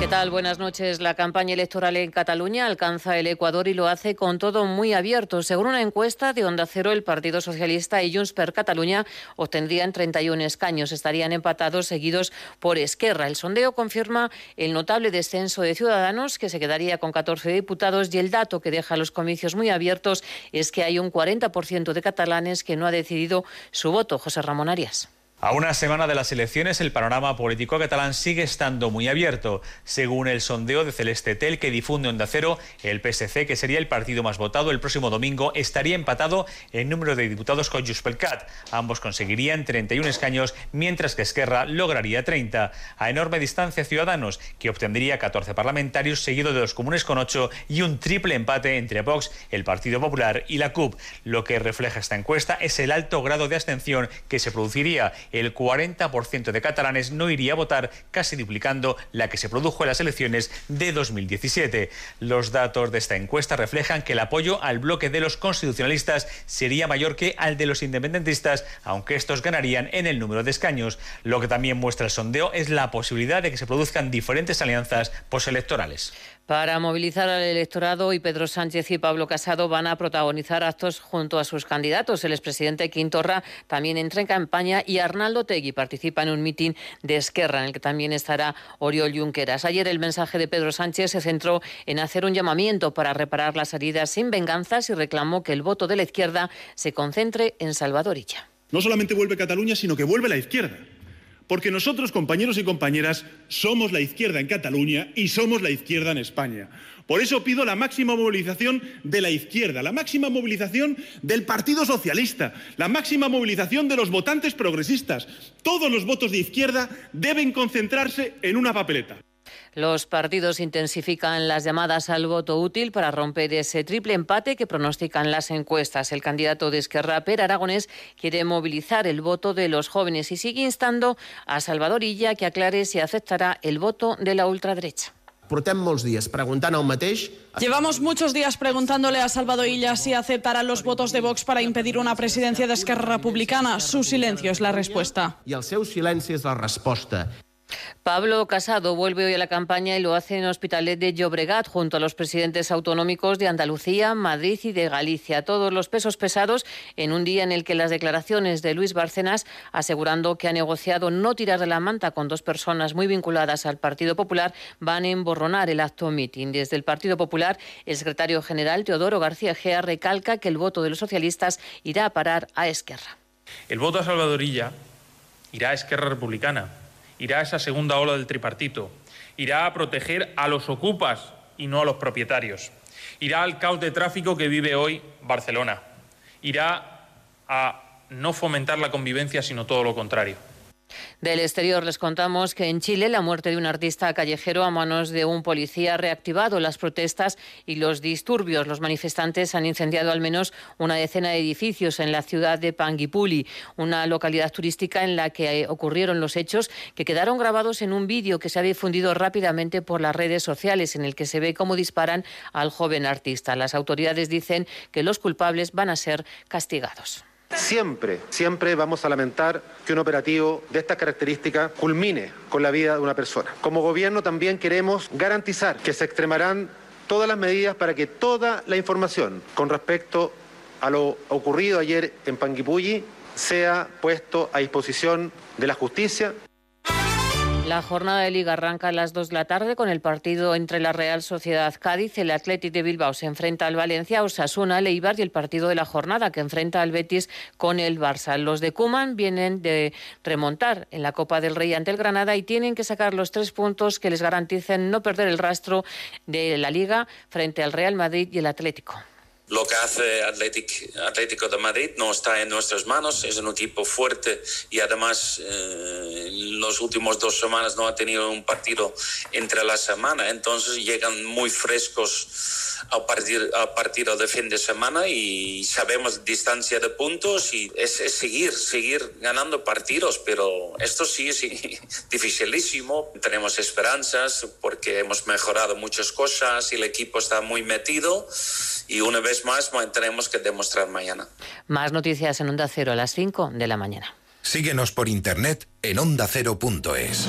¿Qué tal? Buenas noches. La campaña electoral en Cataluña alcanza el Ecuador y lo hace con todo muy abierto. Según una encuesta de Onda Cero, el Partido Socialista y Junts per Cataluña obtendrían 31 escaños. Estarían empatados seguidos por Esquerra. El sondeo confirma el notable descenso de Ciudadanos, que se quedaría con 14 diputados, y el dato que deja los comicios muy abiertos es que hay un 40% de catalanes que no ha decidido su voto. José Ramón Arias. A una semana de las elecciones, el panorama político catalán sigue estando muy abierto. Según el sondeo de Celeste Tel que difunde Onda Cero, el PSC, que sería el partido más votado el próximo domingo, estaría empatado en número de diputados con Junts Ambos conseguirían 31 escaños, mientras que Esquerra lograría 30. A enorme distancia, Ciudadanos, que obtendría 14 parlamentarios, seguido de los comunes con 8 y un triple empate entre Vox, el Partido Popular y la CUP. Lo que refleja esta encuesta es el alto grado de abstención que se produciría el 40% de catalanes no iría a votar, casi duplicando la que se produjo en las elecciones de 2017. Los datos de esta encuesta reflejan que el apoyo al bloque de los constitucionalistas sería mayor que al de los independentistas, aunque estos ganarían en el número de escaños. Lo que también muestra el sondeo es la posibilidad de que se produzcan diferentes alianzas postelectorales. Para movilizar al electorado y Pedro Sánchez y Pablo Casado van a protagonizar actos junto a sus candidatos. El expresidente Quintorra también entra en campaña y Arnaldo Tegui participa en un mitin de Esquerra en el que también estará Oriol Junqueras. Ayer el mensaje de Pedro Sánchez se centró en hacer un llamamiento para reparar las heridas sin venganzas y reclamó que el voto de la izquierda se concentre en Salvadorilla. No solamente vuelve Cataluña, sino que vuelve la izquierda porque nosotros, compañeros y compañeras, somos la izquierda en Cataluña y somos la izquierda en España. Por eso pido la máxima movilización de la izquierda, la máxima movilización del Partido Socialista, la máxima movilización de los votantes progresistas. Todos los votos de izquierda deben concentrarse en una papeleta. Los partidos intensifican las llamadas al voto útil para romper ese triple empate que pronostican las encuestas. El candidato de Esquerra, Per Aragonés, quiere movilizar el voto de los jóvenes y sigue instando a Salvador Illa que aclare si aceptará el voto de la ultraderecha. Llevamos muchos días preguntándole a Salvador Illa si aceptará los votos de Vox para impedir una presidencia de Esquerra Republicana. Su silencio es la respuesta. Y el seu silenci és la resposta. Pablo Casado vuelve hoy a la campaña y lo hace en Hospitalet de Llobregat junto a los presidentes autonómicos de Andalucía, Madrid y de Galicia. Todos los pesos pesados en un día en el que las declaraciones de Luis Bárcenas asegurando que ha negociado no tirar de la manta con dos personas muy vinculadas al Partido Popular van a emborronar el acto meeting. Desde el Partido Popular, el secretario general Teodoro García Gea recalca que el voto de los socialistas irá a parar a Esquerra. El voto a Salvadorilla irá a Esquerra Republicana irá a esa segunda ola del tripartito, irá a proteger a los ocupas y no a los propietarios, irá al caos de tráfico que vive hoy Barcelona, irá a no fomentar la convivencia, sino todo lo contrario. Del exterior les contamos que en Chile la muerte de un artista callejero a manos de un policía ha reactivado las protestas y los disturbios. Los manifestantes han incendiado al menos una decena de edificios en la ciudad de Panguipuli, una localidad turística en la que ocurrieron los hechos que quedaron grabados en un vídeo que se ha difundido rápidamente por las redes sociales en el que se ve cómo disparan al joven artista. Las autoridades dicen que los culpables van a ser castigados. Siempre, siempre vamos a lamentar que un operativo de estas características culmine con la vida de una persona. Como gobierno también queremos garantizar que se extremarán todas las medidas para que toda la información con respecto a lo ocurrido ayer en Panguipulli sea puesto a disposición de la justicia. La jornada de liga arranca a las 2 de la tarde con el partido entre la Real Sociedad Cádiz, el Athletic de Bilbao se enfrenta al Valencia, Osasuna, el Eibar y el partido de la jornada que enfrenta al Betis con el Barça. Los de Cuman vienen de remontar en la Copa del Rey ante el Granada y tienen que sacar los tres puntos que les garanticen no perder el rastro de la liga frente al Real Madrid y el Atlético. Lo que hace Atlético de Madrid no está en nuestras manos, es un equipo fuerte y además eh, los últimos dos semanas no ha tenido un partido entre la semana, entonces llegan muy frescos al partido, al partido de fin de semana y sabemos distancia de puntos y es, seguir, seguir ganando partidos, pero esto sí es dificilísimo. Tenemos esperanzas porque hemos mejorado muchas cosas y el equipo está muy metido y una vez más tenemos que demostrar mañana. Más noticias en Onda Cero a las 5 de la mañana. Síguenos por internet en ondacero.es.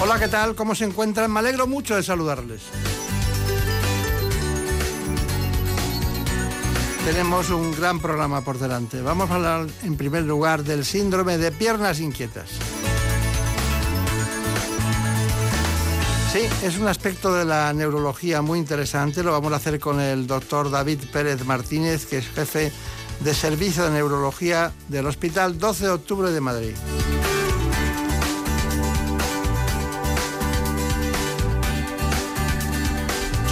Hola, ¿qué tal? ¿Cómo se encuentran? Me alegro mucho de saludarles. Tenemos un gran programa por delante. Vamos a hablar en primer lugar del síndrome de piernas inquietas. Sí, es un aspecto de la neurología muy interesante. Lo vamos a hacer con el doctor David Pérez Martínez, que es jefe de servicio de neurología del Hospital 12 de Octubre de Madrid.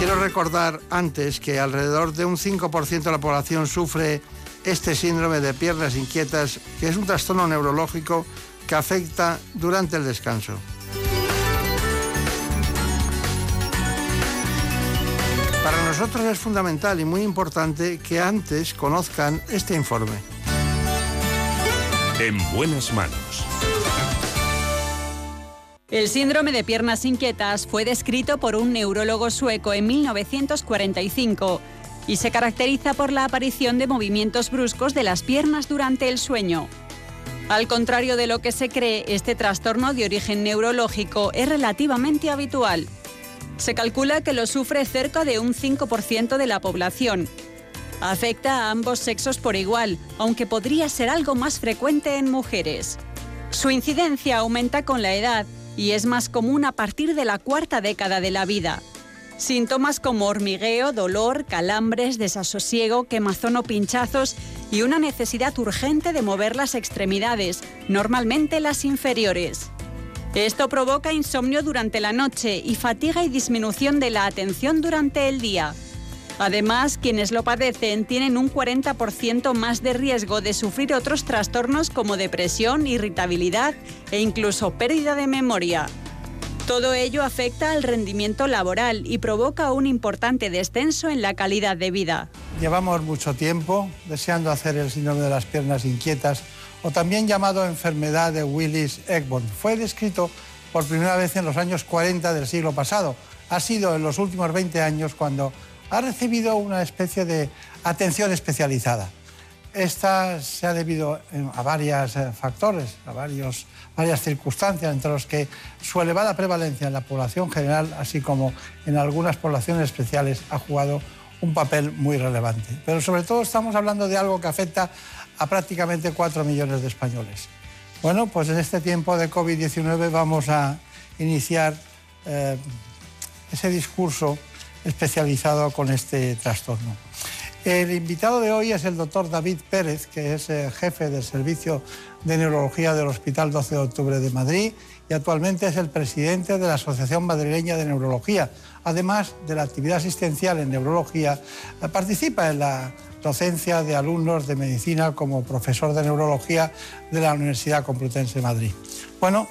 Quiero recordar antes que alrededor de un 5% de la población sufre este síndrome de piernas inquietas, que es un trastorno neurológico que afecta durante el descanso. Para nosotros es fundamental y muy importante que antes conozcan este informe. En buenas manos. El síndrome de piernas inquietas fue descrito por un neurólogo sueco en 1945 y se caracteriza por la aparición de movimientos bruscos de las piernas durante el sueño. Al contrario de lo que se cree, este trastorno de origen neurológico es relativamente habitual. Se calcula que lo sufre cerca de un 5% de la población. Afecta a ambos sexos por igual, aunque podría ser algo más frecuente en mujeres. Su incidencia aumenta con la edad y es más común a partir de la cuarta década de la vida. Síntomas como hormigueo, dolor, calambres, desasosiego, quemazón o pinchazos y una necesidad urgente de mover las extremidades, normalmente las inferiores. Esto provoca insomnio durante la noche y fatiga y disminución de la atención durante el día. Además, quienes lo padecen tienen un 40% más de riesgo de sufrir otros trastornos como depresión, irritabilidad e incluso pérdida de memoria. Todo ello afecta al rendimiento laboral y provoca un importante descenso en la calidad de vida. llevamos mucho tiempo deseando hacer el síndrome de las piernas inquietas o también llamado enfermedad de Willis-Egborn. Fue descrito por primera vez en los años 40 del siglo pasado. Ha sido en los últimos 20 años cuando ha recibido una especie de atención especializada. Esta se ha debido eh, a varios eh, factores, a varias circunstancias, entre los que su elevada prevalencia en la población general, así como en algunas poblaciones especiales, ha jugado un papel muy relevante. Pero sobre todo estamos hablando de algo que afecta a prácticamente 4 millones de españoles. Bueno, pues en este tiempo de COVID-19 vamos a iniciar eh, ese discurso especializado con este trastorno. El invitado de hoy es el doctor David Pérez, que es eh, jefe del Servicio de Neurología del Hospital 12 de Octubre de Madrid y actualmente es el presidente de la Asociación Madrileña de Neurología. Además de la actividad asistencial en neurología, eh, participa en la docencia de alumnos de medicina como profesor de neurología de la Universidad Complutense de Madrid. Bueno,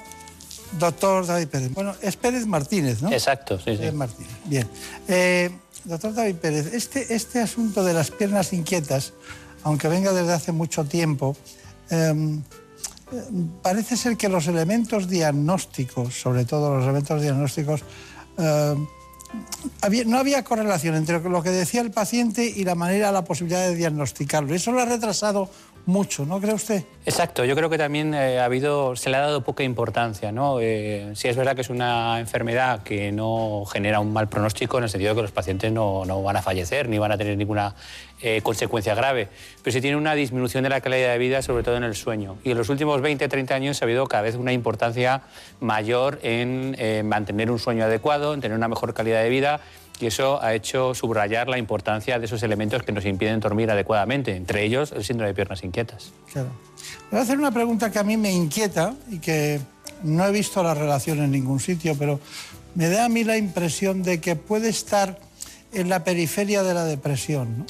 doctor David Pérez. Bueno, es Pérez Martínez, ¿no? Exacto, sí, sí. Pérez Martínez. Bien. Eh, doctor David Pérez, este, este asunto de las piernas inquietas, aunque venga desde hace mucho tiempo, em, parece ser que los elementos diagnósticos, sobre todo los elementos diagnósticos, em, no había correlación entre lo que decía el paciente y la manera, la posibilidad de diagnosticarlo. Eso lo ha retrasado mucho, ¿no cree usted? Exacto, yo creo que también eh, ha habido, se le ha dado poca importancia. ¿no? Eh, sí es verdad que es una enfermedad que no genera un mal pronóstico en el sentido de que los pacientes no, no van a fallecer ni van a tener ninguna eh, consecuencia grave, pero sí tiene una disminución de la calidad de vida, sobre todo en el sueño. Y en los últimos 20, 30 años ha habido cada vez una importancia mayor en mantener un sueño adecuado, en tener una mejor calidad de vida y eso ha hecho subrayar la importancia de esos elementos que nos impiden dormir adecuadamente, entre ellos el síndrome de piernas inquietas. Claro. Voy a hacer una pregunta que a mí me inquieta y que no he visto la relación en ningún sitio, pero me da a mí la impresión de que puede estar en la periferia de la depresión. ¿no?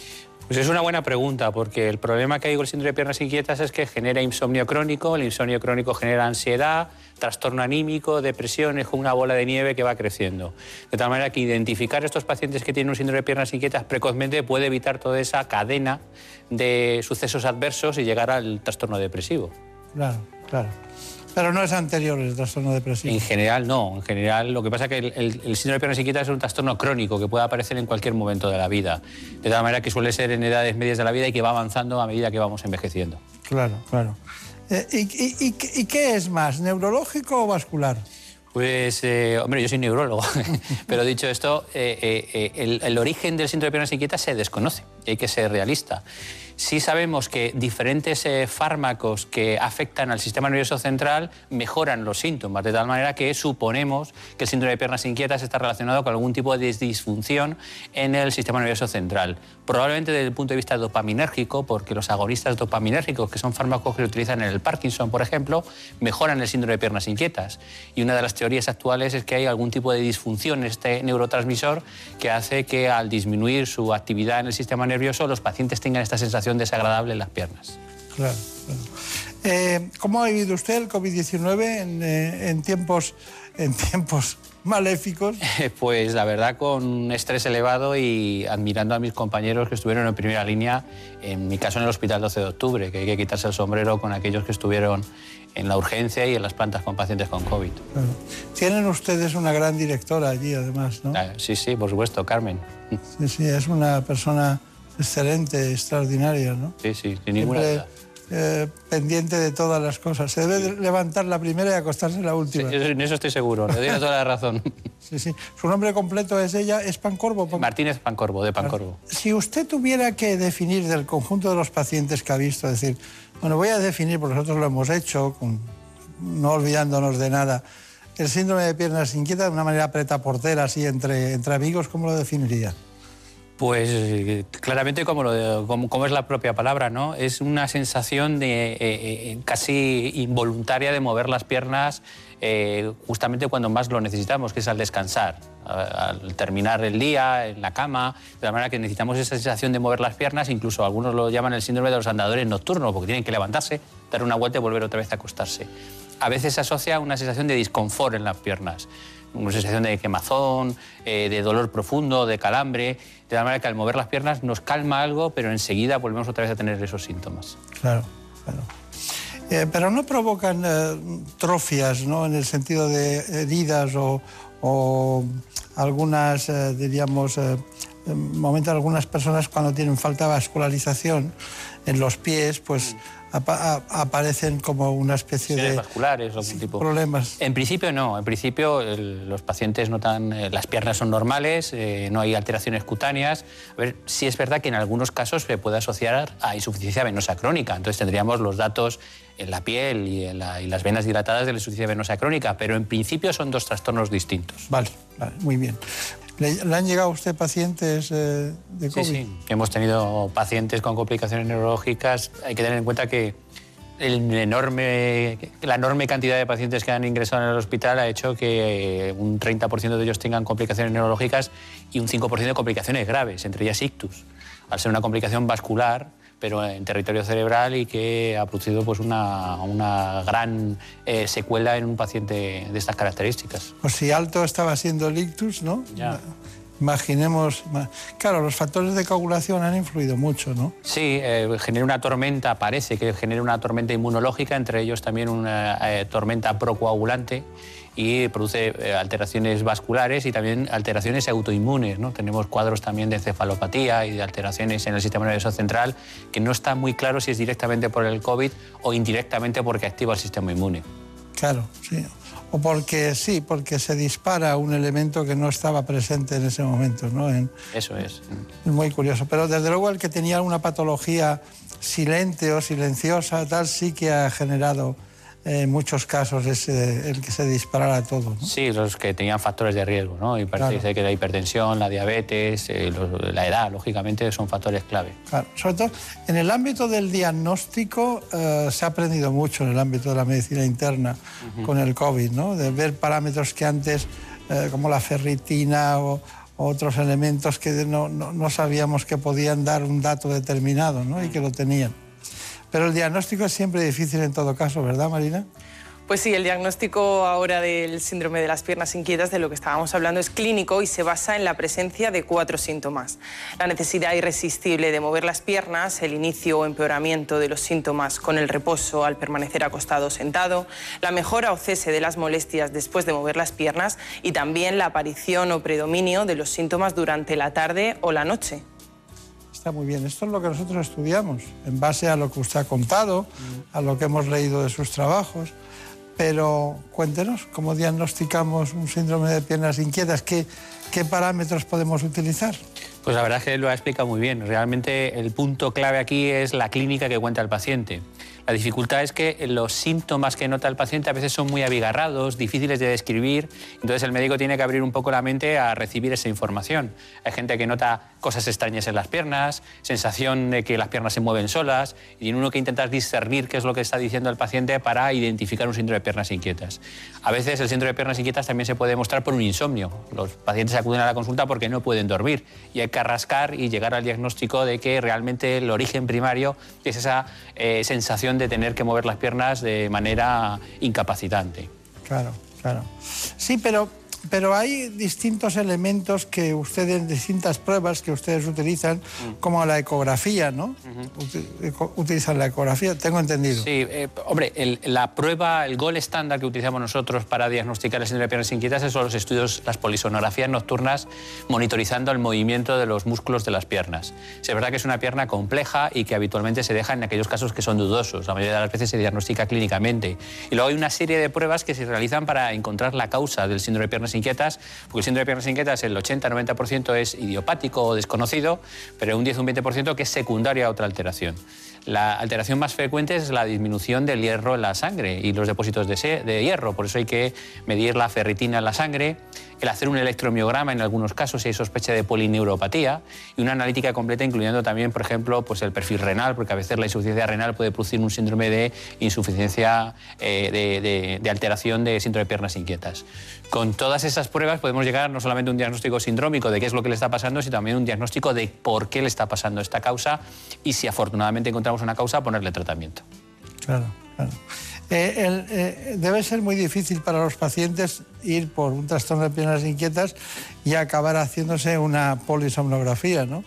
Pues es una buena pregunta, porque el problema que hay con el síndrome de piernas inquietas es que genera insomnio crónico, el insomnio crónico genera ansiedad, trastorno anímico, depresión, es como una bola de nieve que va creciendo. De tal manera que identificar a estos pacientes que tienen un síndrome de piernas inquietas precozmente puede evitar toda esa cadena de sucesos adversos y llegar al trastorno depresivo. Claro, claro. Pero no es anterior el trastorno depresivo. En general no. En general lo que pasa es que el, síndrome de piernas inquietas es un trastorno crónico que puede aparecer en cualquier momento de la vida. De tal manera que suele ser en edades medias de la vida y que va avanzando a medida que vamos envejeciendo. Claro, claro. Eh, y, qué es más, neurológico o vascular? Pues, eh, hombre, yo soy neurólogo, pero dicho esto, eh, el, el, origen del síndrome de piernas inquietas se desconoce, hay que ser realista. Sí sabemos que diferentes eh, fármacos que afectan al sistema nervioso central mejoran los síntomas, de tal manera que suponemos que el síndrome de piernas inquietas está relacionado con algún tipo de disfunción en el sistema nervioso central. Probablemente desde el punto de vista dopaminérgico, porque los agonistas dopaminérgicos, que son fármacos que se utilizan en el Parkinson, por ejemplo, mejoran el síndrome de piernas inquietas. Y una de las teorías actuales es que hay algún tipo de disfunción en este neurotransmisor que hace que al disminuir su actividad en el sistema nervioso los pacientes tengan esta sensación desagradable en las piernas. Claro, eh, ¿Cómo ha vivido usted el COVID-19 eh, en, tiempos, en tiempos maléficos? Pues la verdad con estrés elevado y admirando a mis compañeros que estuvieron en primera línea, en mi caso en el Hospital 12 de Octubre, que hay que quitarse el sombrero con aquellos que estuvieron en la urgencia y en las plantas con pacientes con COVID. Tienen ustedes una gran directora allí además, ¿no? Ah, sí, sí, por supuesto, Carmen. Sí, sí, es una persona excelente, extraordinaria, ¿no? Sí, sí, sin ninguna duda. Eh, pendiente de todas las cosas. Se debe levantar la primera y acostarse la última. Sí, en eso estoy seguro, le doy toda la razón. Sí, sí. Su nombre completo es ella, es Pancorvo. Martínez Pancorvo, de Pancorvo. Si usted tuviera que definir del conjunto de los pacientes que ha visto, decir, bueno, voy a definir, porque nosotros lo hemos hecho, no olvidándonos de nada, el síndrome de piernas inquietas de una manera preta portera, así entre, entre amigos, ¿cómo lo definiría? Pues eh, claramente como, es la propia palabra, ¿no? Es una sensación de, eh, eh, casi involuntaria de mover las piernas justamente cuando más lo necesitamos, que es al descansar, al terminar el día, en la cama, de la manera que necesitamos esa sensación de mover las piernas, incluso algunos lo llaman el síndrome de los andadores nocturnos, porque tienen que levantarse, dar una vuelta y volver otra vez a acostarse. A veces se asocia una sensación de disconfort en las piernas una sensación de quemazón, eh, de dolor profundo, de calambre, de la manera que al mover las piernas nos calma algo, pero enseguida volvemos otra vez a tener esos síntomas. Claro, claro. Eh, pero no provocan eh, trofias, ¿no? En el sentido de heridas o, o algunas, eh, diríamos, eh, momentos algunas personas cuando tienen falta de vascularización en los pies, pues apa- aparecen como una especie de vasculares o algún tipo. problemas. En principio no, en principio el- los pacientes notan, eh, las piernas son normales, eh, no hay alteraciones cutáneas. A ver, sí es verdad que en algunos casos se puede asociar a insuficiencia venosa crónica, entonces tendríamos los datos en la piel y, en la- y las venas dilatadas de la insuficiencia venosa crónica, pero en principio son dos trastornos distintos. Vale, vale, muy bien. ¿Le, le han llegado a usted pacientes eh, de Sí, COVID? sí. Hemos tenido pacientes con complicaciones neurológicas. Hay que tener en cuenta que el enorme, la enorme cantidad de pacientes que han ingresado en el hospital ha hecho que eh, un 30% de ellos tengan complicaciones neurológicas y un 5% de complicaciones graves, entre ellas ictus, al ser una complicación vascular pero en territorio cerebral y que ha producido pues, una, una gran eh, secuela en un paciente de estas características. Pues si alto estaba siendo el ictus, ¿no? Ya. Imaginemos. ma- Claro, los factores de coagulación han influido mucho, ¿no? Sí, eh, genera una tormenta, parece que genera una tormenta inmunológica, entre ellos también una eh, tormenta procoagulante y produce eh, alteraciones vasculares y también alteraciones autoinmunes. ¿no? Tenemos cuadros también de encefalopatía y de alteraciones en el sistema nervioso central que no está muy claro si es directamente por el COVID o indirectamente porque activa el sistema inmune. Claro, sí. O porque sí, porque se dispara un elemento que no estaba presente en ese momento, ¿no? En- Eso es. es muy curioso. Pero desde luego el que tenía una patología silente o silenciosa, tal, sí que ha generado en muchos casos ese, el que se disparara todo. ¿no? Sí, los que tenían factores de riesgo, ¿no? Y parece Claro. que la hipertensión, la diabetes, eh, los- la edad, lógicamente, son factores clave. Claro, sobre todo en el ámbito del diagnóstico eh, se ha aprendido mucho en el ámbito de la medicina interna con el COVID, ¿no? De ver parámetros que antes, eh, como la ferritina o, o otros elementos que no, no- no sabíamos que podían dar un dato determinado, ¿no? Y que lo tenían. Pero el diagnóstico es siempre difícil en todo caso, ¿verdad, Marina? Pues sí, el diagnóstico ahora del síndrome de las piernas inquietas, de lo que estábamos hablando, es clínico y se basa en la presencia de cuatro síntomas. La necesidad irresistible de mover las piernas, el inicio o empeoramiento de los síntomas con el reposo al permanecer acostado o sentado, la mejora o cese de las molestias después de mover las piernas y también la aparición o predominio de los síntomas durante la tarde o la noche. Está muy bien. Esto es lo que nosotros estudiamos, en base a lo que usted ha contado, a lo que hemos leído de sus trabajos. Pero cuéntenos, ¿cómo diagnosticamos un síndrome de piernas inquietas? ¿Qué, qué parámetros podemos utilizar? Pues la verdad es que lo ha explicado muy bien. Realmente el punto clave aquí es la clínica que cuenta el paciente. La dificultad es que los síntomas que nota el paciente a veces son muy abigarrados, difíciles de describir, entonces el médico tiene que abrir un poco la mente a recibir esa información. Hay gente que nota cosas extrañas en las piernas, sensación de que las piernas se mueven solas, y tiene uno que intentar discernir qué es lo que está diciendo el paciente para identificar un síndrome de piernas inquietas. A veces el síndrome de piernas inquietas también se puede demostrar por un insomnio. Los pacientes a la consulta porque no pueden dormir y hay que rascar y llegar al diagnóstico de que realmente el origen primario es esa eh, sensación de tener que mover las piernas de manera incapacitante. Claro, claro. Sí, pero, pero hay distintos elementos que ustedes, distintas pruebas que ustedes utilizan, como la ecografía, ¿no? Uti- eco- Utilizan la ecografía, tengo entendido. Sí, eh, hombre, el- la prueba, el gol estándar que utilizamos nosotros para diagnosticar el síndrome de piernas inquietas son los estudios, las polisonografías nocturnas, monitorizando el movimiento de los músculos de las piernas. Es verdad que es una pierna compleja y que habitualmente se deja en aquellos casos que son dudosos. La mayoría de las veces se diagnostica clínicamente. Y luego hay una serie de pruebas que se realizan para encontrar la causa del síndrome de piernas inquietas, porque el síndrome de piernas inquietas, el 80-90% es idiopático o desconocido, pero un 10 o un 20% que es secundaria a otra alteración. La alteración más frecuente es la disminución del hierro en la sangre y los depósitos de, hierro. Por eso hay que medir la ferritina en la sangre, el hacer un electromiograma en algunos casos si hay sospecha de polineuropatía y una analítica completa incluyendo también, por ejemplo, pues el perfil renal, porque a veces la insuficiencia renal puede producir un síndrome de insuficiencia eh, de alteración de síndrome de piernas inquietas. Con todas esas pruebas podemos llegar no solamente a un diagnóstico sindrómico de qué es lo que le está pasando, sino también un diagnóstico de por qué le está pasando esta causa y si afortunadamente encontramos una causa, ponerle tratamiento. Claro, claro. Eh, eh, debe ser muy difícil para los pacientes ir por un trastorno de piernas inquietas y acabar haciéndose una polisomnografía, ¿no?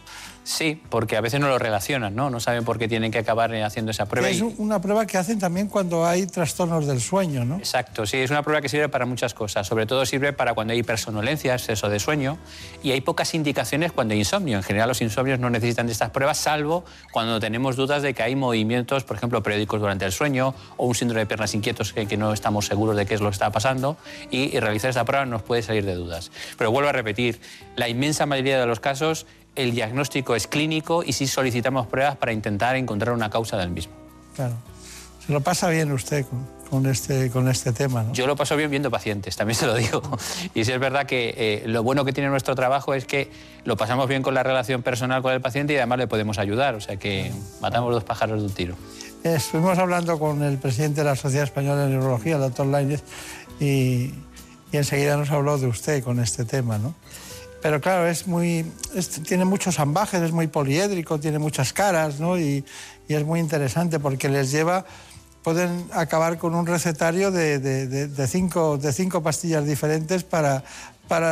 Sí, porque a veces no lo relacionan, ¿no? No saben por qué tienen que acabar haciendo esa prueba. Es una prueba que hacen también cuando hay trastornos del sueño, ¿no? Exacto, sí, es una prueba que sirve para muchas cosas. Sobre todo sirve para cuando hay hipersonolencia, exceso de sueño, y hay pocas indicaciones cuando hay insomnio. En general los insomnios no necesitan de estas pruebas, salvo cuando tenemos dudas de que hay movimientos, por ejemplo, periódicos durante el sueño, o un síndrome de piernas inquietos que, no estamos seguros de qué es lo que está pasando, y, y realizar esta prueba nos puede salir de dudas. Pero vuelvo a repetir, la inmensa mayoría de los casos el diagnóstico es clínico y sí solicitamos pruebas para intentar encontrar una causa del mismo. Claro. Se lo pasa bien usted con, este, con este tema, ¿no? Yo lo paso bien viendo pacientes, también se lo digo. Y sí es verdad que eh, lo bueno que tiene nuestro trabajo es que lo pasamos bien con la relación personal con el paciente y además le podemos ayudar. O sea que matamos dos pájaros de un tiro. Estuvimos hablando con el presidente de la Sociedad Española de Neurología, el doctor Lainez, y, y enseguida nos habló de usted con este tema, ¿no? Pero claro, es muy, tiene muchos ambajes, es muy poliédrico, tiene muchas caras, ¿no? Y, y es muy interesante porque les lleva, pueden acabar con un recetario de, de, cinco, de cinco pastillas diferentes para,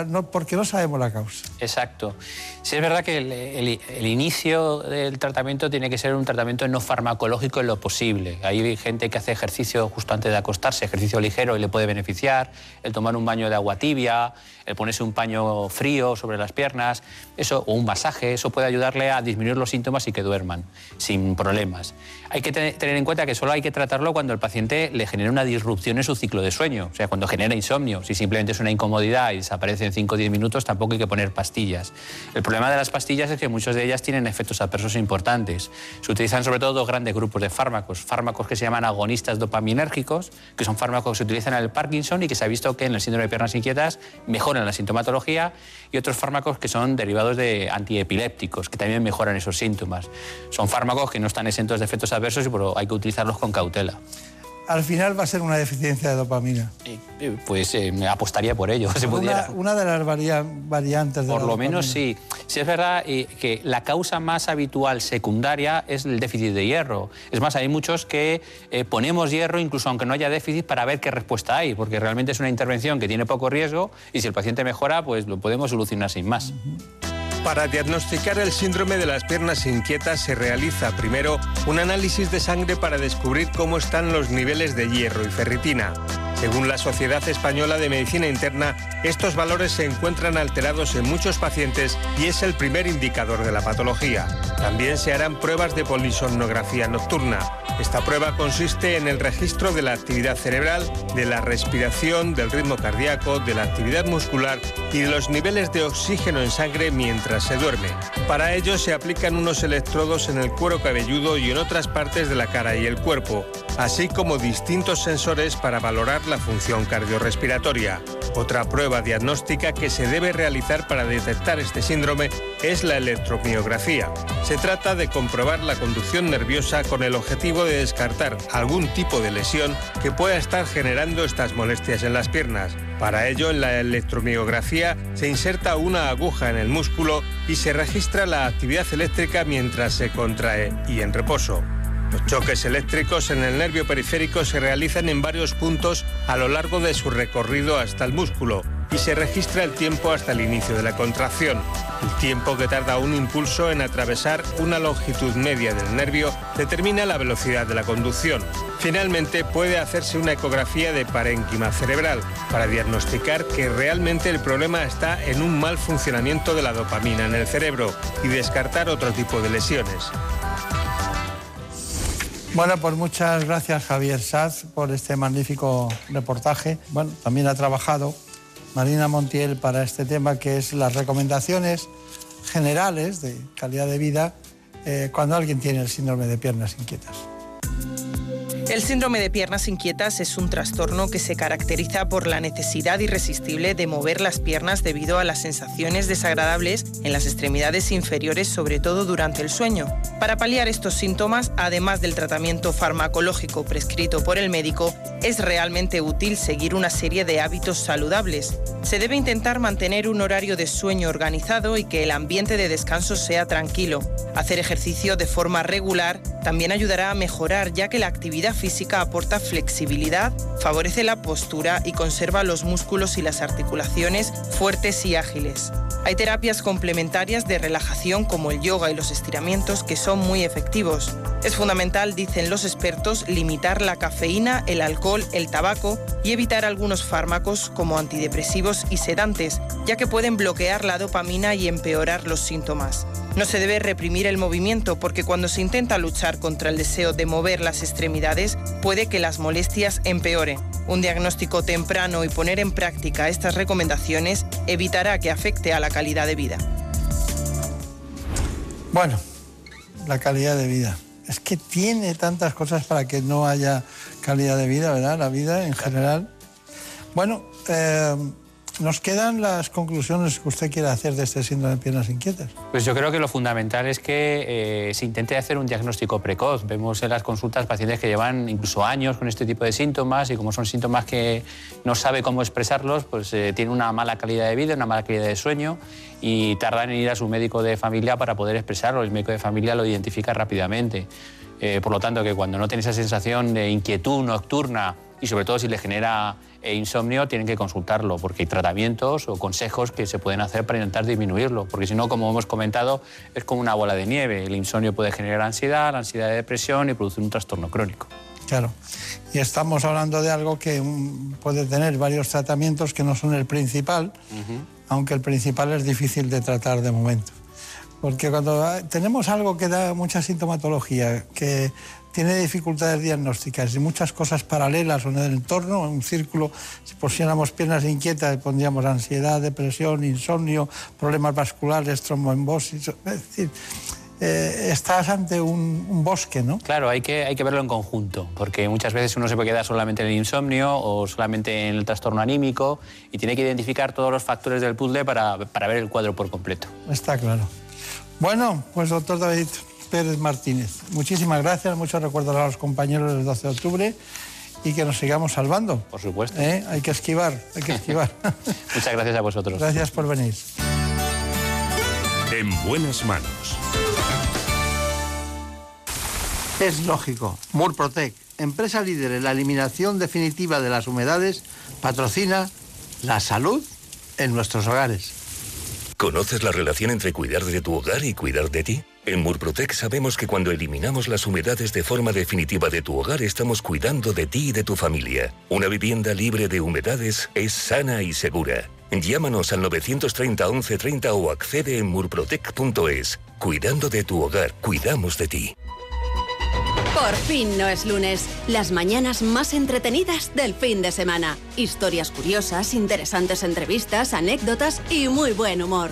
no, porque no sabemos la causa. Exacto. Sí es verdad que el, inicio del tratamiento tiene que ser un tratamiento no farmacológico en lo posible. Hay gente que hace ejercicio justo antes de acostarse, ejercicio ligero y le puede beneficiar, el tomar un baño de agua tibia, el ponerse un paño frío sobre las piernas, eso, o un masaje, eso puede ayudarle a disminuir los síntomas y que duerman sin problemas. Hay que tener en cuenta que solo hay que tratarlo cuando el paciente le genera una disrupción en su ciclo de sueño, o sea, cuando genera insomnio. Si simplemente es una incomodidad y desaparece en 5 o 10 minutos, tampoco hay que poner pastillas. El problema de las pastillas es que muchas de ellas tienen efectos adversos importantes. Se utilizan sobre todo dos grandes grupos de fármacos. Fármacos que se llaman agonistas dopaminérgicos, que son fármacos que se utilizan en el Parkinson y que se ha visto que en el síndrome de piernas inquietas mejoran la sintomatología, y otros fármacos que son derivados de antiepilépticos, que también mejoran esos síntomas. Son fármacos que no están exentos de efectos adversos y hay que utilizarlos con cautela al final va a ser una deficiencia de dopamina. Pues eh, me apostaría por ello, se una, una, de las variantes de Por lo menos sí. Sí es verdad eh, que la causa más habitual secundaria es el déficit de hierro. Es más, hay muchos que eh, ponemos hierro incluso aunque no haya déficit para ver qué respuesta hay, porque realmente es una intervención que tiene poco riesgo y si el paciente mejora, pues lo podemos solucionar sin más. Para diagnosticar el síndrome de las piernas inquietas se realiza primero un análisis de sangre para descubrir cómo están los niveles de hierro y ferritina. Según la Sociedad Española de Medicina Interna, estos valores se encuentran alterados en muchos pacientes y es el primer indicador de la patología. También se harán pruebas de polisomnografía nocturna. Esta prueba consiste en el registro de la actividad cerebral, de la respiración, del ritmo cardíaco, de la actividad muscular y de los niveles de oxígeno en sangre mientras se duerme. Para ello se aplican unos electrodos en el cuero cabelludo y en otras partes de la cara y el cuerpo, así como distintos sensores para valorar la función cardiorrespiratoria. Otra prueba diagnóstica que se debe realizar para detectar este síndrome es la electromiografía. Se trata de comprobar la conducción nerviosa con el objetivo de descartar algún tipo de lesión que pueda estar generando estas molestias en las piernas. Para ello, en la electromiografía se inserta una aguja en el músculo y se registra la actividad eléctrica mientras se contrae y en reposo. Los choques eléctricos en el nervio periférico se realizan en varios puntos a lo largo de su recorrido hasta el músculo y se registra el tiempo hasta el inicio de la contracción. El tiempo que tarda un impulso en atravesar una longitud media del nervio determina la velocidad de la conducción. Finalmente puede hacerse una ecografía de parénquima cerebral para diagnosticar que realmente el problema está en un mal funcionamiento de la dopamina en el cerebro y descartar otro tipo de lesiones. Bueno, pues muchas gracias Javier Saz por este magnífico reportaje. Bueno, también ha trabajado Marina Montiel para este tema que es las recomendaciones generales de calidad de vida eh, cuando alguien tiene el síndrome de piernas inquietas. El síndrome de piernas inquietas es un trastorno que se caracteriza por la necesidad irresistible de mover las piernas debido a las sensaciones desagradables en las extremidades inferiores, sobre todo durante el sueño. Para paliar estos síntomas, además del tratamiento farmacológico prescrito por el médico, es realmente útil seguir una serie de hábitos saludables. Se debe intentar mantener un horario de sueño organizado y que el ambiente de descanso sea tranquilo, hacer ejercicio de forma regular, También ayudará a mejorar ya que la actividad física aporta flexibilidad, favorece la postura y conserva los músculos y las articulaciones fuertes y ágiles. Hay terapias complementarias de relajación como el yoga y los estiramientos que son muy efectivos. Es fundamental, dicen los expertos, limitar la cafeína, el alcohol, el tabaco y evitar algunos fármacos como antidepresivos y sedantes, ya que pueden bloquear la dopamina y empeorar los síntomas. No se debe reprimir el movimiento porque cuando se intenta luchar contra el deseo de mover las extremidades puede que las molestias empeoren. Un diagnóstico temprano y poner en práctica estas recomendaciones evitará que afecte a la calidad de vida. Bueno, la calidad de vida. Es que tiene tantas cosas para que no haya calidad de vida, ¿verdad? La vida en general. Bueno, eh, nos quedan las conclusiones que usted quiere hacer de este síndrome de piernas inquietas. Pues yo creo que lo fundamental es que eh, se intente hacer un diagnóstico precoz. Vemos en las consultas pacientes que llevan incluso años con este tipo de síntomas y como son síntomas que no sabe cómo expresarlos, pues eh, tiene una mala calidad de vida, una mala calidad de sueño y tardan en ir a su médico de familia para poder expresarlo. El médico de familia lo identifica rápidamente. Eh, por lo tanto, que cuando no tiene esa sensación de inquietud nocturna y sobre todo si le genera eh, insomnio, tienen que consultarlo porque hay tratamientos o consejos que se pueden hacer para intentar disminuirlo, porque si no, como hemos comentado, es como una bola de nieve. El insomnio puede generar ansiedad, la ansiedad de depresión y producir un trastorno crónico. Claro. Y estamos hablando de algo que puede tener varios tratamientos que no son el principal, aunque el principal es difícil de tratar de momento. Porque cuando ah, tenemos algo que da mucha sintomatología, que tiene dificultades diagnósticas y muchas cosas paralelas en el entorno, en un círculo, si pusiéramos piernas inquietas, pondríamos ansiedad, depresión, insomnio, problemas vasculares, tromboembosis, es decir, eh, estás ante un, un, bosque, ¿no? Claro, hay que, hay que verlo en conjunto, porque muchas veces uno se puede quedar solamente en el insomnio o solamente en el trastorno anímico y tiene que identificar todos los factores del puzzle para, para ver el cuadro por completo. Está claro. Bueno, pues doctor David Pérez Martínez, muchísimas gracias, muchos recuerdos a los compañeros del 12 de octubre y que nos sigamos salvando. Por supuesto. ¿Eh? Hay que esquivar, hay que esquivar. Muchas gracias a vosotros. Gracias por venir. En buenas manos. Es lógico. Murprotec, empresa líder en la eliminación definitiva de las humedades, patrocina la salud en nuestros hogares. ¿Conoces la relación entre cuidar de tu hogar y cuidar de ti? En Murprotec sabemos que cuando eliminamos las humedades de forma definitiva de tu hogar estamos cuidando de ti y de tu familia. Una vivienda libre de humedades es sana y segura. Llámanos al 930 1130 o accede en murprotec.es. Cuidando de tu hogar, cuidamos de ti. Por fin no es lunes. Las mañanas más entretenidas del fin de semana. Historias curiosas, interesantes entrevistas, anécdotas y muy buen humor.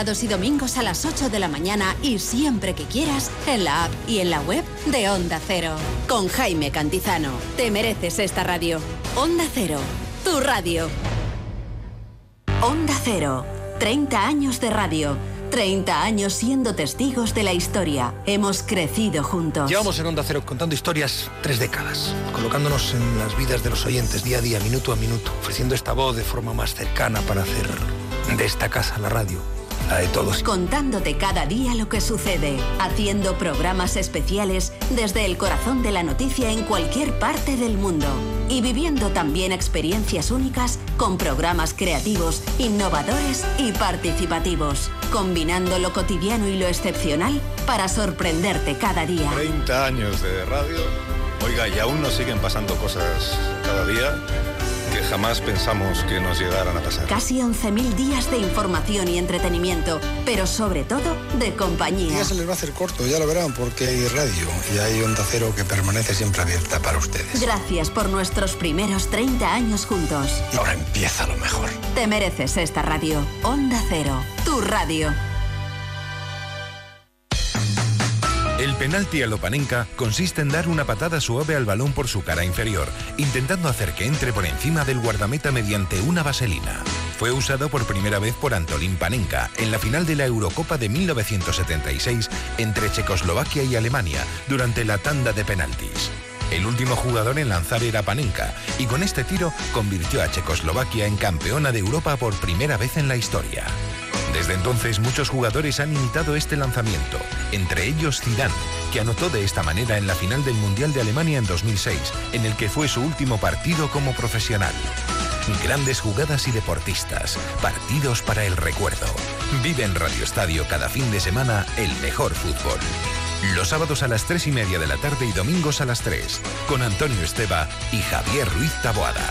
Sábados y domingos a las 8 de la mañana y siempre que quieras en la app y en la web de Onda Cero. Con Jaime Cantizano. Te mereces esta radio. Onda Cero. Tu radio. Onda Cero. 30 años de radio. 30 años siendo testigos de la historia. Hemos crecido juntos. Llevamos en Onda Cero contando historias tres décadas, colocándonos en las vidas de los oyentes día a día, minuto a minuto, ofreciendo esta voz de forma más cercana para hacer de esta casa la radio la de todos. Contándote cada día lo que sucede, haciendo programas especiales desde el corazón de la noticia en cualquier parte del mundo y viviendo también experiencias únicas con programas creativos, innovadores y participativos, combinando lo cotidiano y lo excepcional para sorprenderte cada día. 30 años de radio. Oiga, y aún nos siguen pasando cosas cada día que jamás pensamos que nos llegaran a pasar. Casi 11.000 días de información y entretenimiento, pero sobre todo de compañía. Ya se les va a hacer corto, ya lo verán, porque hay radio y hay Onda Cero que permanece siempre abierta para ustedes. Gracias por nuestros primeros 30 años juntos. Y ahora empieza lo mejor. Te mereces esta radio. Onda Cero, tu radio. El penalti a Lopanenka consiste en dar una patada suave al balón por su cara inferior, intentando hacer que entre por encima del guardameta mediante una vaselina. Fue usado por primera vez por Antolín Panenka en la final de la Eurocopa de 1976 entre Checoslovaquia y Alemania durante la tanda de penaltis. El último jugador en lanzar era Panenka y con este tiro convirtió a Checoslovaquia en campeona de Europa por primera vez en la historia. Desde entonces muchos jugadores han imitado este lanzamiento, entre ellos Zidane, que anotó de esta manera en la final del Mundial de Alemania en 2006, en el que fue su último partido como profesional. Grandes jugadas y deportistas, partidos para el recuerdo. Vive en Radio Estadio cada fin de semana el mejor fútbol. Los sábados a las 3 y media de la tarde y domingos a las 3, con Antonio Esteba y Javier Ruiz Taboada.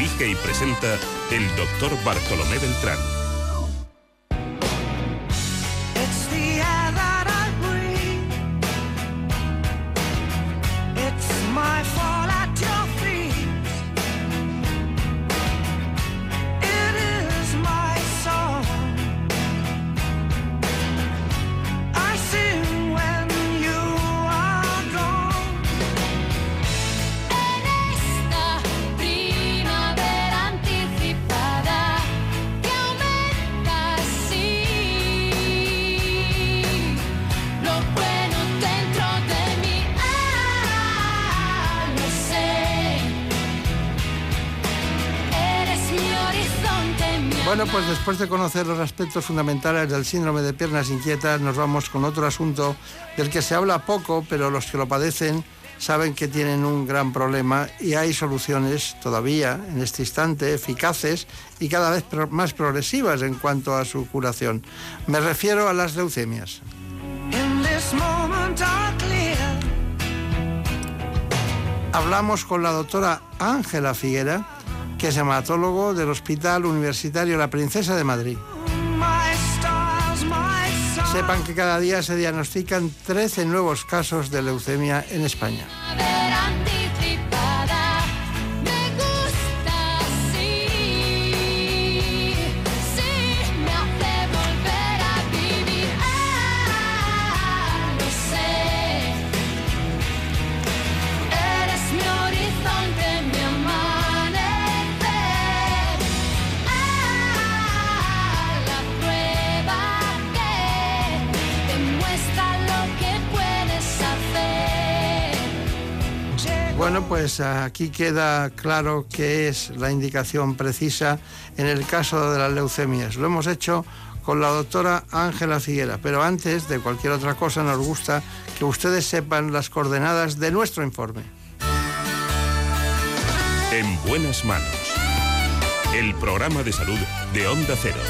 Dirige y presenta el doctor Bartolomé Beltrán. Después de conocer los aspectos fundamentales del síndrome de piernas inquietas, nos vamos con otro asunto del que se habla poco, pero los que lo padecen saben que tienen un gran problema y hay soluciones todavía en este instante eficaces y cada vez más progresivas en cuanto a su curación. Me refiero a las leucemias. Hablamos con la doctora Ángela Figuera, que es hematólogo del Hospital Universitario La Princesa de Madrid. Sepan que cada día se diagnostican 13 nuevos casos de leucemia en España. Bueno, pues aquí queda claro qué es la indicación precisa en el caso de las leucemias. Lo hemos hecho con la doctora Ángela Figuera, pero antes de cualquier otra cosa nos gusta que ustedes sepan las coordenadas de nuestro informe. En buenas manos. El programa de salud de Onda Cero.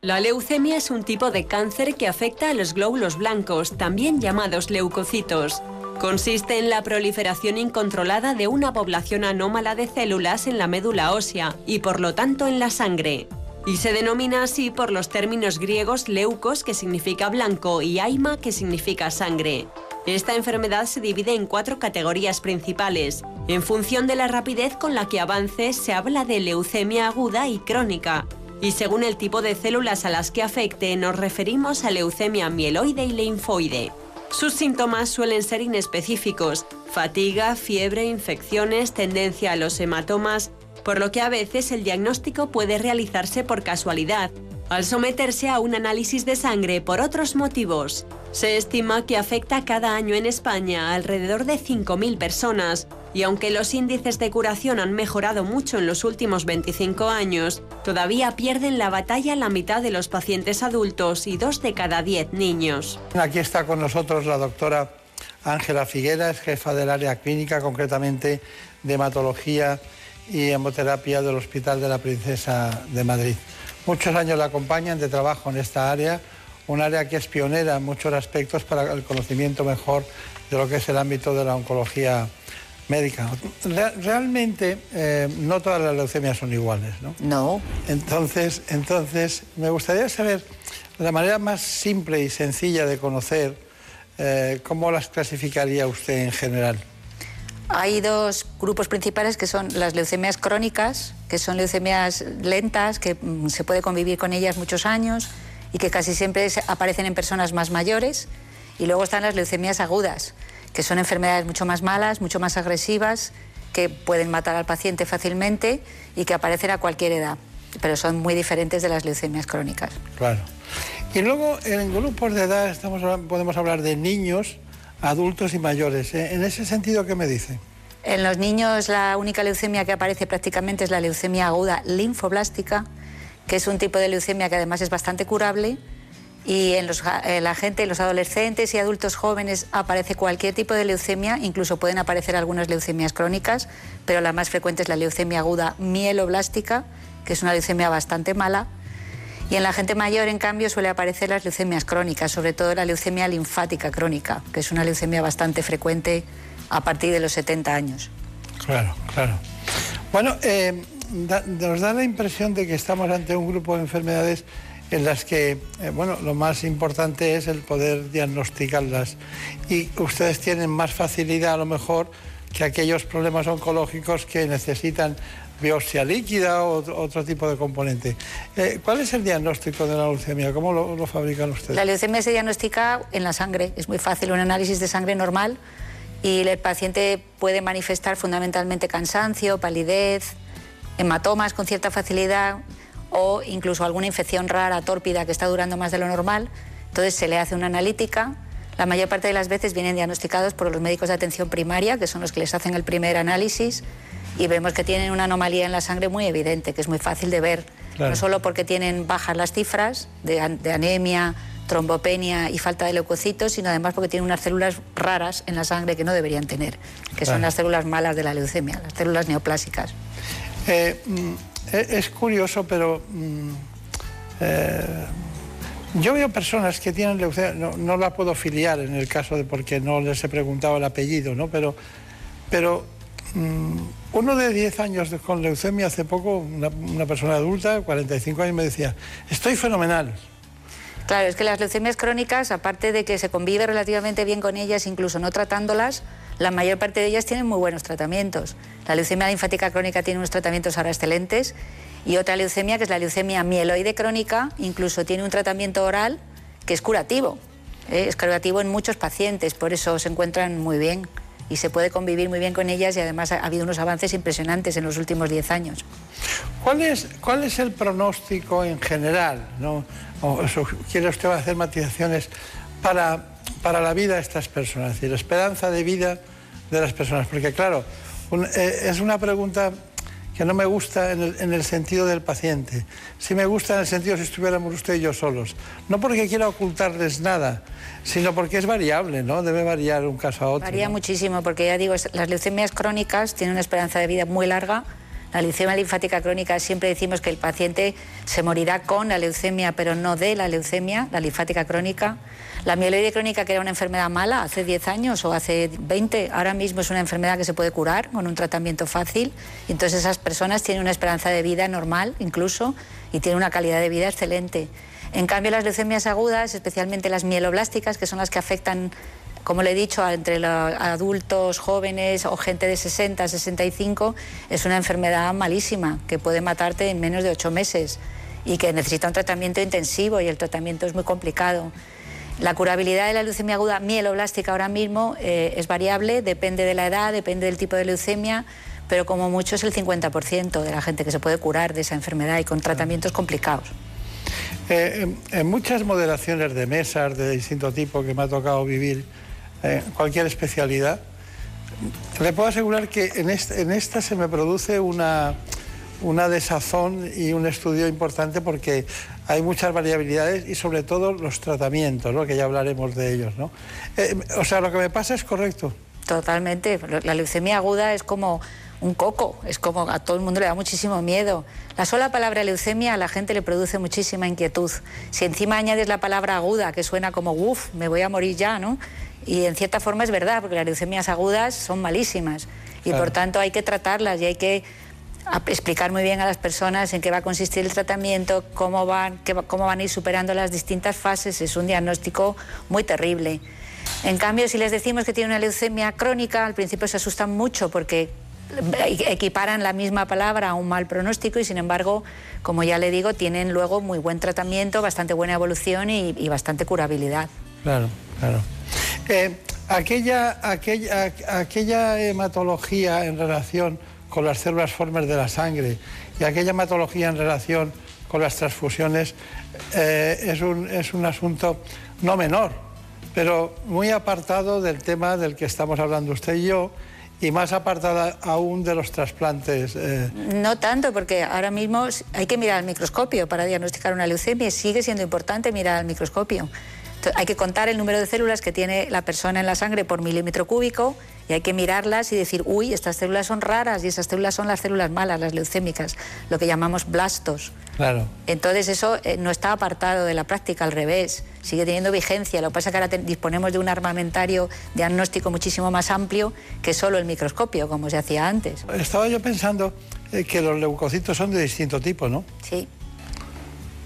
La leucemia es un tipo de cáncer que afecta a los glóbulos blancos, también llamados leucocitos. Consiste en la proliferación incontrolada de una población anómala de células en la médula ósea y por lo tanto en la sangre. Y se denomina así por los términos griegos leucos, que significa blanco, y aima, que significa sangre. Esta enfermedad se divide en cuatro categorías principales. En función de la rapidez con la que avance, se habla de leucemia aguda y crónica. Y según el tipo de células a las que afecte, nos referimos a leucemia mieloide y linfoide. Sus síntomas suelen ser inespecíficos, fatiga, fiebre, infecciones, tendencia a los hematomas, por lo que a veces el diagnóstico puede realizarse por casualidad, al someterse a un análisis de sangre por otros motivos. Se estima que afecta cada año en España a alrededor de 5.000 personas, y aunque los índices de curación han mejorado mucho en los últimos 25 años, todavía pierden la batalla la mitad de los pacientes adultos y dos de cada 10 niños. Aquí está con nosotros la doctora Ángela Figueras, jefa del área clínica, concretamente de hematología y hemoterapia del Hospital de la Princesa de Madrid. Muchos años la acompañan de trabajo en esta área, un área que es pionera en muchos aspectos para el conocimiento mejor de lo que es el ámbito de la oncología médica. Re- realmente eh, no todas las leucemias son iguales, ¿no? No. Entonces, entonces, me gustaría saber la manera más simple y sencilla de conocer eh, cómo las clasificaría usted en general. Hay dos grupos principales que son las leucemias crónicas, que son leucemias lentas, que mm, se puede convivir con ellas muchos años y que casi siempre aparecen en personas más mayores. Y luego están las leucemias agudas, que son enfermedades mucho más malas, mucho más agresivas, que pueden matar al paciente fácilmente y que aparecen a cualquier edad, pero son muy diferentes de las leucemias crónicas. Claro. Y luego en grupos de edad estamos, podemos hablar de niños, adultos y mayores. ¿eh? En ese sentido, ¿qué me dice? En los niños la única leucemia que aparece prácticamente es la leucemia aguda linfoblástica, que es un tipo de leucemia que además es bastante curable. Y en, los, en la gente, en los adolescentes y adultos jóvenes aparece cualquier tipo de leucemia, incluso pueden aparecer algunas leucemias crónicas, pero la más frecuente es la leucemia aguda mieloblástica, que es una leucemia bastante mala. Y en la gente mayor, en cambio, suele aparecer las leucemias crónicas, sobre todo la leucemia linfática crónica, que es una leucemia bastante frecuente a partir de los 70 años. Claro, claro. Bueno, eh, nos da la impresión de que estamos ante un grupo de enfermedades en las que, eh, bueno, lo más importante es el poder diagnosticarlas. Y ustedes tienen más facilidad, a lo mejor, que aquellos problemas oncológicos que necesitan biopsia líquida o otro- tipo de componente. Eh, ¿Cuál es el diagnóstico de la leucemia? ¿Cómo lo, lo fabrican ustedes? La leucemia se diagnostica en la sangre, es muy fácil, un análisis de sangre normal y el paciente puede manifestar fundamentalmente cansancio, palidez, hematomas con cierta facilidad o incluso alguna infección rara, tórpida, que está durando más de lo normal. Entonces se le hace una analítica. La mayor parte de las veces vienen diagnosticados por los médicos de atención primaria, que son los que les hacen el primer análisis, y vemos que tienen una anomalía en la sangre muy evidente, que es muy fácil de ver, Claro. no solo porque tienen bajas las cifras de, an- de anemia, trombopenia y falta de leucocitos, sino además porque tienen unas células raras en la sangre que no deberían tener, que son las células malas de la leucemia, las células neoplásicas. Eh, mm, es curioso, pero mm, eh, yo veo personas que tienen leucemia, no, no la puedo filiar en el caso de porque no les he preguntado el apellido, ¿no? Pero, pero mm, uno de 10 años con leucemia hace poco, una, una persona adulta, 45 años, me decía, estoy fenomenal. Claro, es que las leucemias crónicas, aparte de que se convive relativamente bien con ellas, incluso no tratándolas, la mayor parte de ellas tienen muy buenos tratamientos. La leucemia linfática crónica tiene unos tratamientos ahora excelentes y otra leucemia, que es la leucemia mieloide crónica, incluso tiene un tratamiento oral que es curativo. ¿eh? Es curativo en muchos pacientes, por eso se encuentran muy bien y se puede convivir muy bien con ellas y además ha ha habido unos avances impresionantes en los últimos 10 años. ¿Cuál es, cuál es el pronóstico en general? ¿no? O ¿Quiere usted hacer matizaciones para, para la vida de estas personas? Es decir, la esperanza de vida de las personas. Porque claro, un- eh, es una pregunta que no me gusta en el, en el sentido del paciente. Sí me gusta en el sentido si estuviéramos usted y yo solos. No porque quiera ocultarles nada, sino porque es variable, ¿no? Debe variar un caso a otro. Varía ¿no? muchísimo porque ya digo, las leucemias crónicas tienen una esperanza de vida muy larga. La leucemia linfática crónica siempre decimos que el paciente se morirá con la leucemia, pero no de la leucemia, la linfática crónica. La mieloide crónica, que era una enfermedad mala hace 10 años o hace 20, ahora mismo es una enfermedad que se puede curar con un tratamiento fácil. Entonces esas personas tienen una esperanza de vida normal incluso y tienen una calidad de vida excelente. En cambio, las leucemias agudas, especialmente las mieloblásticas, que son las que afectan como le he dicho, entre los adultos, jóvenes o gente de 60, 65, es una enfermedad malísima que puede matarte en menos de ocho meses y que necesita un tratamiento intensivo y el tratamiento es muy complicado. La curabilidad de la leucemia aguda mieloblástica ahora mismo eh, es variable, depende de la edad, depende del tipo de leucemia, pero como mucho es el 50% de la gente que se puede curar de esa enfermedad y con tratamientos complicados. Eh, en, en muchas modelaciones de mesas de distinto tipo que me ha tocado vivir, eh, cualquier especialidad, le puedo asegurar que en, este- en esta se me produce una, una desazón y un estudio importante porque hay muchas variabilidades y sobre todo los tratamientos, ¿no? que ya hablaremos de ellos. ¿no? Eh, o sea, lo que me pasa es correcto. Totalmente. La leucemia aguda es como un coco, es como a todo el mundo le da muchísimo miedo. La sola palabra leucemia a la gente le produce muchísima inquietud. Si encima añades la palabra aguda, que suena como uff, me voy a morir ya, ¿no? Y en cierta forma es verdad, porque las leucemias agudas son malísimas y Claro. por tanto hay que tratarlas y hay que explicar muy bien a las personas en qué va a consistir el tratamiento, cómo van, qué cómo van a ir superando las distintas fases. Es un diagnóstico muy terrible. En cambio, si les decimos que tiene una leucemia crónica, al principio se asustan mucho porque equiparan la misma palabra a un mal pronóstico y sin embargo, como ya le digo, tienen luego muy buen tratamiento, bastante buena evolución y, y bastante curabilidad. Claro, claro. Eh, aquella, aquella, aqu- aquella hematología en relación con las células formes de la sangre y aquella hematología en relación con las transfusiones eh, es, un, es un asunto no menor, pero muy apartado del tema del que estamos hablando usted y yo y más apartada aún de los trasplantes. eh, No tanto, porque ahora mismo hay que mirar al microscopio para diagnosticar una leucemia sigue siendo importante mirar al microscopio. Hay que contar el número de células que tiene la persona en la sangre por milímetro cúbico y hay que mirarlas y decir, uy, estas células son raras y esas células son las células malas, las leucémicas, lo que llamamos blastos. claro. Entonces eso eh, no está apartado de la práctica, al revés, sigue teniendo vigencia. Lo que pasa es que ahora te- disponemos de un armamentario diagnóstico muchísimo más amplio que solo el microscopio, como se hacía antes. Estaba yo pensando eh, que los leucocitos son de distinto tipo, ¿no? Sí.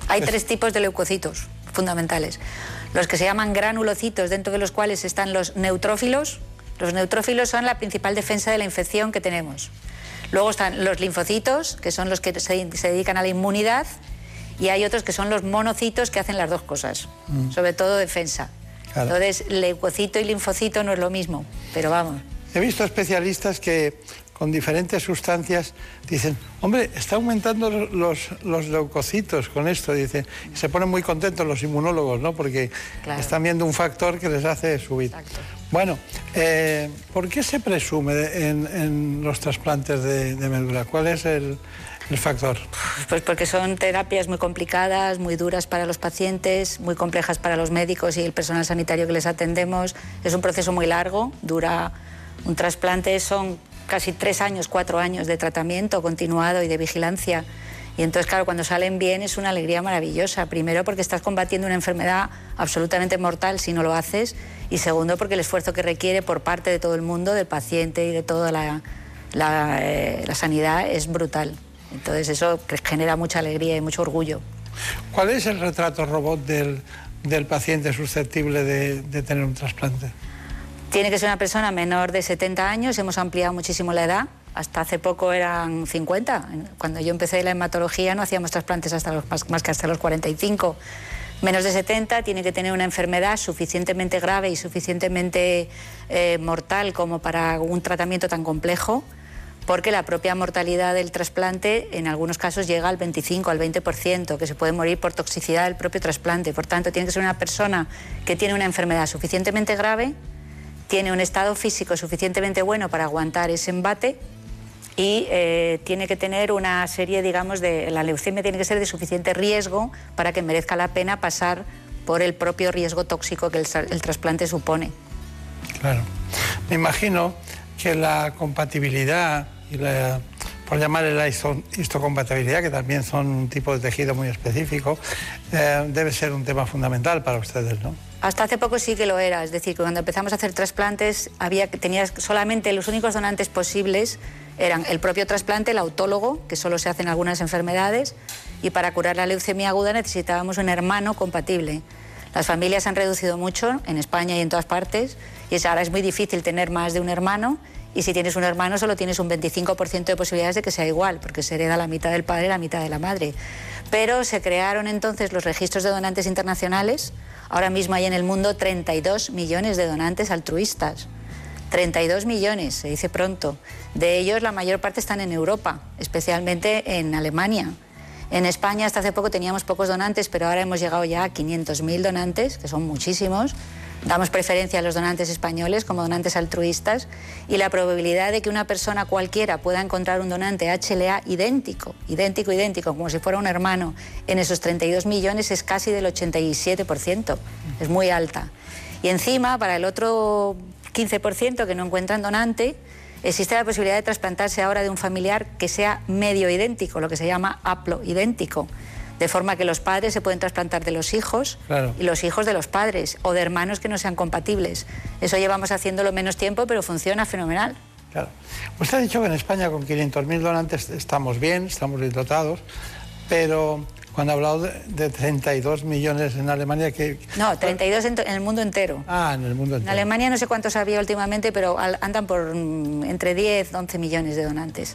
Hay tres tipos de leucocitos fundamentales. Los que se llaman granulocitos, dentro de los cuales están los neutrófilos. Los neutrófilos son la principal defensa de la infección que tenemos. Luego están los linfocitos, que son los que se, se dedican a la inmunidad. Y hay otros que son los monocitos, que hacen las dos cosas, Mm. sobre todo defensa. Claro. Entonces, leucocito y linfocito no es lo mismo, pero vamos. He visto especialistas que con diferentes sustancias dicen, hombre, está aumentando los, los leucocitos con esto, dicen, y se ponen muy contentos los inmunólogos, ¿no? Porque Claro. están viendo un factor que les hace subir. Bueno, eh, ¿por qué se presume en, en los trasplantes de, de médula? ¿Cuál es el, el factor? Pues porque son terapias muy complicadas, muy duras para los pacientes, muy complejas para los médicos y el personal sanitario que les atendemos. Es un proceso muy largo, dura un trasplante, son casi tres años, cuatro años de tratamiento continuado y de vigilancia. Y entonces, claro, cuando salen bien es una alegría maravillosa. Primero porque estás combatiendo una enfermedad absolutamente mortal si no lo haces. Y segundo porque el esfuerzo que requiere por parte de todo el mundo, del paciente y de toda la, la, eh, sanidad es brutal. Entonces eso genera mucha alegría y mucho orgullo. ¿Cuál es el retrato robot del, del paciente susceptible de, de tener un trasplante? Tiene que ser una persona menor de 70 años, hemos ampliado muchísimo la edad, hasta hace poco eran 50. Cuando yo empecé la hematología no hacíamos trasplantes hasta los, más, que hasta los 45. Menos de 70 tiene que tener una enfermedad suficientemente grave y suficientemente eh, mortal como para un tratamiento tan complejo, porque la propia mortalidad del trasplante en algunos casos llega al 25, al 20%, que se puede morir por toxicidad del propio trasplante. Por tanto, tiene que ser una persona que tiene una enfermedad suficientemente grave tiene un estado físico suficientemente bueno para aguantar ese embate y eh, tiene que tener una serie, digamos, de... La leucemia tiene que ser de suficiente riesgo para que merezca la pena pasar por el propio riesgo tóxico que el, trasplante supone. Claro. Me imagino que la compatibilidad y por llamarle la histo- histocompatibilidad, que también son un tipo de tejido muy específico, eh, debe ser un tema fundamental para ustedes, ¿no? Hasta hace poco sí que lo era, es decir, cuando empezamos a hacer trasplantes había tenías solamente los únicos donantes posibles eran el propio trasplante, el autólogo, que solo se hace en algunas enfermedades, y para curar la leucemia aguda necesitábamos un hermano compatible. Las familias han reducido mucho en España y en todas partes y ahora es muy difícil tener más de un hermano y si tienes un hermano solo tienes un 25% de posibilidades de que sea igual porque se hereda la mitad del padre y la mitad de la madre. Pero se crearon entonces los registros de donantes internacionales. Ahora mismo hay en el mundo 32 millones de donantes altruistas. 32 millones, se dice pronto. De ellos la mayor parte están en Europa, especialmente en Alemania. En España hasta hace poco teníamos pocos donantes, pero ahora hemos llegado ya a 500.000 donantes, que son muchísimos. Damos preferencia a los donantes españoles como donantes altruistas y la probabilidad de que una persona cualquiera pueda encontrar un donante HLA idéntico, idéntico, idéntico, como si fuera un hermano, en esos 32 millones es casi del 87%, es muy alta. Y encima, para el otro 15% que no encuentran donante, existe la posibilidad de trasplantarse ahora de un familiar que sea medio idéntico, lo que se llama haplo idéntico. De forma que los padres se pueden trasplantar de los hijos Claro. y los hijos de los padres o de hermanos que no sean compatibles. Eso llevamos haciéndolo menos tiempo, pero funciona fenomenal. Claro. Usted ha dicho que en España con 500.000 donantes estamos bien, estamos bien dotados, pero cuando ha hablado de, de 32 millones en Alemania, que... No, 32 en, en el mundo entero. Ah, en el mundo En entero. Alemania no sé cuántos había últimamente, pero al- andan por mm, entre 10 11 millones de donantes.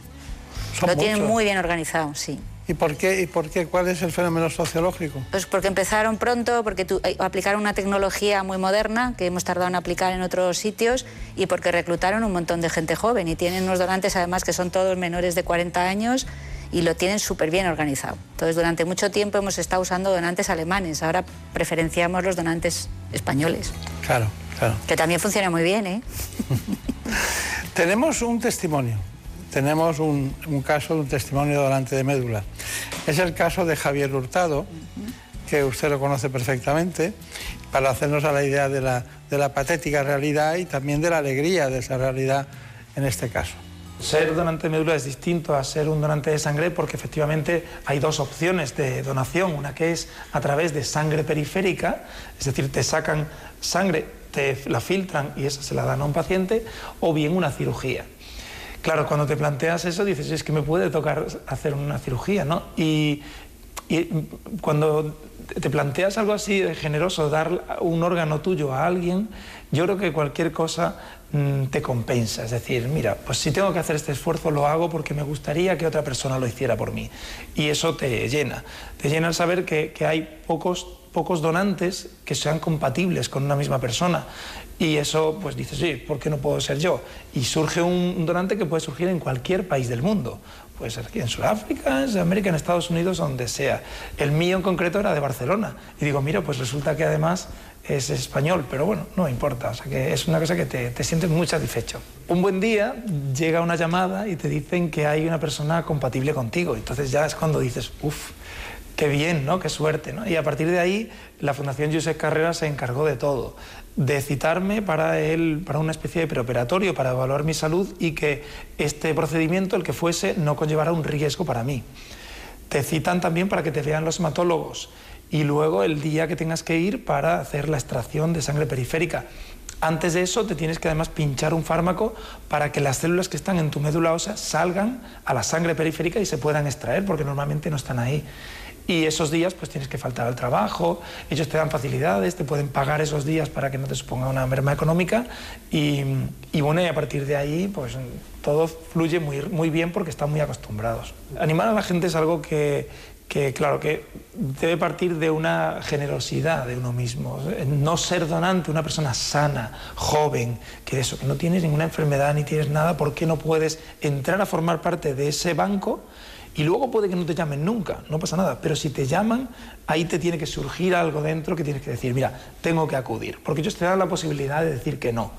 Son Lo tienen muy bien organizado, sí. ¿Y por qué? ¿Y por qué? ¿Cuál es el fenómeno sociológico? Pues porque empezaron pronto, porque tu- eh, aplicaron una tecnología muy moderna que hemos tardado en aplicar en otros sitios y porque reclutaron un montón de gente joven y tienen unos donantes además que son todos menores de 40 años y lo tienen súper bien organizado. Entonces durante mucho tiempo hemos estado usando donantes alemanes, ahora preferenciamos los donantes españoles, Claro, claro. que también funciona muy bien, ¿eh? Tenemos un testimonio, tenemos un, un caso un testimonio de donante de médula. Es el caso de Javier Hurtado, que usted lo conoce perfectamente, para hacernos a la idea de la, de la patética realidad y también de la alegría de esa realidad en este caso. Ser donante de médula es distinto a ser un donante de sangre porque efectivamente hay dos opciones de donación. Una que es a través de sangre periférica, es decir, te sacan sangre, te la filtran y esa se la dan a un paciente, o bien una cirugía. Claro, cuando te planteas eso dices, es que me puede tocar hacer una cirugía, ¿no? Y, y cuando te planteas algo así de generoso, dar un órgano tuyo a alguien, yo creo que cualquier cosa mm, te compensa. Es decir, mira, pues si tengo que hacer este esfuerzo lo hago porque me gustaría que otra persona lo hiciera por mí. Y eso te llena. Te llena el saber que, que hay pocos, pocos donantes que sean compatibles con una misma persona. Y eso, pues dices, sí, ¿por qué no puedo ser yo? Y surge un, donante que puede surgir en cualquier país del mundo. Puede ser aquí en Sudáfrica, en Sudamérica, en Estados Unidos, donde sea. El mío en concreto era de Barcelona. Y digo, mira, pues resulta que además es español, pero bueno, no importa. O sea que es una cosa que te, te sientes muy satisfecho. Un buen día llega una llamada y te dicen que hay una persona compatible contigo. Entonces ya es cuando dices, uff, qué bien, ¿no? Qué suerte. Y a partir de ahí, la Fundación Josep Carrera se encargó de todo, de citarme para, el, para una especie de preoperatorio, para evaluar mi salud y que este procedimiento, el que fuese, no conllevara un riesgo para mí. Te citan también para que te vean los hematólogos y luego el día que tengas que ir para hacer la extracción de sangre periférica. Antes de eso te tienes que además pinchar un fármaco para que las células que están en tu médula ósea salgan a la sangre periférica y se puedan extraer, porque normalmente no están ahí. Y esos días pues tienes que faltar al trabajo, ellos te dan facilidades, te pueden pagar esos días para que no te suponga una merma económica y, y bueno, y a partir de ahí pues todo fluye muy, muy bien porque están muy acostumbrados. Animar a la gente es algo que, que, claro, que debe partir de una generosidad de uno mismo. No ser donante, una persona sana, joven, que eso, que no tienes ninguna enfermedad ni tienes nada, ¿por qué no puedes entrar a formar parte de ese banco? Y luego puede que no te llamen nunca, no pasa nada, pero si te llaman, ahí te tiene que surgir algo dentro que tienes que decir, mira, tengo que acudir, porque ellos te dan la posibilidad de decir que no.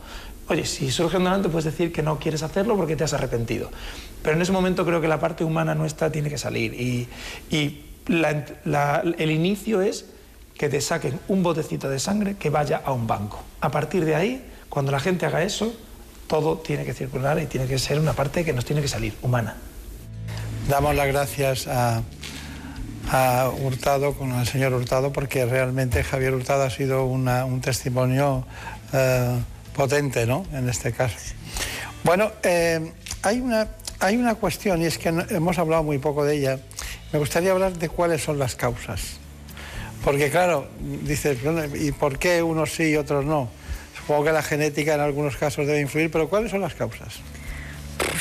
Oye, si surge un donante puedes decir que no quieres hacerlo porque te has arrepentido. Pero en ese momento creo que la parte humana nuestra tiene que salir y, y el inicio es que te saquen un botecito de sangre que vaya a un banco. A partir de ahí, cuando la gente haga eso, todo tiene que circular y tiene que ser una parte que nos tiene que salir, humana. Damos las gracias a, Hurtado, con el señor Hurtado, porque realmente Javier Hurtado ha sido un testimonio eh, potente, ¿no? En este caso. Bueno, eh, hay, una, hay una cuestión, y es que hemos hablado muy poco de ella. Me gustaría hablar de cuáles son las causas. Porque claro, dices, ¿y por qué unos sí y otros no? Supongo que la genética en algunos casos debe influir, pero ¿cuáles son las causas?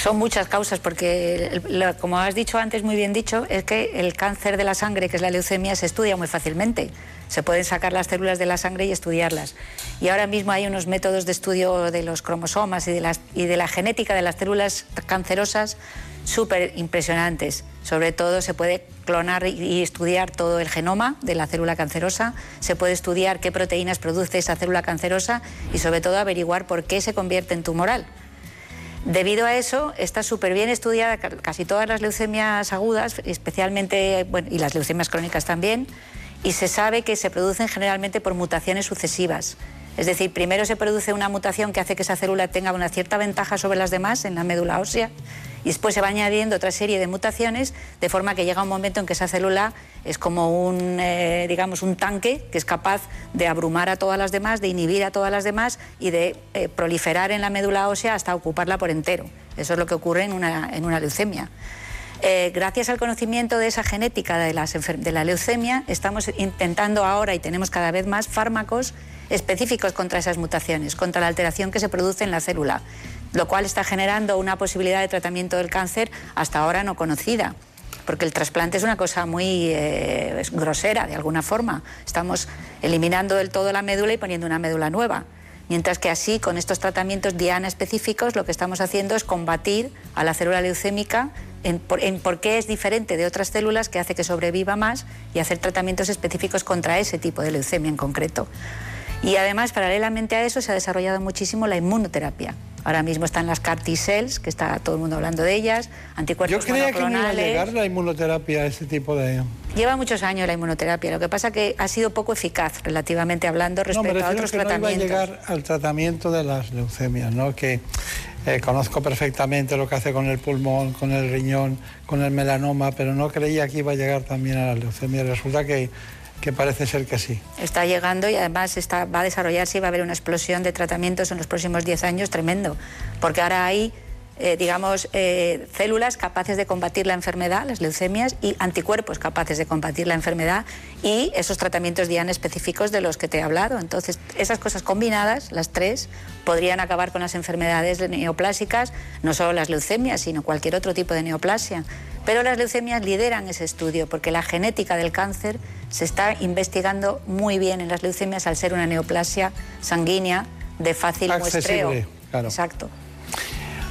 Son muchas causas, porque como has dicho antes, muy bien dicho, es que el cáncer de la sangre, que es la leucemia, se estudia muy fácilmente. Se pueden sacar las células de la sangre y estudiarlas. Y ahora mismo hay unos métodos de estudio de los cromosomas y de, las- y de la genética de las células cancerosas súper impresionantes. Sobre todo se puede clonar y estudiar todo el genoma de la célula cancerosa, se puede estudiar qué proteínas produce esa célula cancerosa y sobre todo averiguar por qué se convierte en tumoral. Debido a eso, está súper bien estudiada ca- casi todas las leucemias agudas, especialmente, y las leucemias crónicas también, y se sabe que se producen generalmente por mutaciones sucesivas. Es decir, primero se produce una mutación que hace que esa célula tenga una cierta ventaja sobre las demás en la médula ósea y después se va añadiendo otra serie de mutaciones de forma que llega un momento en que esa célula es como un, eh, digamos, un tanque que es capaz de abrumar a todas las demás, de inhibir a todas las demás y de eh, proliferar en la médula ósea hasta ocuparla por entero. Eso es lo que ocurre en una, en una leucemia. Eh, gracias al conocimiento de esa genética de, la leucemia, estamos intentando ahora y tenemos cada vez más fármacos específicos contra esas mutaciones, contra la alteración que se produce en la célula, lo cual está generando una posibilidad de tratamiento del cáncer hasta ahora no conocida. Porque el trasplante es una cosa muy eh, grosera, de alguna forma. Estamos eliminando del todo la médula y poniendo una médula nueva. Mientras que así, con estos tratamientos diana específicos, lo que estamos haciendo es combatir a la célula leucémica en por, por qué es diferente de otras células que hace que sobreviva más y hacer tratamientos específicos contra ese tipo de leucemia en concreto. Y además, paralelamente a eso, se ha desarrollado muchísimo la inmunoterapia. Ahora mismo están las CAR T-cells, que está todo el mundo hablando de ellas, anticuerpos Yo creía que no iba a llegar la inmunoterapia a este tipo de... Lleva muchos años la inmunoterapia, lo que pasa que ha sido poco eficaz, relativamente hablando, No, respecto me a otros que no iba a tratamientos. llegar al tratamiento de las leucemias, ¿no? Que eh, conozco perfectamente lo que hace con el pulmón, con el riñón, con el melanoma, pero no creía que iba a llegar también a las leucemias. Resulta que, que parece ser que sí. Está llegando y además está, va a desarrollarse y va a haber una explosión de tratamientos en los próximos 10 años tremendo, porque ahora hay, eh, digamos, eh, células capaces de combatir la enfermedad, las leucemias, y anticuerpos capaces de combatir la enfermedad y esos tratamientos diana específicos de los que te he hablado. Entonces, esas cosas combinadas, las tres, podrían acabar con las enfermedades neoplásicas, no solo las leucemias, sino cualquier otro tipo de neoplasia. Pero las leucemias lideran ese estudio porque la genética del cáncer se está investigando muy bien en las leucemias al ser una neoplasia sanguínea de fácil Accesible, muestreo. claro. Exacto.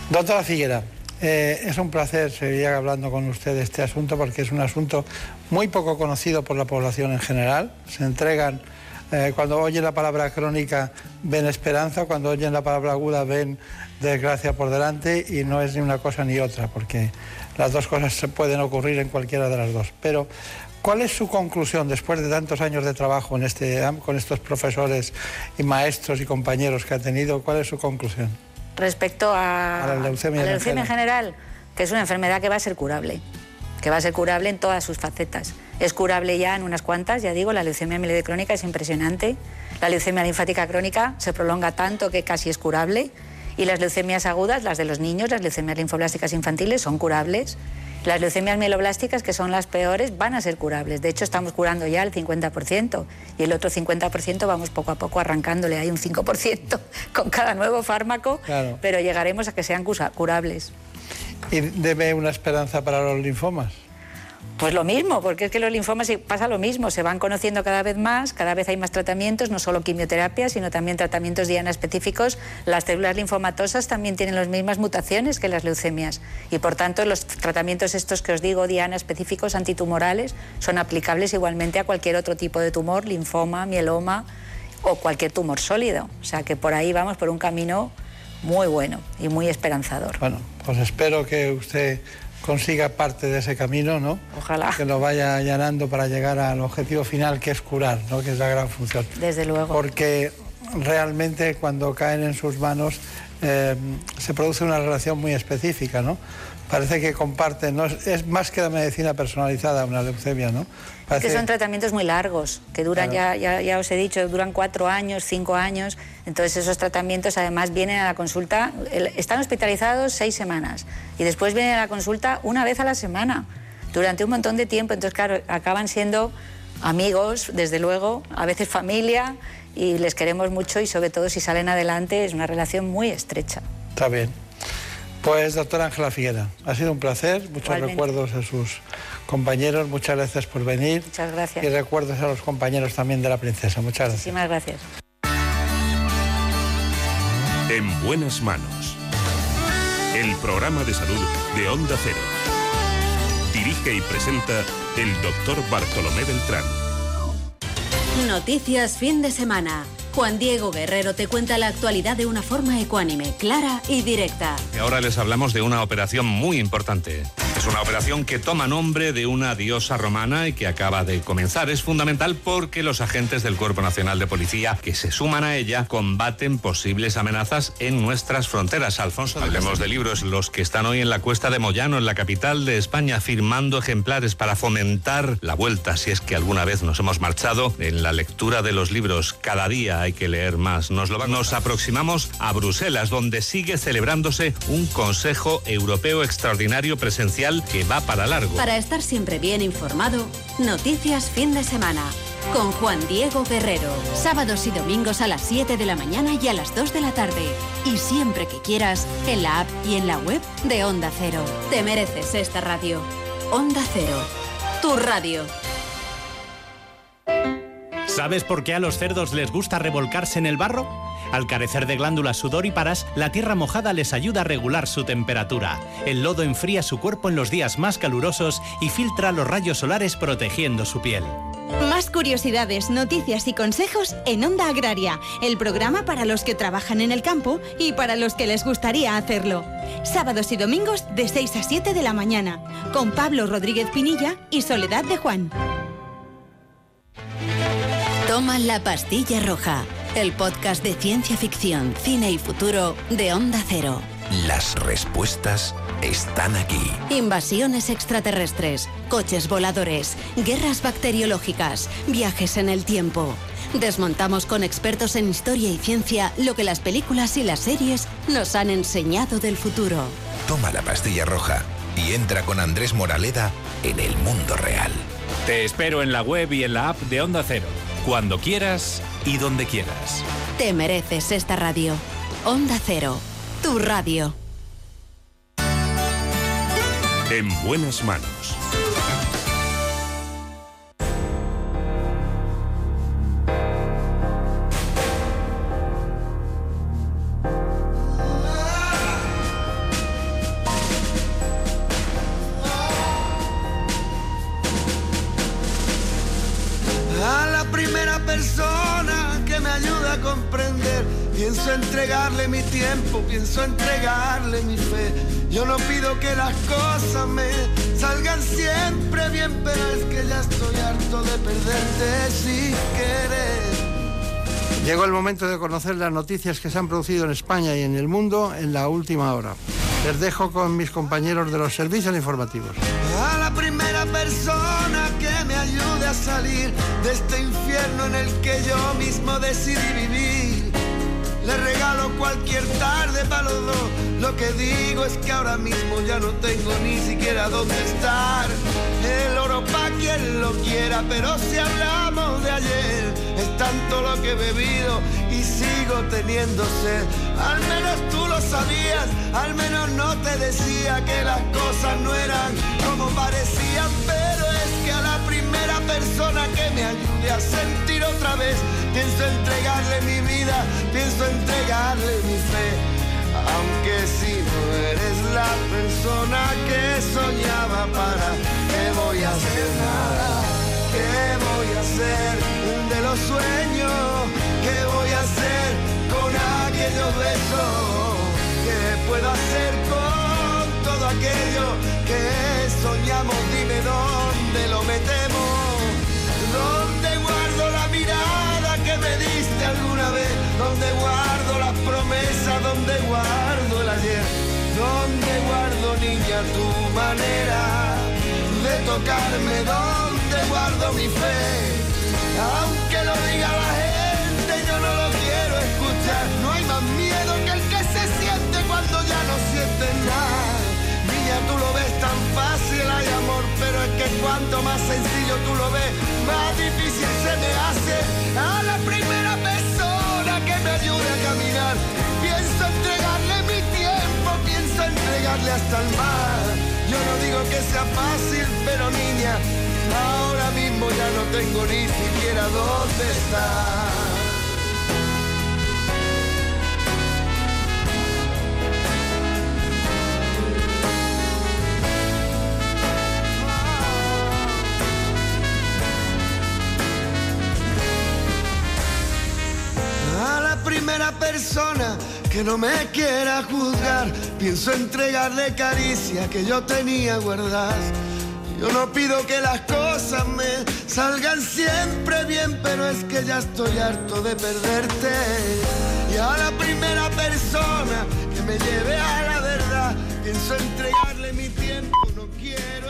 Doctora Figuera, eh, es un placer seguir hablando con usted de este asunto porque es un asunto muy poco conocido por la población en general. Se entregan, eh, cuando oyen la palabra crónica ven esperanza, cuando oyen la palabra aguda ven desgracia por delante y no es ni una cosa ni otra porque las dos cosas se pueden ocurrir en cualquiera de las dos. Pero, ¿cuál es su conclusión después de tantos años de trabajo en este, con estos profesores y maestros y compañeros que ha tenido? ¿Cuál es su conclusión? Respecto a, A la leucemia a la en leucemia en general, que es una enfermedad que va a ser curable, que va a ser curable en todas sus facetas. Es curable ya en unas cuantas, ya digo, la leucemia amiloide crónica es impresionante, la leucemia linfática crónica se prolonga tanto que casi es curable, y las leucemias agudas, las de los niños, las leucemias linfoblásticas infantiles, son curables. Las leucemias mieloblásticas, que son las peores, van a ser curables. De hecho, estamos curando ya el 50% y el otro 50% vamos poco a poco arrancándole. Hay un 5% con cada nuevo fármaco, Claro. pero llegaremos a que sean curables. ¿Y debe una esperanza para los linfomas? Pues lo mismo, porque es que los linfomas pasa lo mismo, se van conociendo cada vez más, cada vez hay más tratamientos, no solo quimioterapia, sino también tratamientos diana específicos. Las células linfomatosas también tienen las mismas mutaciones que las leucemias y por tanto los tratamientos estos que os digo diana específicos antitumorales son aplicables igualmente a cualquier otro tipo de tumor, linfoma, mieloma o cualquier tumor sólido. O sea que por ahí vamos por un camino muy bueno y muy esperanzador. Bueno, pues espero que usted consiga parte de ese camino, ¿no? Ojalá. Que lo vaya allanando para llegar al objetivo final, que es curar, ¿no? Que es la gran función. Desde luego. Porque realmente cuando caen en sus manos eh, se produce una relación muy específica, ¿no? Parece que comparten, ¿no? es, es más que la medicina personalizada una leucemia, ¿no? Es que son tratamientos muy largos, que duran, Claro. ya, ya, ya os he dicho, duran cuatro años, cinco años. Entonces esos tratamientos además vienen a la consulta, están hospitalizados seis semanas y después vienen a la consulta una vez a la semana, durante un montón de tiempo. Entonces, claro, acaban siendo amigos, desde luego, a veces familia, y les queremos mucho y sobre todo si salen adelante es una relación muy estrecha. Está bien. Pues doctora Ángela Figuera, ha sido un placer, muchos Igualmente. recuerdos a sus compañeros, muchas gracias por venir. Muchas gracias. Y recuerdos a los compañeros también de la princesa, muchas gracias. Muchísimas gracias. En buenas manos. El programa de salud de Onda Cero. Dirige y presenta el doctor Bartolomé Beltrán. Noticias fin de semana. Juan Diego Guerrero te cuenta la actualidad de una forma ecuánime, clara y directa. Y ahora les hablamos de una operación muy importante. Es una operación que toma nombre de una diosa romana y que acaba de comenzar. Es fundamental porque los agentes del Cuerpo Nacional de Policía que se suman a ella combaten posibles amenazas en nuestras fronteras. Alfonso, hablemos de libros. Los que están hoy en la cuesta de Moyano, en la capital de España, firmando ejemplares para fomentar la vuelta, si es que alguna vez nos hemos marchado, en la lectura de los libros. Cada día hay que leer más. Nos, lo va- nos aproximamos a Bruselas, donde sigue celebrándose un Consejo Europeo Extraordinario presencial que va para largo. Para estar siempre bien informado, Noticias fin de semana. Con Juan Diego Guerrero. Sábados y domingos a las 7 de la mañana y a las 2 de la tarde. Y siempre que quieras, en la app y en la web de Onda Cero. Te mereces esta radio. Onda Cero. Tu radio. ¿Sabes por qué a los cerdos les gusta revolcarse en el barro? Al carecer de glándulas sudoríparas, la tierra mojada les ayuda a regular su temperatura. El lodo enfría su cuerpo en los días más calurosos y filtra los rayos solares protegiendo su piel. Más curiosidades, noticias y consejos en Onda Agraria, el programa para los que trabajan en el campo y para los que les gustaría hacerlo. Sábados y domingos de 6 a 7 de la mañana, con Pablo Rodríguez Pinilla y Soledad de Juan. Toma la pastilla roja. El podcast de ciencia ficción, cine y futuro de Onda Cero. Las respuestas están aquí. Invasiones extraterrestres, coches voladores, guerras bacteriológicas, viajes en el tiempo. Desmontamos con expertos en historia y ciencia lo que las películas y las series nos han enseñado del futuro. Toma la pastilla roja y entra con Andrés Moraleda en el mundo real. Te espero en la web y en la app de Onda Cero, cuando quieras y donde quieras. Te mereces esta radio. Onda Cero, tu radio. En buenas manos. Conocer las noticias que se han producido en España y en el mundo en la última hora. Les dejo con mis compañeros de los servicios informativos. A la primera persona que me ayude a salir de este infierno en el que yo mismo decidí vivir. Le regalo cualquier tarde para los dos. Lo que digo es que ahora mismo ya no tengo ni siquiera dónde estar. El oro pa' quien lo quiera, pero si hablamos de ayer, es tanto lo que he bebido y sigo teniendo sed. Al menos tú lo sabías, al menos no te decía que las cosas no eran como parecían, pero es que a la primera persona que me ayude a sentir otra vez, pienso entregarle mi vida, pienso entregarle mi fe. Aunque si no eres la persona que soñaba para, ¿qué voy a hacer nada? ¿Qué voy a hacer de los sueños? ¿Qué voy a hacer con aquellos besos? ¿Qué puedo hacer con todo aquello que soñamos? Dime dónde lo metemos. ¿Dónde guardo la mirada que me diste alguna vez? ¿Dónde guardo las promesas? ¿Dónde guardo el ayer? ¿Dónde guardo, niña, tu manera de tocarme? ¿Dónde guardo mi fe? Aunque lo diga la gente, yo no lo quiero escuchar. No hay más miedo que el que se siente cuando ya no sientes nada. Niña, tú lo ves tan fácil, hay amor, pero es que cuanto más sencillo tú lo ves, más difícil se me hace a la primera me ayude a caminar. Pienso entregarle mi tiempo, pienso entregarle hasta el mar. Yo no digo que sea fácil, pero niña, ahora mismo ya no tengo ni siquiera dónde estar. A la primera persona que no me quiera juzgar, pienso entregarle caricia que yo tenía guardadas. Yo no pido que las cosas me salgan siempre bien, pero es que ya estoy harto de perderte. Y a la primera persona que me lleve a la verdad, pienso entregarle mi tiempo, no quiero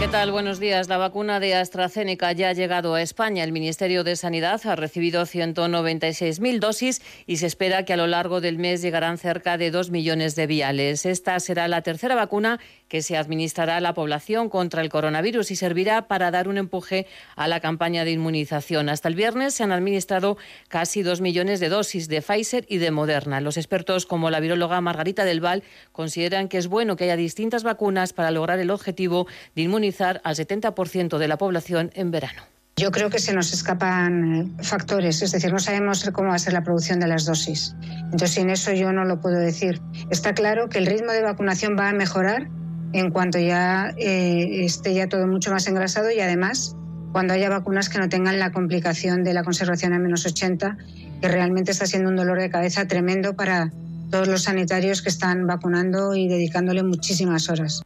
¿Qué tal? Buenos días. La vacuna de AstraZeneca ya ha llegado a España. El Ministerio de Sanidad ha recibido 196.000 dosis y se espera que a lo largo del mes llegarán cerca de 2 millones de viales. Esta será la tercera vacuna que se administrará a la población contra el coronavirus y servirá para dar un empuje a la campaña de inmunización. Hasta el viernes se han administrado casi 2 millones de dosis de Pfizer y de Moderna. Los expertos, como la viróloga Margarita del Val, consideran que es bueno que haya distintas vacunas para lograr el objetivo de inmunizar al 70% de la población en verano. Yo creo que se nos escapan eh, factores, es decir, no sabemos cómo va a ser la producción de las dosis. Entonces, sin eso yo no lo puedo decir. Está claro que el ritmo de vacunación va a mejorar en cuanto ya eh, esté ya todo mucho más engrasado y además cuando haya vacunas que no tengan la complicación de la conservación a menos 80, que realmente está siendo un dolor de cabeza tremendo para todos los sanitarios que están vacunando y dedicándole muchísimas horas.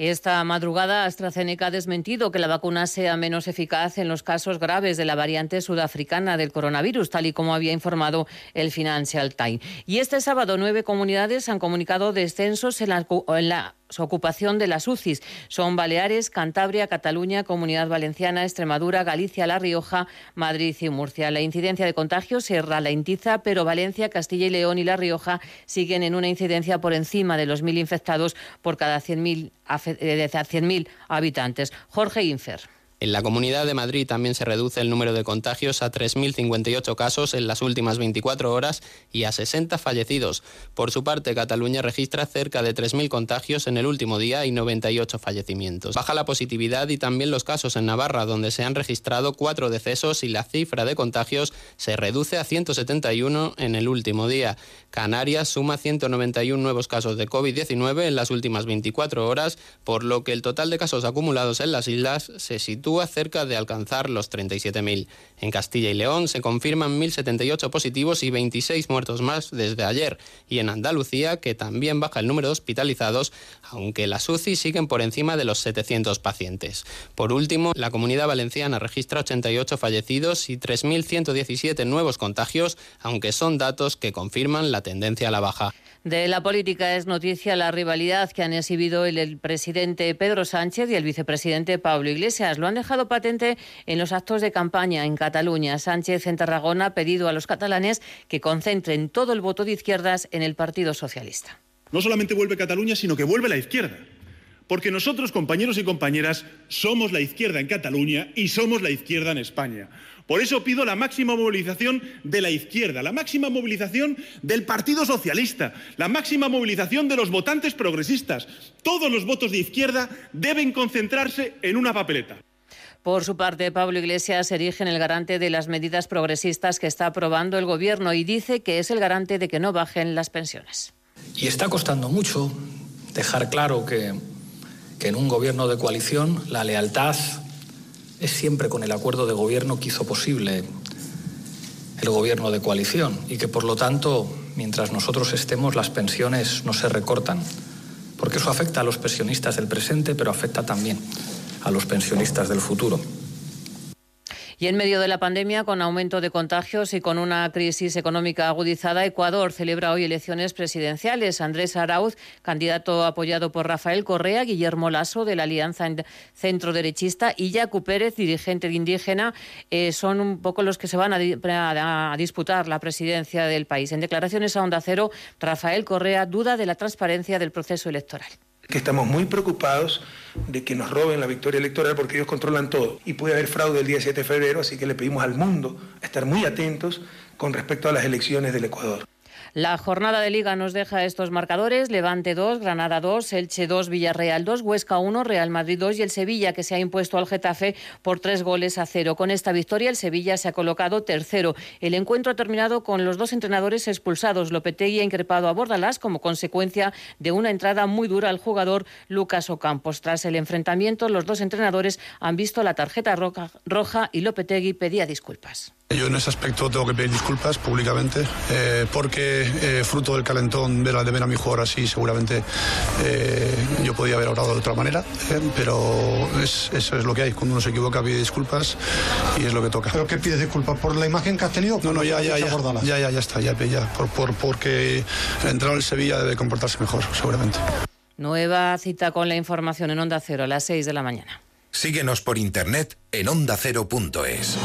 Esta madrugada AstraZeneca ha desmentido que la vacuna sea menos eficaz en los casos graves de la variante sudafricana del coronavirus, tal y como había informado el Financial Times. Y este sábado nueve comunidades han comunicado descensos en la, en la ocupación de las UCIs. Son Baleares, Cantabria, Cataluña, Comunidad Valenciana, Extremadura, Galicia, La Rioja, Madrid y Murcia. La incidencia de contagios se ralentiza, pero Valencia, Castilla y León y La Rioja siguen en una incidencia por encima de los mil infectados por cada 100.000 100 habitantes. Jorge Infer. En la Comunidad de Madrid también se reduce el número de contagios a 3.058 casos en las últimas 24 horas y a 60 fallecidos. Por su parte, Cataluña registra cerca de 3.000 contagios en el último día y 98 fallecimientos. Baja la positividad y también los casos en Navarra, donde se han registrado cuatro decesos y la cifra de contagios se reduce a 171 en el último día. Canarias suma 191 nuevos casos de COVID-19 en las últimas 24 horas, por lo que el total de casos acumulados en las islas se sitúa cerca de alcanzar los 37.000. En Castilla y León se confirman 1.078 positivos y 26 muertos más desde ayer. Y en Andalucía, que también baja el número de hospitalizados, aunque las UCI siguen por encima de los 700 pacientes. Por último, la comunidad valenciana registra 88 fallecidos y 3.117 nuevos contagios, aunque son datos que confirman la tendencia a la baja. De la política es noticia la rivalidad que han exhibido el, presidente Pedro Sánchez y el vicepresidente Pablo Iglesias. Lo han dejado patente en los actos de campaña en Cataluña. Sánchez en Tarragona ha pedido a los catalanes que concentren todo el voto de izquierdas en el Partido Socialista. No solamente vuelve Cataluña, sino que vuelve la izquierda. Porque nosotros, compañeros y compañeras, somos la izquierda en Cataluña y somos la izquierda en España. Por eso pido la máxima movilización de la izquierda, la máxima movilización del Partido Socialista, la máxima movilización de los votantes progresistas. Todos los votos de izquierda deben concentrarse en una papeleta. Por su parte, Pablo Iglesias se erige en el garante de las medidas progresistas que está aprobando el Gobierno y dice que es el garante de que no bajen las pensiones. Y está costando mucho dejar claro que, que en un Gobierno de coalición la lealtad es siempre con el acuerdo de gobierno que hizo posible el gobierno de coalición y que por lo tanto, mientras nosotros estemos, las pensiones no se recortan, porque eso afecta a los pensionistas del presente, pero afecta también a los pensionistas del futuro. Y en medio de la pandemia, con aumento de contagios y con una crisis económica agudizada, Ecuador celebra hoy elecciones presidenciales. Andrés Arauz, candidato apoyado por Rafael Correa, Guillermo Lasso de la Alianza Centro Derechista y Yacu Pérez, dirigente indígena, eh, son un poco los que se van a, a, a disputar la presidencia del país. En declaraciones a Onda Cero, Rafael Correa duda de la transparencia del proceso electoral que estamos muy preocupados de que nos roben la victoria electoral porque ellos controlan todo. Y puede haber fraude el día 7 de febrero, así que le pedimos al mundo estar muy atentos con respecto a las elecciones del Ecuador. La jornada de liga nos deja estos marcadores: Levante 2, Granada 2, Elche 2, Villarreal 2, Huesca 1, Real Madrid 2 y el Sevilla que se ha impuesto al Getafe por tres goles a cero. Con esta victoria el Sevilla se ha colocado tercero. El encuentro ha terminado con los dos entrenadores expulsados. Lopetegui ha increpado a Bordalás como consecuencia de una entrada muy dura al jugador Lucas Ocampos. Tras el enfrentamiento, los dos entrenadores han visto la tarjeta roja, roja y Lopetegui pedía disculpas. Yo en ese aspecto tengo que pedir disculpas públicamente eh, porque eh, fruto del calentón ver, de ver a mi jugador así seguramente eh, yo podía haber orado de otra manera, pero es, eso es lo que hay. Cuando uno se equivoca pide disculpas y es lo que toca. ¿Pero qué pides disculpas? ¿Por la imagen que has tenido? No, no, ya, ya, ya, ya, ya, ya está, ya, ya, por, por, porque el entrenador del Sevilla debe comportarse mejor, seguramente. Nueva cita con la información en Onda Cero a las 6 de la mañana. Síguenos por internet en ondacero.es.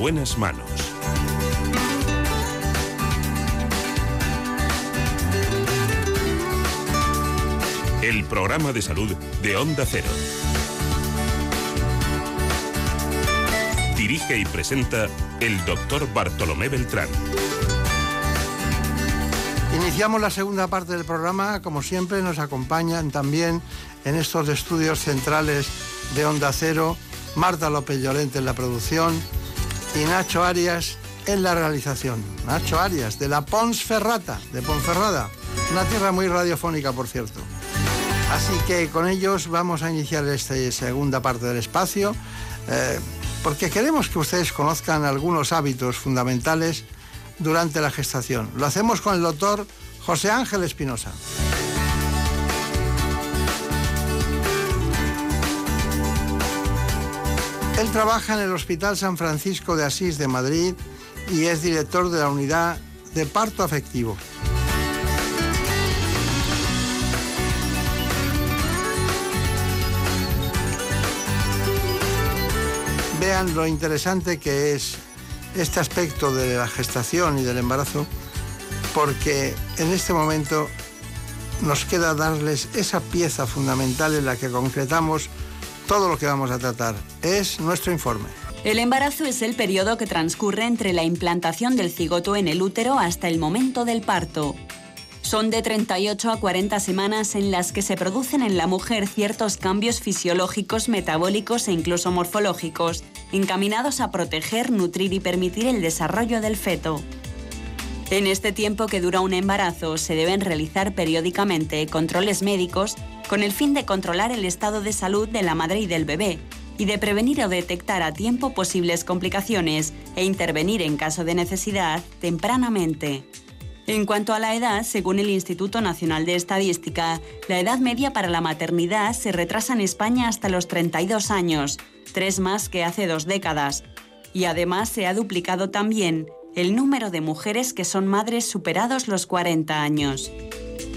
buenas manos. El programa de salud de Onda Cero. Dirige y presenta el doctor Bartolomé Beltrán. Iniciamos la segunda parte del programa. Como siempre, nos acompañan también en estos estudios centrales de Onda Cero Marta López Llorente en la producción y Nacho Arias en la realización. Nacho Arias, de la Pons Ferrata, de Ponferrada, una tierra muy radiofónica, por cierto. Así que con ellos vamos a iniciar esta segunda parte del espacio, eh, porque queremos que ustedes conozcan algunos hábitos fundamentales durante la gestación. Lo hacemos con el doctor José Ángel Espinosa. Él trabaja en el Hospital San Francisco de Asís de Madrid y es director de la unidad de parto afectivo. Vean lo interesante que es este aspecto de la gestación y del embarazo, porque en este momento nos queda darles esa pieza fundamental en la que concretamos todo lo que vamos a tratar. Es nuestro informe. El embarazo es el periodo que transcurre entre la implantación del cigoto en el útero hasta el momento del parto. Son de 38 a 40 semanas en las que se producen en la mujer ciertos cambios fisiológicos, metabólicos e incluso morfológicos, encaminados a proteger, nutrir y permitir el desarrollo del feto. En este tiempo que dura un embarazo se deben realizar periódicamente controles médicos con el fin de controlar el estado de salud de la madre y del bebé y de prevenir o detectar a tiempo posibles complicaciones e intervenir en caso de necesidad tempranamente. En cuanto a la edad, según el Instituto Nacional de Estadística, la edad media para la maternidad se retrasa en España hasta los 32 años, tres más que hace dos décadas. Y además se ha duplicado también el número de mujeres que son madres superados los 40 años.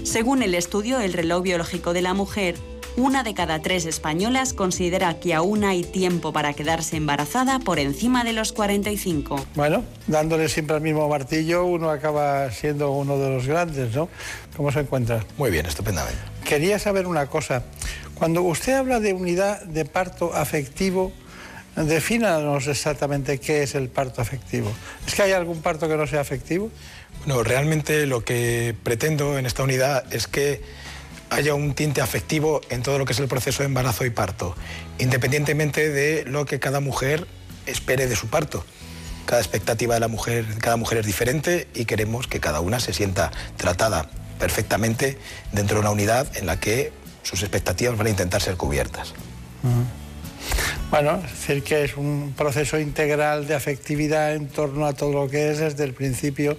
Según el estudio El reloj biológico de la mujer, una de cada tres españolas considera que aún hay tiempo para quedarse embarazada por encima de los 45. Bueno, dándole siempre al mismo martillo, uno acaba siendo uno de los grandes, ¿no? ¿Cómo se encuentra? Muy bien, estupendamente. Quería saber una cosa. Cuando usted habla de unidad de parto afectivo, defínanos exactamente qué es el parto afectivo. ¿Es que hay algún parto que no sea afectivo? No, realmente lo que pretendo en esta unidad es que haya un tinte afectivo en todo lo que es el proceso de embarazo y parto, independientemente de lo que cada mujer espere de su parto. Cada expectativa de la mujer, cada mujer es diferente y queremos que cada una se sienta tratada perfectamente dentro de una unidad en la que sus expectativas van a intentar ser cubiertas. Bueno, es decir que es un proceso integral de afectividad en torno a todo lo que es desde el principio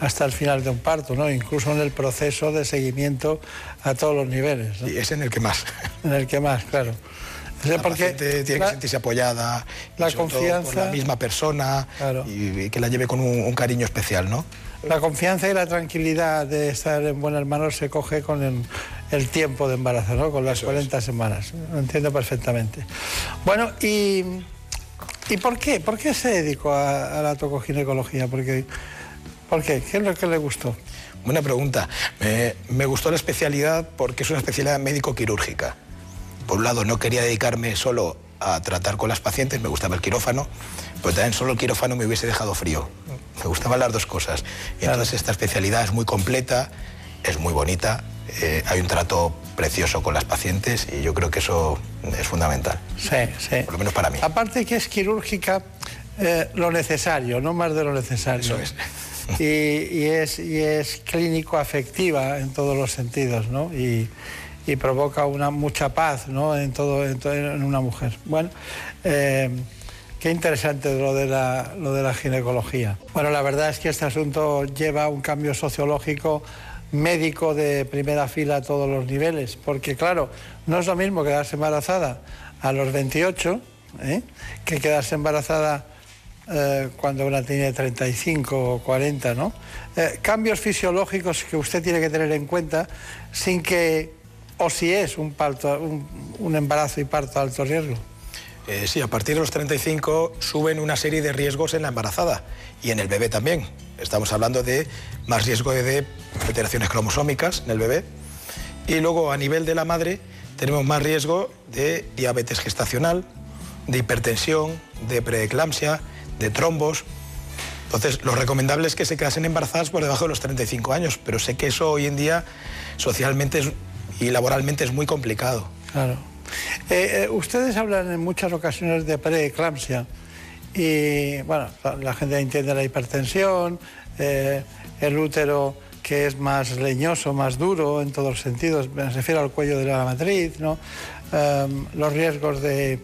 hasta el final de un parto, ¿no? Incluso en el proceso de seguimiento a todos los niveles. Y es en el que más. En el que más, claro. La porque tiene que sentirse apoyada, la confianza, por la misma persona y, que la lleve con un, cariño especial, ¿no? La confianza y la tranquilidad de estar en buenas manos se coge con el, tiempo de embarazo, ¿no? Con las 40 semanas. Lo entiendo perfectamente. Bueno, y, ¿y por qué? ¿Por qué se dedicó a, la tocoginecología? Porque, ¿Por qué? ¿Qué es lo que le gustó? Buena pregunta. Me, me gustó la especialidad porque es una especialidad médico-quirúrgica por un lado no quería dedicarme solo a tratar con las pacientes, me gustaba el quirófano, pero también solo el quirófano me hubiese dejado frío. Me gustaban las dos cosas. Y entonces esta especialidad es muy completa, es muy bonita, eh, hay un trato precioso con las pacientes y yo creo que eso es fundamental. Sí, sí. Por lo menos para mí. Aparte que es quirúrgica, eh, lo necesario, no más de lo necesario. Eso es. Y, es, y es clínico afectiva en todos los sentidos, ¿no? Y, y provoca una mucha paz ¿no? en, todo, en, una mujer. Bueno, eh, qué interesante lo de, la, lo de la ginecología. Bueno, la verdad es que este asunto lleva un cambio sociológico médico de primera fila a todos los niveles, porque claro, no es lo mismo quedarse embarazada a los 28 ¿eh? que quedarse embarazada eh, cuando una tiene 35 o 40, ¿no? cambios fisiológicos que usted tiene que tener en cuenta sin que o si es un, parto, un, embarazo y parto de alto riesgo. Eh, sí, a partir de los 35 suben una serie de riesgos en la embarazada y en el bebé también. Estamos hablando de más riesgo de alteraciones cromosómicas en el bebé. Y luego a nivel de la madre tenemos más riesgo de diabetes gestacional, de hipertensión, de preeclampsia, de trombos. Entonces, lo recomendable es que se quedasen embarazadas por debajo de los 35 años, pero sé que eso hoy en día socialmente y laboralmente es muy complicado. Claro. Eh, eh, ustedes hablan en muchas ocasiones de preeclampsia y bueno, la gente entiende la hipertensión, eh, el útero que es más leñoso, más duro en todos los sentidos, me refiero al cuello de la matriz, ¿no? Em, los riesgos de,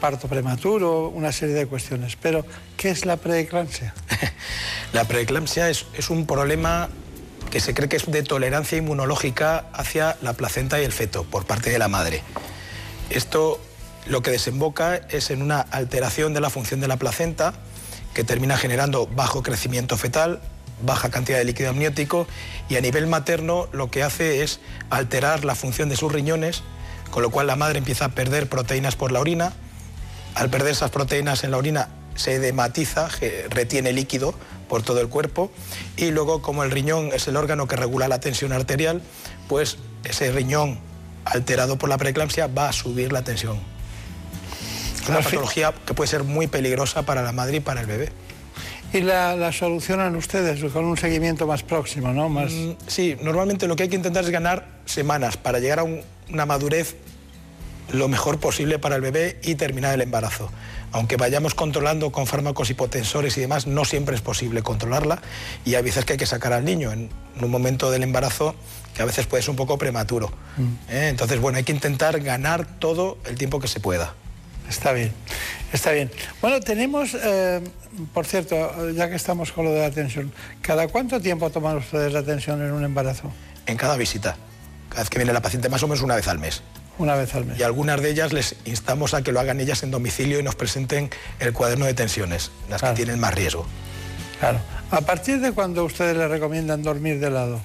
parto prematuro, una serie de cuestiones. Pero, ¿qué es la preeclampsia? la preeclampsia es, es un problema que se cree que es de tolerancia inmunológica hacia la placenta y el feto por parte de la madre. Esto lo que desemboca es en una alteración de la función de la placenta que termina generando bajo crecimiento fetal, baja cantidad de líquido amniótico y a nivel materno lo que hace es alterar la función de sus riñones, con lo cual la madre empieza a perder proteínas por la orina. Al perder esas proteínas en la orina se edematiza, retiene líquido por todo el cuerpo y luego como el riñón es el órgano que regula la tensión arterial, pues ese riñón alterado por la preeclampsia va a subir la tensión. Una patología que puede ser muy peligrosa para la madre y para el bebé. ¿Y la, solucionan ustedes con un seguimiento más próximo, no? Más... Mm, sí, normalmente lo que hay que intentar es ganar semanas para llegar a una madurez lo mejor posible para el bebé y terminar el embarazo aunque vayamos controlando con fármacos hipotensores y demás, no siempre es posible controlarla y hay veces que hay que sacar al niño en, un momento del embarazo que a veces puede ser un poco prematuro. Mm. ¿eh? Entonces, bueno, hay que intentar ganar todo el tiempo que se pueda. Está bien, está bien. Bueno, tenemos, eh, por cierto, ya que estamos con lo de la atención, ¿cada cuánto tiempo toman ustedes la atención en un embarazo? En cada visita. Cada vez que viene la paciente, más o menos una vez al mes. Una vez al mes. Y algunas de ellas les instamos a que lo hagan ellas en domicilio y nos presenten el cuaderno de tensiones, las que tienen más riesgo. Claro. ¿A partir de cuándo ustedes le recomiendan dormir de lado?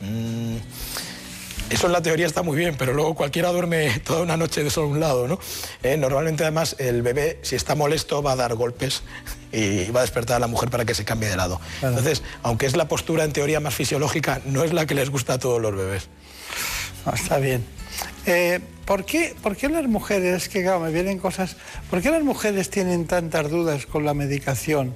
Mm, eso en la teoría está muy bien, pero luego cualquiera duerme toda una noche de solo un lado, ¿no? Eh, normalmente además el bebé, si está molesto, va a dar golpes y va a despertar a la mujer para que se cambie de lado. Entonces, aunque es la postura en teoría más fisiológica, no es la que les gusta a todos los bebés. Ah, está bien. Eh, ¿por, qué, las mujeres, que me vienen cosas, ¿por qué las mujeres tienen tantas dudas con la medicación?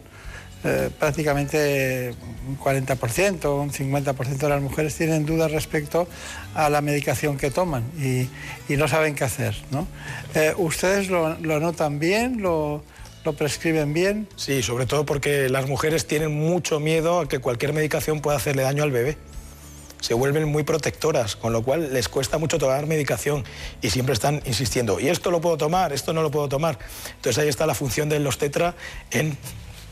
Eh, prácticamente un 40%, un 50% de las mujeres tienen dudas respecto a la medicación que toman y, no saben qué hacer. ¿no? Eh, ¿Ustedes lo, notan bien? Lo, lo prescriben bien. Sí, sobre todo porque las mujeres tienen mucho miedo a que cualquier medicación pueda hacerle daño al bebé. Se vuelven muy protectoras, con lo cual les cuesta mucho tomar medicación y siempre están insistiendo, y esto lo puedo tomar, esto no lo puedo tomar. Entonces ahí está la función de los tetra en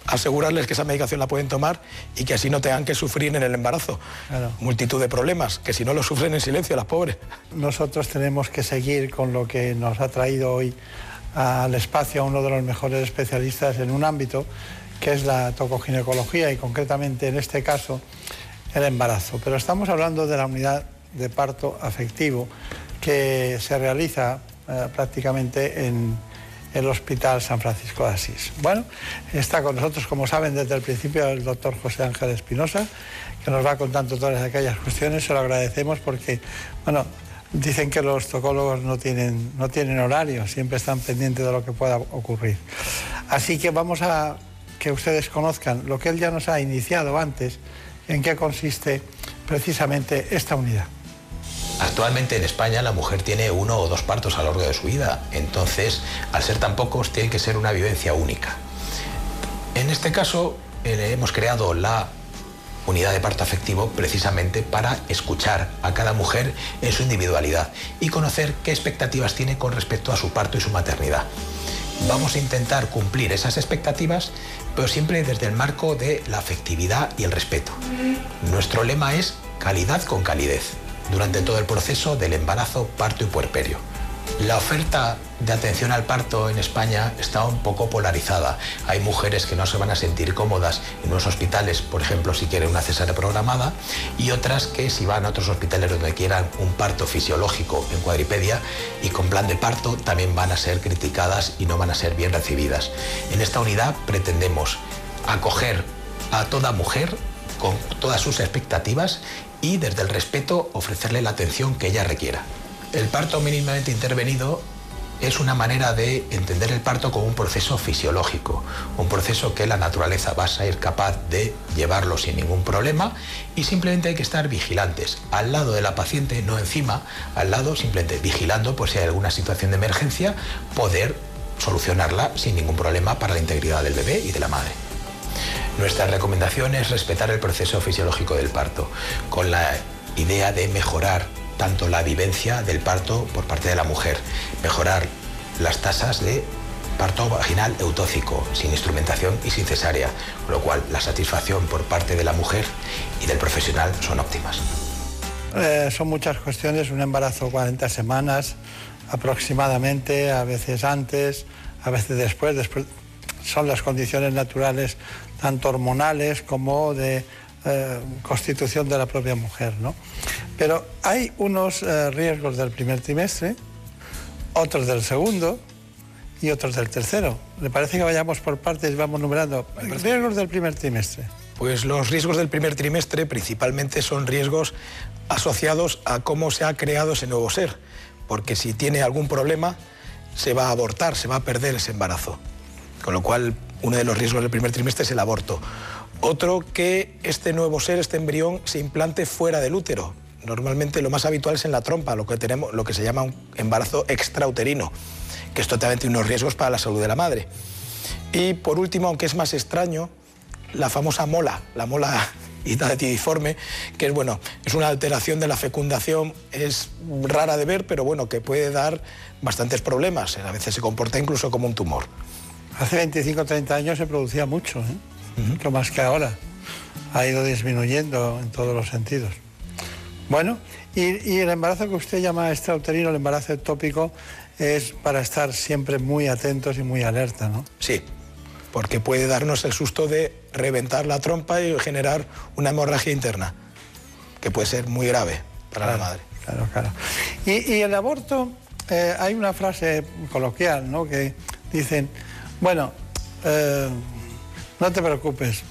asegurarles que esa medicación la pueden tomar y que así no tengan que sufrir en el embarazo. Multitud de problemas, que si no lo sufren en silencio las pobres. Nosotros tenemos que seguir con lo que nos ha traído hoy al espacio a uno de los mejores especialistas en un ámbito que es la tocoginecología y concretamente en este caso el embarazo. Pero estamos hablando de la unidad de parto afectivo que se realiza eh, prácticamente en el Hospital San Francisco de Asís. Bueno, está con nosotros, como saben, desde el principio el doctor José Ángel Espinosa, que nos va contando todas aquellas cuestiones. Se lo agradecemos porque, bueno, dicen que los tocólogos no tienen, no tienen horario, siempre están pendientes de lo que pueda ocurrir. Así que vamos a que ustedes conozcan lo que él ya nos ha iniciado antes, en qué consiste precisamente esta unidad. Actualmente en España la mujer tiene uno o dos partos a lo largo de su vida, entonces al ser tan pocos tiene que ser una vivencia única. En este caso eh, hemos creado la unidad de parto afectivo precisamente para escuchar a cada mujer en su individualidad y conocer qué expectativas tiene con respecto a su parto y su maternidad. Vamos a intentar cumplir esas expectativas, pero siempre desde el marco de la afectividad y el respeto. Nuestro lema es calidad con calidez durante todo el proceso del embarazo, parto y puerperio. La oferta de atención al parto en España está un poco polarizada. Hay mujeres que no se van a sentir cómodas en unos hospitales, por ejemplo, si quieren una cesárea programada, y otras que si van a otros hospitales donde quieran un parto fisiológico en cuadripedia y con plan de parto, también van a ser criticadas y no van a ser bien recibidas. En esta unidad pretendemos acoger a toda mujer con todas sus expectativas y desde el respeto ofrecerle la atención que ella requiera. El parto mínimamente intervenido es una manera de entender el parto como un proceso fisiológico, un proceso que la naturaleza va a ser capaz de llevarlo sin ningún problema y simplemente hay que estar vigilantes, al lado de la paciente, no encima, al lado simplemente vigilando por si hay alguna situación de emergencia, poder solucionarla sin ningún problema para la integridad del bebé y de la madre. Nuestra recomendación es respetar el proceso fisiológico del parto, con la idea de mejorar tanto la vivencia del parto por parte de la mujer, mejorar las tasas de parto vaginal eutóxico, sin instrumentación y sin cesárea, con lo cual la satisfacción por parte de la mujer y del profesional son óptimas. Eh, son muchas cuestiones, un embarazo 40 semanas aproximadamente, a veces antes, a veces después, después son las condiciones naturales tanto hormonales como de eh, constitución de la propia mujer. ¿no? Pero hay unos eh, riesgos del primer trimestre, otros del segundo y otros del tercero. ¿Le parece que vayamos por partes y vamos numerando? Riesgos del primer trimestre. Pues los riesgos del primer trimestre principalmente son riesgos asociados a cómo se ha creado ese nuevo ser, porque si tiene algún problema se va a abortar, se va a perder ese embarazo. Con lo cual uno de los riesgos del primer trimestre es el aborto. Otro, que este nuevo ser, este embrión, se implante fuera del útero. Normalmente lo más habitual es en la trompa, lo que, tenemos, lo que se llama un embarazo extrauterino, que es totalmente unos riesgos para la salud de la madre. Y por último, aunque es más extraño, la famosa mola, la mola hitatidiforme, que es bueno, es una alteración de la fecundación, es rara de ver, pero bueno, que puede dar bastantes problemas. A veces se comporta incluso como un tumor. Hace 25 o 30 años se producía mucho, ¿eh? más que ahora. Ha ido disminuyendo en todos los sentidos. Bueno, y, el embarazo que usted llama extrauterino, el embarazo ectópico, es para estar siempre muy atentos y muy alerta, ¿no? Sí, porque puede darnos el susto de reventar la trompa y generar una hemorragia interna, que puede ser muy grave para la madre. Claro, claro. Y, el aborto, eh, hay una frase coloquial, ¿no? Que dicen, bueno, eh, no te preocupes.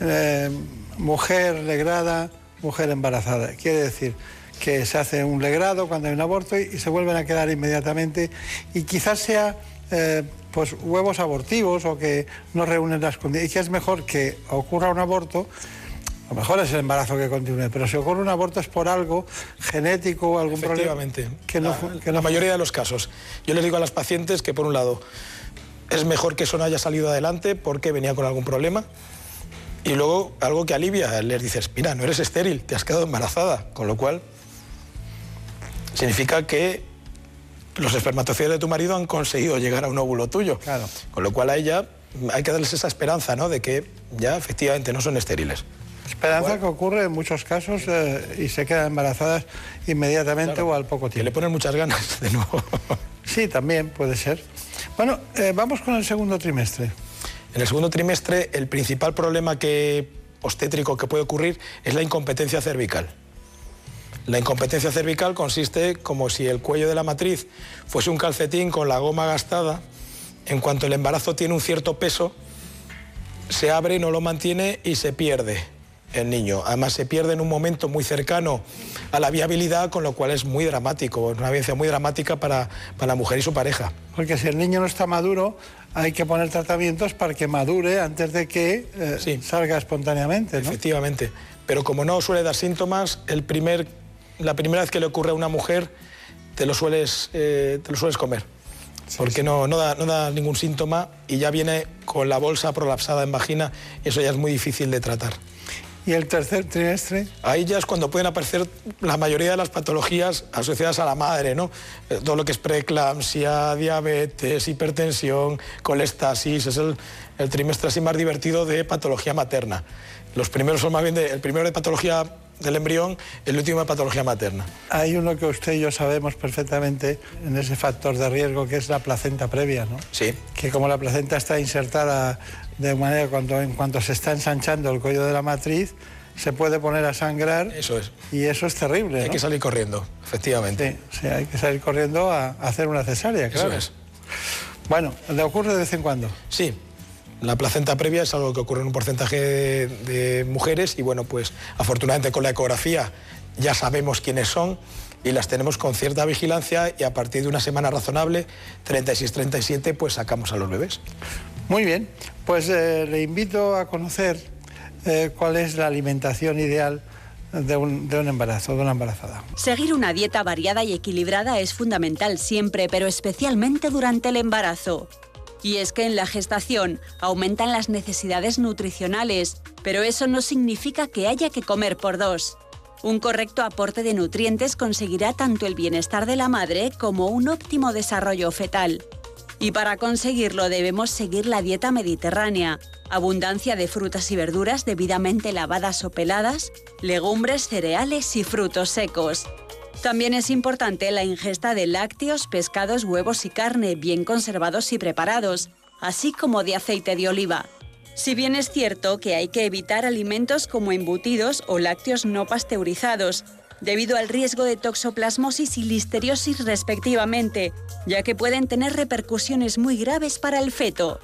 Eh, mujer legrada, mujer embarazada. Quiere decir que se hace un legrado cuando hay un aborto y, se vuelven a quedar inmediatamente y quizás sea eh, pues huevos abortivos o que no reúnen las condiciones y que es mejor que ocurra un aborto a lo mejor es el embarazo que continúe, pero si ocurre un aborto es por algo genético o algún problema. Que no, la, la mayoría de los casos. Yo les digo a las pacientes que, por un lado, es mejor que eso no haya salido adelante porque venía con algún problema. Y luego algo que alivia, les dices, mira, no eres estéril, te has quedado embarazada, con lo cual significa que los espermatozoides de tu marido han conseguido llegar a un óvulo tuyo. Claro. Con lo cual a ella hay que darles esa esperanza, ¿no? De que ya efectivamente no son estériles. Esperanza que ocurre en muchos casos eh, y se quedan embarazadas inmediatamente o al poco tiempo. Que le ponen muchas ganas de nuevo. Sí, también puede ser. Bueno, eh, vamos con el segundo trimestre. En el segundo trimestre el principal problema obstétrico que puede ocurrir es la incompetencia cervical. La incompetencia cervical consiste como si el cuello de la matriz fuese un calcetín con la goma gastada. En cuanto el embarazo tiene un cierto peso, se abre, no lo mantiene y se pierde el niño. Además se pierde en un momento muy cercano a la viabilidad, con lo cual es muy dramático, es una vivencia muy dramática para, para la mujer y su pareja. Porque si el niño no está maduro, hay que poner tratamientos para que madure antes de que eh, salga espontáneamente. ¿no? Efectivamente. Pero como no suele dar síntomas, el primer, la primera vez que le ocurre a una mujer, te lo sueles, eh, te lo sueles comer. porque No, no, da, no da ningún síntoma y ya viene con la bolsa prolapsada en vagina y eso ya es muy difícil de tratar. ¿Y el tercer trimestre? Ahí ya es cuando pueden aparecer la mayoría de las patologías asociadas a la madre, ¿no? Eh, Todo lo que es preeclampsia, diabetes, hipertensión, colestasis, es el, el trimestre así más divertido de patología materna. Los primeros son más bien de, el primero de patología del embrión, el último de patología materna. Hay uno que usted y yo sabemos perfectamente en ese factor de riesgo que es la placenta previa, ¿no? Sí. Que como la placenta está insertada de manera cuando en cuanto se está ensanchando el cuello de la matriz, se puede poner a sangrar. Eso es. Y eso es terrible. Hay ¿no? que salir corriendo, efectivamente. Sí, sí, hay que salir corriendo a, hacer una cesárea, Eso claro. es. Bueno, ¿le ocurre de vez en cuando? Sí. La placenta previa es algo que ocurre en un porcentaje de, de mujeres y bueno, pues afortunadamente con la ecografía ya sabemos quiénes son y las tenemos con cierta vigilancia y a partir de una semana razonable, 36-37, pues sacamos a los bebés. Muy bien, pues eh, le invito a conocer eh, cuál es la alimentación ideal de un, de un embarazo, de una embarazada. Seguir una dieta variada y equilibrada es fundamental siempre, pero especialmente durante el embarazo. Y es que en la gestación aumentan las necesidades nutricionales, pero eso no significa que haya que comer por dos. Un correcto aporte de nutrientes conseguirá tanto el bienestar de la madre como un óptimo desarrollo fetal. Y para conseguirlo debemos seguir la dieta mediterránea, abundancia de frutas y verduras debidamente lavadas o peladas, legumbres, cereales y frutos secos. También es importante la ingesta de lácteos, pescados, huevos y carne bien conservados y preparados, así como de aceite de oliva. Si bien es cierto que hay que evitar alimentos como embutidos o lácteos no pasteurizados, debido al riesgo de toxoplasmosis y listeriosis respectivamente, ya que pueden tener repercusiones muy graves para el feto.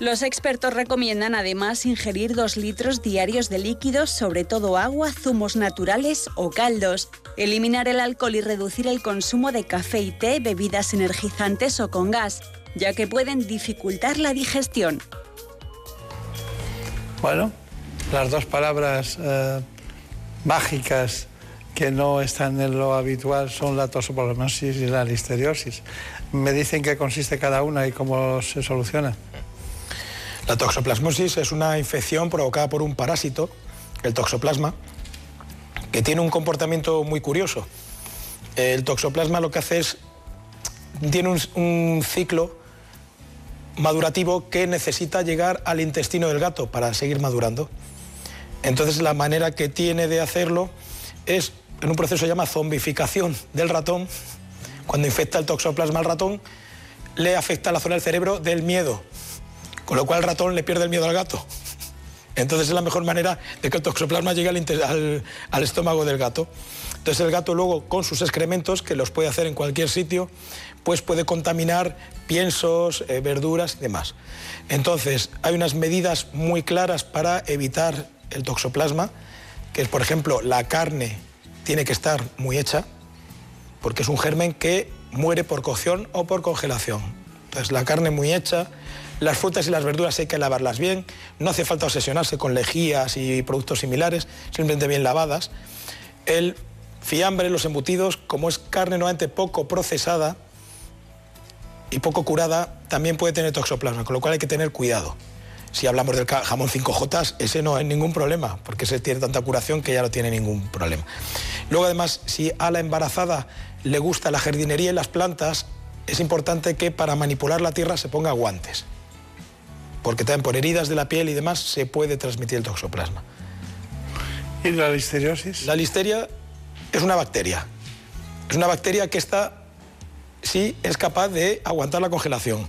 Los expertos recomiendan además ingerir 2 litros diarios de líquidos, sobre todo agua, zumos naturales o caldos, eliminar el alcohol y reducir el consumo de café y té, bebidas energizantes o con gas, ya que pueden dificultar la digestión. Bueno, las dos palabras eh, mágicas que no están en lo habitual son la toxoplasmosis y la listeriosis. Me dicen qué consiste cada una y cómo se soluciona. La toxoplasmosis es una infección provocada por un parásito, el toxoplasma, que tiene un comportamiento muy curioso. El toxoplasma lo que hace es, tiene un ciclo madurativo que necesita llegar al intestino del gato para seguir madurando. Entonces la manera que tiene de hacerlo es en un proceso que se llama zombificación del ratón. Cuando infecta el toxoplasma al ratón, le afecta la zona del cerebro del miedo, con lo cual el ratón le pierde el miedo al gato. Entonces es la mejor manera de que el toxoplasma llegue al, estómago del gato. Entonces el gato luego con sus excrementos, que los puede hacer en cualquier sitio, pues puede contaminar piensos, eh, verduras y demás. Entonces hay unas medidas muy claras para evitar el toxoplasma, que es por ejemplo la carne tiene que estar muy hecha, porque es un germen que muere por cocción o por congelación. Entonces la carne muy hecha, las frutas y las verduras hay que lavarlas bien, no hace falta obsesionarse con lejías y productos similares, simplemente bien lavadas. El fiambre, los embutidos, como es carne nuevamente poco procesada y poco curada también puede tener toxoplasma, con lo cual hay que tener cuidado. Si hablamos del jamón 5J, ese no es ningún problema, porque ese tiene tanta curación que ya no tiene ningún problema. Luego además, si a la embarazada le gusta la jardinería y las plantas, es importante que para manipular la tierra se ponga guantes, porque también por heridas de la piel y demás se puede transmitir el toxoplasma. ¿Y la listeriosis? La listeria es una bacteria. Es una bacteria que está, sí es capaz de aguantar la congelación.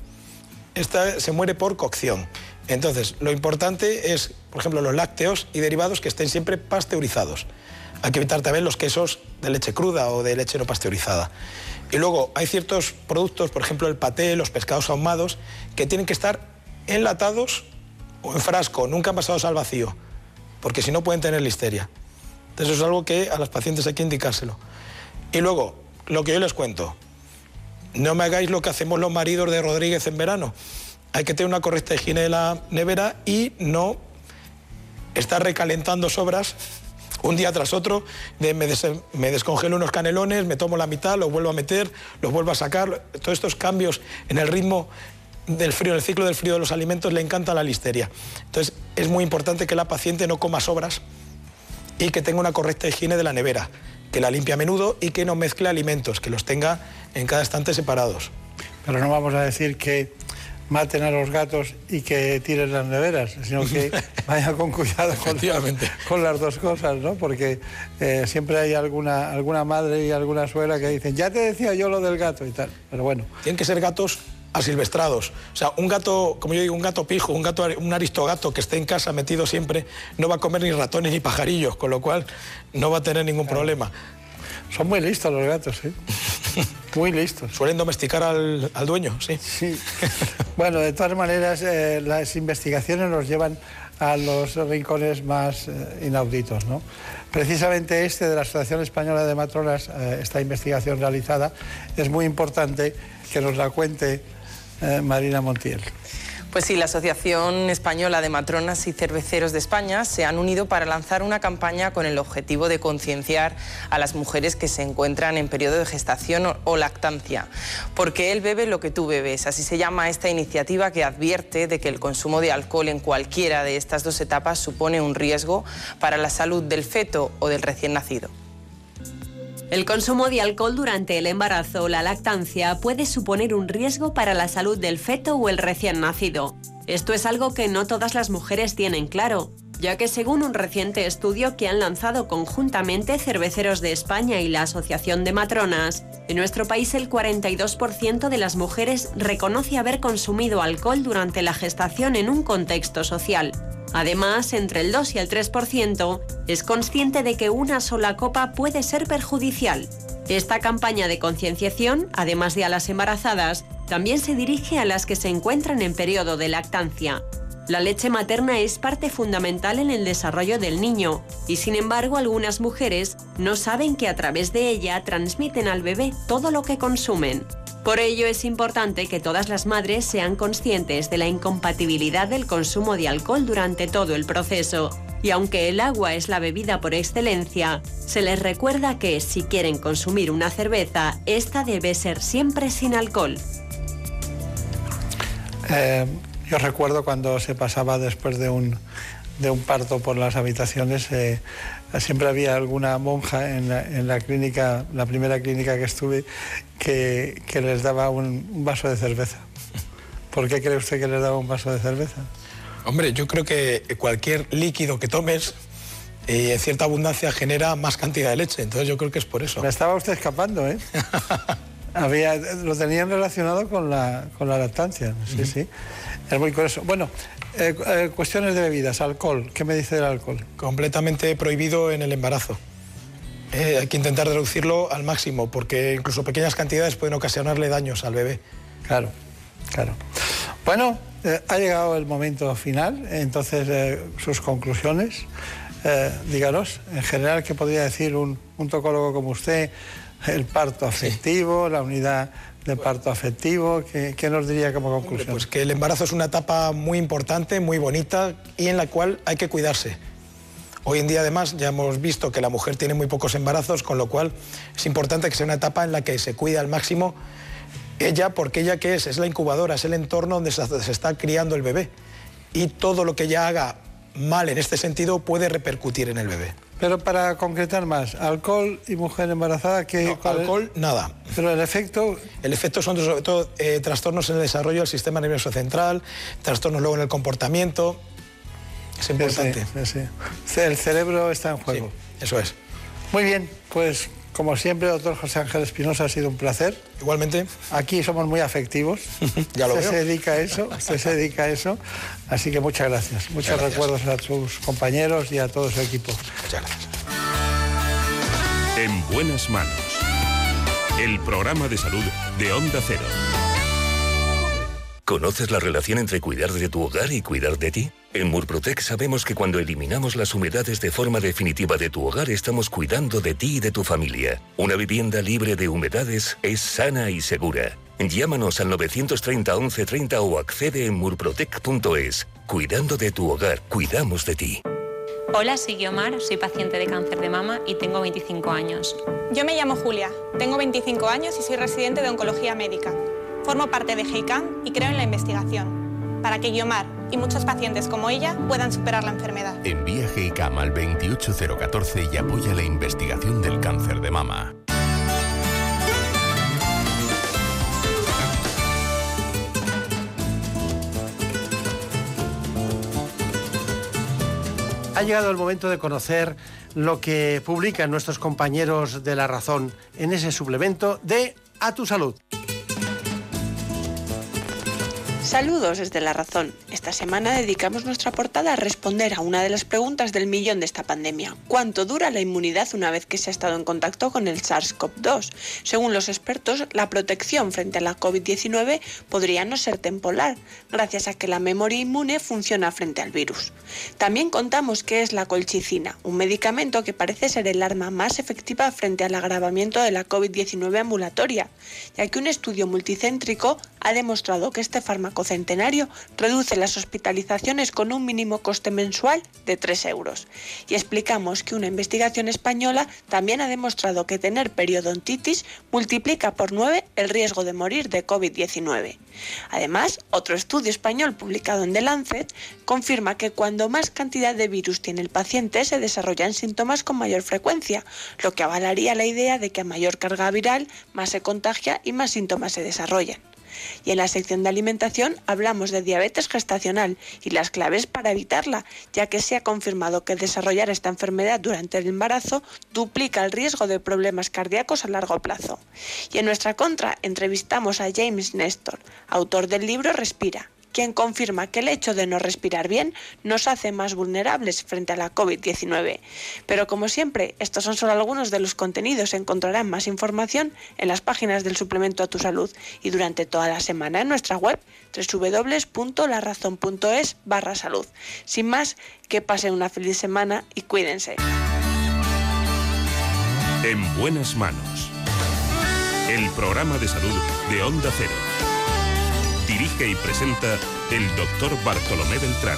Esta se muere por cocción. Entonces, lo importante es, por ejemplo, los lácteos y derivados que estén siempre pasteurizados. Hay que evitar también los quesos de leche cruda o de leche no pasteurizada. Y luego hay ciertos productos, por ejemplo el paté, los pescados ahumados, que tienen que estar enlatados o en frasco, nunca pasados al vacío, porque si no pueden tener listeria. Entonces es algo que a los pacientes hay que indicárselo. Y luego, lo que yo les cuento, no me hagáis lo que hacemos los maridos de Rodríguez en verano. Hay que tener una correcta higiene de la nevera y no estar recalentando sobras un día tras otro, me, me, descongelo unos canelones, me tomo la mitad, los vuelvo a meter, los vuelvo a sacar. Todos estos cambios en el ritmo del frío, en el ciclo del frío de los alimentos, le encanta la listeria. Entonces, es muy importante que la paciente no coma sobras y que tenga una correcta higiene de la nevera, que la limpie a menudo y que no mezcle alimentos, que los tenga en cada estante separados. Pero no vamos a decir que maten a los gatos y que tiren las neveras, sino que vayan con cuidado con, las dos cosas, ¿no? Porque eh, siempre hay alguna, alguna madre y alguna suegra que dicen, ya te decía yo lo del gato y tal, pero bueno. Tienen que ser gatos asilvestrados. O sea, un gato, como yo digo, un gato pijo, un gato, un aristogato que esté en casa metido siempre, no va a comer ni ratones ni pajarillos, con lo cual no va a tener ningún problema. Son muy listos los gatos, ¿eh? Muy listos. Suelen domesticar al, dueño, sí. Sí. Bueno, de todas maneras, eh, las investigaciones nos llevan a los rincones más eh, inauditos, ¿no? Precisamente este de la Asociación Española de Matronas, eh, esta investigación realizada, es muy importante que nos la cuente Marina Montiel. Pues sí, la Asociación Española de Matronas y Cerveceros de España se han unido para lanzar una campaña con el objetivo de concienciar a las mujeres que se encuentran en periodo de gestación o lactancia. Porque él bebe lo que tú bebes. Así se llama esta iniciativa que advierte de que el consumo de alcohol en cualquiera de estas dos etapas supone un riesgo para la salud del feto o del recién nacido. El consumo de alcohol durante el embarazo o la lactancia puede suponer un riesgo para la salud del feto o el recién nacido. Esto es algo que no todas las mujeres tienen claro, ya que según un reciente estudio que han lanzado conjuntamente Cerveceros de España y la Asociación de Matronas, en nuestro país el 42% de las mujeres reconoce haber consumido alcohol durante la gestación en un contexto social, Además, entre el 2 y el 3% es consciente de que una sola copa puede ser perjudicial. Esta campaña de concienciación, además de a las embarazadas, también se dirige a las que se encuentran en periodo de lactancia. La leche materna es parte fundamental en el desarrollo del niño y sin embargo algunas mujeres no saben que a través de ella transmiten al bebé todo lo que consumen. Por ello es importante que todas las madres sean conscientes de la incompatibilidad del consumo de alcohol durante todo el proceso. Y aunque el agua es la bebida por excelencia, se les recuerda que si quieren consumir una cerveza, esta debe ser siempre sin alcohol. Eh, yo recuerdo cuando se pasaba después de un, de un parto por las habitaciones, eh, siempre había alguna monja en la, clínica, la primera clínica que estuve, que, les daba un, vaso de cerveza. ¿Por qué cree usted que les daba un vaso de cerveza? Hombre, yo creo que cualquier líquido que tomes y en cierta abundancia genera más cantidad de leche, entonces yo creo que es por eso. Me estaba usted escapando, ¿eh? Había, lo tenían relacionado con la, con la lactancia, sí, sí. Es muy curioso. Bueno, eh, eh, cuestiones de bebidas, alcohol. ¿Qué me dice del alcohol? Completamente prohibido en el embarazo. Eh, hay que intentar reducirlo al máximo porque incluso pequeñas cantidades pueden ocasionarle daños al bebé. Claro, claro. Bueno, ha llegado el momento final, entonces sus conclusiones. díganos, en general, ¿qué podría decir un, un tocólogo como usted? El parto afectivo, la unidad de parto afectivo? ¿Qué, nos diría como conclusión? Pues que el embarazo es una etapa muy importante, muy bonita y en la cual hay que cuidarse. Hoy en día además ya hemos visto que la mujer tiene muy pocos embarazos, con lo cual es importante que sea una etapa en la que se cuida al máximo Ella, porque ella qué es? Es la incubadora, es el entorno donde se está criando el bebé. Y todo lo que ella haga mal en este sentido puede repercutir en el bebé. Pero para concretar más, alcohol y mujer embarazada, que alcohol, nada. Pero el efecto... El efecto son sobre todo eh, trastornos en el desarrollo del sistema nervioso central, trastornos luego en el comportamiento. Es importante. Sí, sí, el cerebro está en juego. eso es. Muy bien, pues como siempre, doctor José Ángel Espinosa, ha sido un placer. Igualmente. Aquí somos muy afectivos. ya lo usted se dedica a eso, usted se dedica a eso. Así que muchas gracias. Muchos recuerdos a sus compañeros y a todo su equipo. Muchas gracias. En buenas manos. El programa de salud de Onda Cero. ¿Conoces la relación entre cuidar de tu hogar y cuidar de ti? En Murprotec sabemos que cuando eliminamos las humedades de forma definitiva de tu hogar estamos cuidando de ti y de tu familia. Una vivienda libre de humedades es sana y segura. Llámanos al 930 1130 o accede en murprotec.es. Cuidando de tu hogar, cuidamos de ti. Hola, soy Guiomar, soy paciente de cáncer de mama y tengo 25 años. Yo me llamo Julia, tengo 25 años y soy residente de oncología médica. Formo parte de GEICAM y creo en la investigación, para que Guiomar y muchos pacientes como ella puedan superar la enfermedad. Envía GEICAM al 28014 y apoya la investigación del cáncer de mama. Ha llegado el momento de conocer lo que publican nuestros compañeros de La Razón en ese suplemento de A Tu Salud. Saludos desde La Razón. Esta semana dedicamos nuestra portada a responder a una de las preguntas del millón de esta pandemia. ¿Cuánto dura la inmunidad una vez que se ha estado en contacto con el SARS-CoV-2? Según los expertos, la protección frente a la COVID-19 podría no ser temporal, gracias a que la memoria inmune funciona frente al virus. También contamos qué es la colchicina, un medicamento que parece ser el arma más efectiva frente al agravamiento de la COVID-19 ambulatoria, ya que un estudio multicéntrico ha demostrado que este fármaco centenario reduce las hospitalizaciones con un mínimo coste mensual de 3 euros. Y explicamos que una investigación española también ha demostrado que tener periodontitis multiplica por 9 el riesgo de morir de COVID-19. Además, otro estudio español publicado en The Lancet confirma que cuando más cantidad de virus tiene el paciente se desarrollan síntomas con mayor frecuencia, lo que avalaría la idea de que a mayor carga viral más se contagia y más síntomas se desarrollan. Y en la sección de alimentación hablamos de diabetes gestacional y las claves para evitarla, ya que se ha confirmado que desarrollar esta enfermedad durante el embarazo duplica el riesgo de problemas cardíacos a largo plazo. Y en nuestra contra entrevistamos a James Nestor, autor del libro Respira quien confirma que el hecho de no respirar bien nos hace más vulnerables frente a la COVID-19. Pero como siempre, estos son solo algunos de los contenidos. Encontrarán más información en las páginas del suplemento a tu salud y durante toda la semana en nuestra web www.larazón.es barra salud. Sin más, que pasen una feliz semana y cuídense. En buenas manos. El programa de salud de Onda Cero. Y presenta el doctor Bartolomé Beltrán.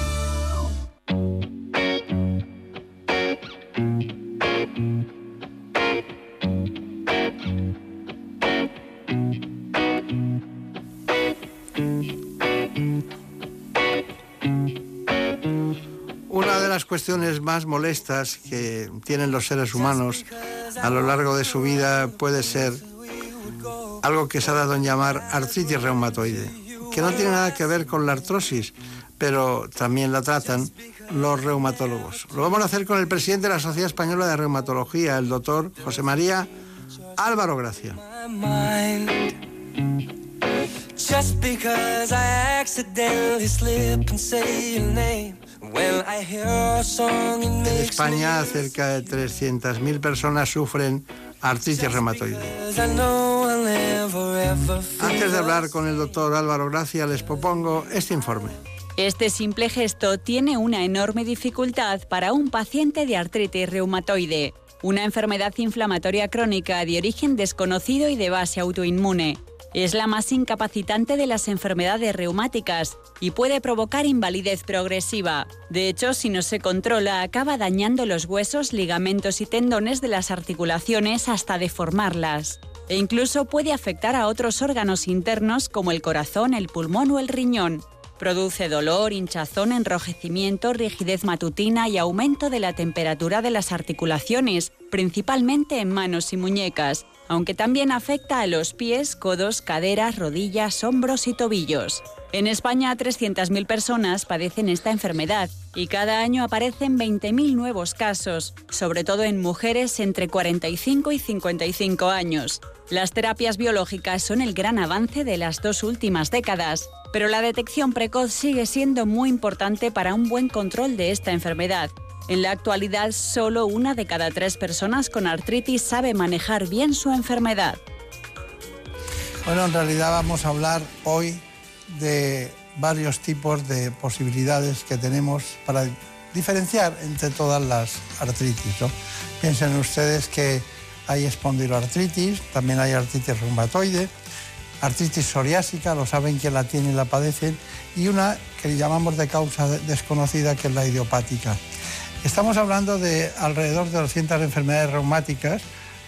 Una de las cuestiones más molestas que tienen los seres humanos a lo largo de su vida puede ser algo que se ha dado en llamar artritis reumatoide que no tiene nada que ver con la artrosis, pero también la tratan los reumatólogos. Lo vamos a hacer con el presidente de la Sociedad Española de Reumatología, el doctor José María Álvaro Gracia. En España, cerca de 300.000 personas sufren artritis reumatoide. Antes de hablar con el doctor Álvaro Gracia, les propongo este informe. Este simple gesto tiene una enorme dificultad para un paciente de artritis reumatoide, una enfermedad inflamatoria crónica de origen desconocido y de base autoinmune. Es la más incapacitante de las enfermedades reumáticas y puede provocar invalidez progresiva. De hecho, si no se controla, acaba dañando los huesos, ligamentos y tendones de las articulaciones hasta deformarlas. e incluso puede afectar a otros órganos internos como el corazón, el pulmón o el riñón. Produce dolor, hinchazón, enrojecimiento, rigidez matutina y aumento de la temperatura de las articulaciones, principalmente en manos y muñecas, aunque también afecta a los pies, codos, caderas, rodillas, hombros y tobillos. En España, 300.000 personas padecen esta enfermedad y cada año aparecen 20.000 nuevos casos, sobre todo en mujeres entre 45 y 55 años. Las terapias biológicas son el gran avance de las dos últimas décadas, pero la detección precoz sigue siendo muy importante para un buen control de esta enfermedad. En la actualidad, solo una de cada tres personas con artritis sabe manejar bien su enfermedad. Bueno, en realidad vamos a hablar hoy de varios tipos de posibilidades que tenemos para diferenciar entre todas las artritis. Piensen ustedes que hay espondiloartritis, también hay artritis reumatoide, artritis psoriásica, lo saben que la tienen y la padecen, y una que llamamos de causa desconocida, que es la idiopática. Estamos hablando de alrededor de 200 enfermedades reumáticas,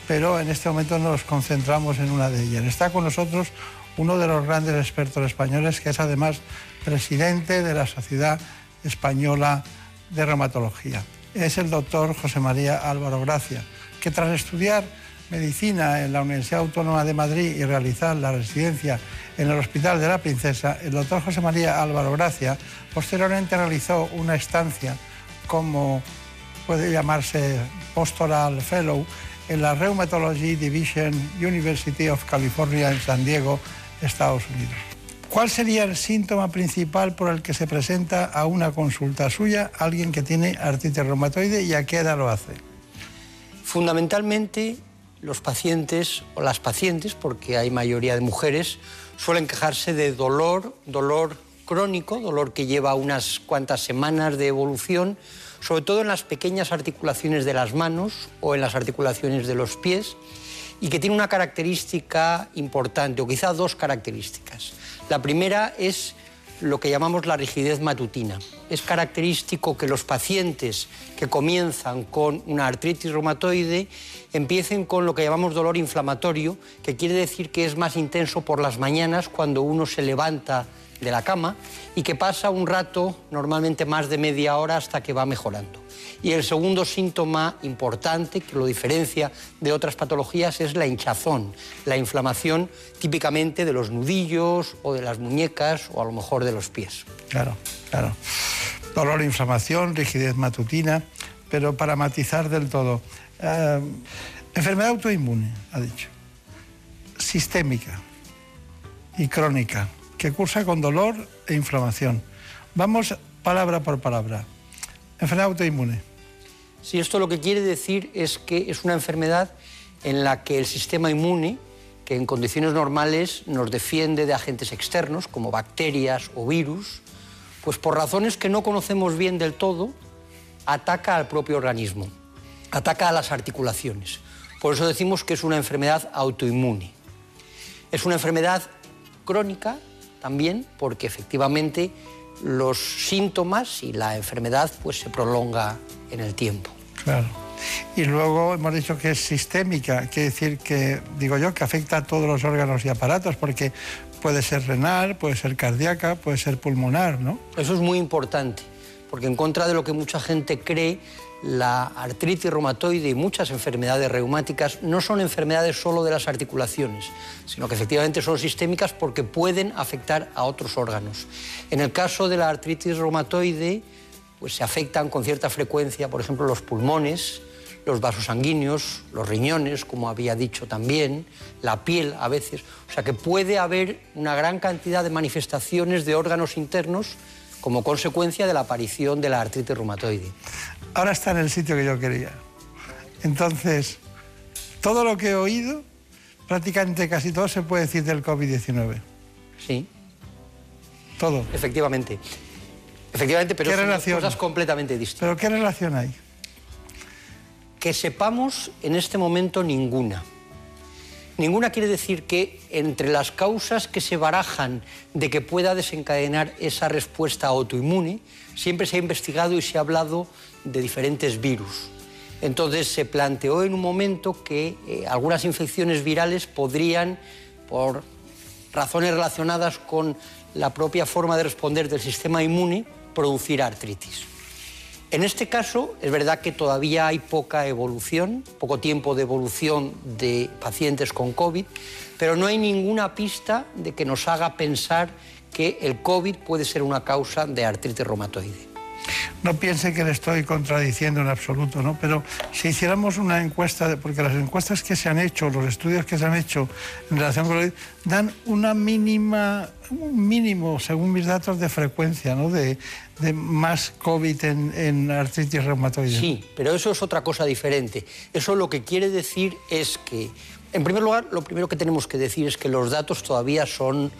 pero en este momento nos concentramos en una de ellas. Está con nosotros uno de los grandes expertos españoles, que es además presidente de la Sociedad Española de Reumatología. Es el doctor José María Álvaro Gracia que tras estudiar medicina en la Universidad Autónoma de Madrid y realizar la residencia en el Hospital de la Princesa, el doctor José María Álvaro Gracia posteriormente realizó una estancia como puede llamarse Postural Fellow en la Rheumatology Division University of California en San Diego, Estados Unidos. ¿Cuál sería el síntoma principal por el que se presenta a una consulta suya alguien que tiene artritis reumatoide y a qué edad lo hace? Fundamentalmente, los pacientes o las pacientes, porque hay mayoría de mujeres, suelen quejarse de dolor, dolor crónico, dolor que lleva unas cuantas semanas de evolución, sobre todo en las pequeñas articulaciones de las manos o en las articulaciones de los pies, y que tiene una característica importante, o quizá dos características. La primera es lo que llamamos la rigidez matutina. Es característico que los pacientes que comienzan con una artritis reumatoide empiecen con lo que llamamos dolor inflamatorio, que quiere decir que es más intenso por las mañanas cuando uno se levanta de la cama y que pasa un rato, normalmente más de media hora, hasta que va mejorando. Y el segundo síntoma importante que lo diferencia de otras patologías es la hinchazón, la inflamación típicamente de los nudillos o de las muñecas o a lo mejor de los pies. Claro, claro. Dolor, inflamación, rigidez matutina, pero para matizar del todo. Eh, enfermedad autoinmune, ha dicho. Sistémica y crónica, que cursa con dolor e inflamación. Vamos palabra por palabra. Enfermedad autoinmune. Sí, esto lo que quiere decir es que es una enfermedad en la que el sistema inmune, que en condiciones normales nos defiende de agentes externos como bacterias o virus, pues por razones que no conocemos bien del todo, ataca al propio organismo, ataca a las articulaciones. Por eso decimos que es una enfermedad autoinmune. Es una enfermedad crónica también porque efectivamente los síntomas y la enfermedad pues se prolonga en el tiempo. Claro. Y luego hemos dicho que es sistémica, quiere decir que, digo yo, que afecta a todos los órganos y aparatos, porque puede ser renal, puede ser cardíaca, puede ser pulmonar, ¿no? Eso es muy importante, porque en contra de lo que mucha gente cree, la artritis reumatoide y muchas enfermedades reumáticas no son enfermedades solo de las articulaciones, sino que efectivamente son sistémicas porque pueden afectar a otros órganos. En el caso de la artritis reumatoide, pues se afectan con cierta frecuencia, por ejemplo, los pulmones, los vasos sanguíneos, los riñones, como había dicho también, la piel a veces. O sea que puede haber una gran cantidad de manifestaciones de órganos internos como consecuencia de la aparición de la artritis reumatoide. Ahora está en el sitio que yo quería. Entonces, todo lo que he oído, prácticamente casi todo se puede decir del COVID-19. Sí. Todo. Efectivamente. Efectivamente, pero ¿Qué son relación? cosas completamente distintas. ¿Pero qué relación hay? Que sepamos en este momento ninguna. Ninguna quiere decir que entre las causas que se barajan de que pueda desencadenar esa respuesta autoinmune, siempre se ha investigado y se ha hablado de diferentes virus. Entonces se planteó en un momento que eh, algunas infecciones virales podrían, por razones relacionadas con la propia forma de responder del sistema inmune, producir artritis. En este caso, es verdad que todavía hay poca evolución, poco tiempo de evolución de pacientes con COVID, pero no hay ninguna pista de que nos haga pensar que el COVID puede ser una causa de artritis reumatoide. No piense que le estoy contradiciendo en absoluto, ¿no? Pero si hiciéramos una encuesta, porque las encuestas que se han hecho, los estudios que se han hecho en relación con COVID, dan una mínima, un mínimo, según mis datos, de frecuencia, ¿no? Más COVID en, en, artritis reumatoide. Sí, pero eso es otra cosa diferente. Eso lo que quiere decir es que en primer lugar, lo primero que tenemos que decir es que los datos todavía son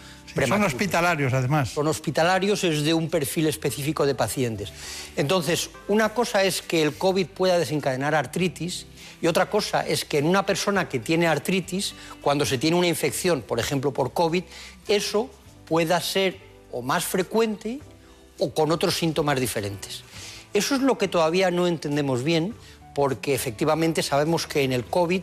Son hospitalarios, además. Son hospitalarios, es de un perfil específico de pacientes. Entonces, una cosa es que el COVID pueda desencadenar artritis y otra cosa es que en una persona que tiene artritis, cuando se tiene una infección, por ejemplo por COVID, eso pueda ser o más frecuente o con otros síntomas diferentes. Eso es lo que todavía no entendemos bien, porque efectivamente sabemos que en el COVID